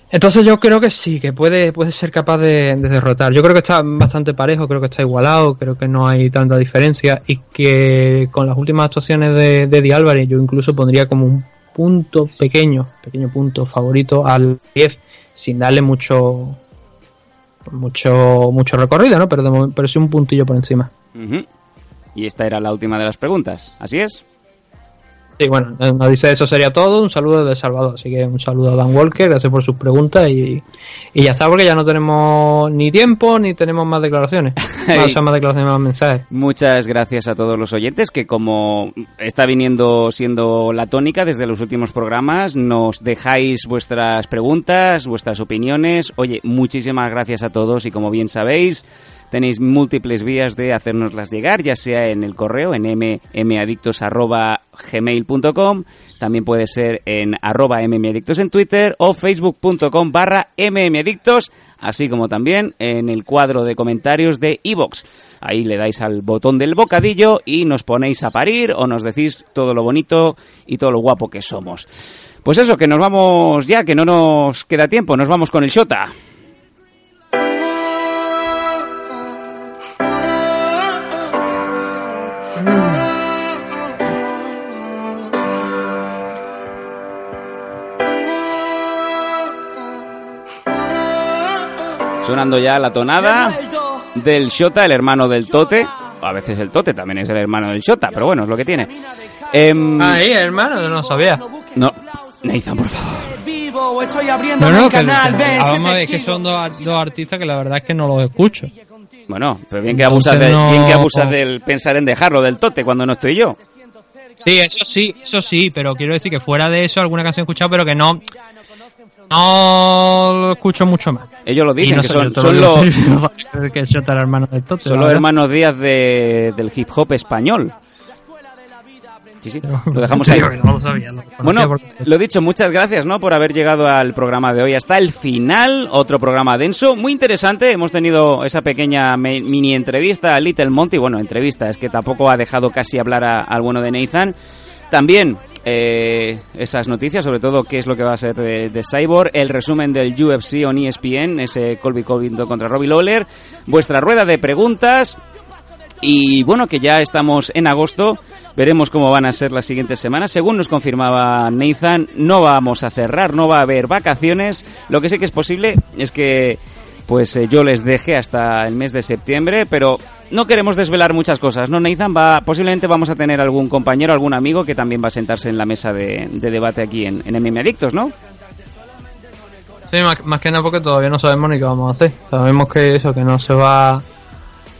Entonces yo creo que sí, que puede, puede ser capaz de, de derrotar. Yo creo que está bastante parejo, creo que está igualado, creo que no hay tanta diferencia y que con las últimas actuaciones de, de Eddie Álvarez yo incluso pondría como un punto pequeño, pequeño punto favorito al 10 sin darle mucho mucho mucho recorrido, ¿no? Pero, de pero sí un puntillo por encima. Y esta era la última de las preguntas. ¿Así es? Sí, bueno, nos dice eso sería todo. Un saludo de Salvador. Así que un saludo a Dan Walker. Gracias por sus preguntas. Y, y ya está, porque ya no tenemos ni tiempo ni tenemos más declaraciones. Más, o sea, más declaraciones, más mensajes. Muchas gracias a todos los oyentes que como está viniendo siendo la tónica desde los últimos programas, nos dejáis vuestras preguntas, vuestras opiniones. Oye, muchísimas gracias a todos y como bien sabéis, tenéis múltiples vías de hacernoslas llegar, ya sea en el correo en mmadictos@gmail.com, también puede ser en arroba mmadictos en Twitter o facebook.com barra mmadictos, así como también en el cuadro de comentarios de iVoox. Ahí le dais al botón del bocadillo y nos ponéis a parir o nos decís todo lo bonito y todo lo guapo que somos. Pues eso, que nos vamos ya, que no nos queda tiempo, nos vamos con el Shota. Sonando ya la tonada del Shota, el hermano del Tote. A veces el Tote también es el hermano del Shota, pero bueno, es lo que tiene. Em, Ahí, hermano, no lo sabía. no, Nathan, por favor. No, no, que, que- vamos a ver, que son dos, dos artistas que la verdad es que no los escucho. Bueno, pero bien que abusas, de- no- bien que abusas del pensar en dejarlo del Tote cuando no estoy yo. Sí, eso sí, eso sí, pero quiero decir que fuera de eso, alguna canción he escuchado, pero que no. No lo escucho mucho más. Ellos lo dicen, no que son, son los, [laughs] que el Shota era hermano de Tote. son los hermanos Díaz de, del hip hop español. Sí, sí, lo dejamos ahí. [laughs] Digo que no lo sabía, lo conocía Bueno, lo dicho, muchas gracias, ¿no? Por haber llegado al programa de hoy hasta el final, otro programa denso, muy interesante. Hemos tenido esa pequeña mini entrevista a Little Monty, bueno, entrevista, es que tampoco ha dejado casi hablar a- al bueno de Nathan. También eh, esas noticias, sobre todo qué es lo que va a ser de, Cyborg, el resumen del UFC on ESPN, ese Colby Covington contra Robbie Lawler, vuestra rueda de preguntas Y bueno, que ya estamos en agosto, veremos cómo van a ser las siguientes semanas. Según nos confirmaba Nathan, no vamos a cerrar, no va a haber vacaciones. Lo que sí que es posible es que pues eh, yo les deje hasta el mes de septiembre, pero no queremos desvelar muchas cosas, ¿no, Nathan? Va, posiblemente vamos a tener algún compañero, algún amigo que también va a sentarse en la mesa de, de debate aquí en, en MM Adictos, ¿no? Sí, más, más que nada porque todavía no sabemos ni qué vamos a hacer. Sabemos que eso, que no se va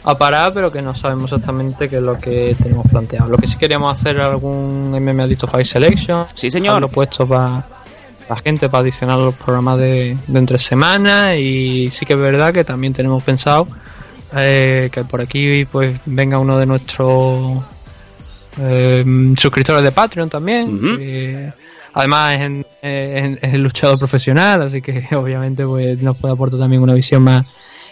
a parar, pero que no sabemos exactamente qué es lo que tenemos planteado. Lo que sí queríamos hacer algún MM Adicto File Selection. Sí, señor. Lo puesto para la gente, para adicionar los programas de, de entre semanas. Y sí que es verdad que también tenemos pensado eh, que por aquí pues venga uno de nuestros eh, suscriptores de Patreon también. Ujú. que además es, en- es- es el luchador profesional, así que [laughs] obviamente pues nos puede aportar también una visión más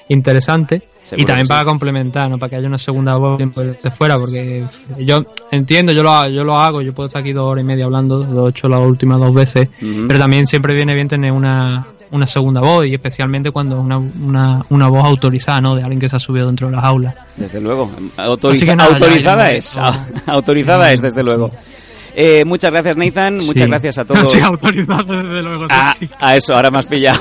interesante Seguro y también para sí. complementar, ¿no? para que haya una segunda voz de fuera, porque yo entiendo, yo lo, hago- yo lo hago, yo puedo estar aquí dos horas y media hablando, lo he hecho las últimas dos veces, pero también siempre viene bien tener una, una segunda voz y especialmente cuando es una, una, una voz autorizada, ¿no? De alguien que se ha subido dentro de las aulas. Desde luego. Autoriza- nada, autorizada ya, es. [laughs] autorizada es, desde luego. Eh, muchas gracias, Nathan. Muchas Sí. gracias a [laughs] todos. Sí, autorizado desde luego. sí, Ah, sí. a eso, ahora me has pillado.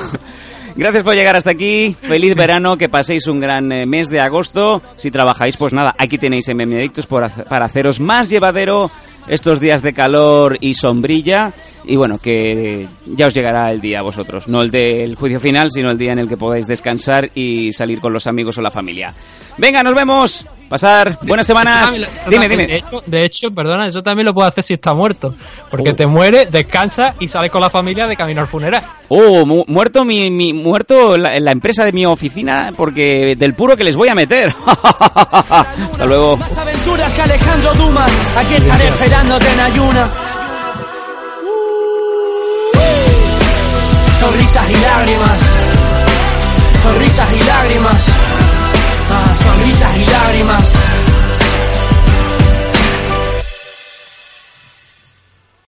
Gracias por llegar hasta aquí. Feliz verano, que paséis un gran eh, mes de agosto. Si trabajáis, pues nada, aquí tenéis MM Adictos para haceros más llevadero estos días de calor y sombrilla. Y bueno, que ya os llegará el día a vosotros. No el del juicio final, sino el día en el que podáis descansar y salir con los amigos o la familia. Venga, nos vemos. Pasar buenas semanas. También- Dime, De dime. hecho, de hecho, perdona, eso también lo puedo hacer si está muerto. Porque Oh. te muere, descansa y sales con la familia de camino al funeral. Oh, mu- muerto mi, mi- muerto la, la empresa de mi oficina porque del puro que les voy a meter. [laughs] Hasta luego. Más aventuras que Alejandro Dumas. Aquí estaré esperándote en ayuna. Sonrisas y lágrimas sonrisas y lágrimas.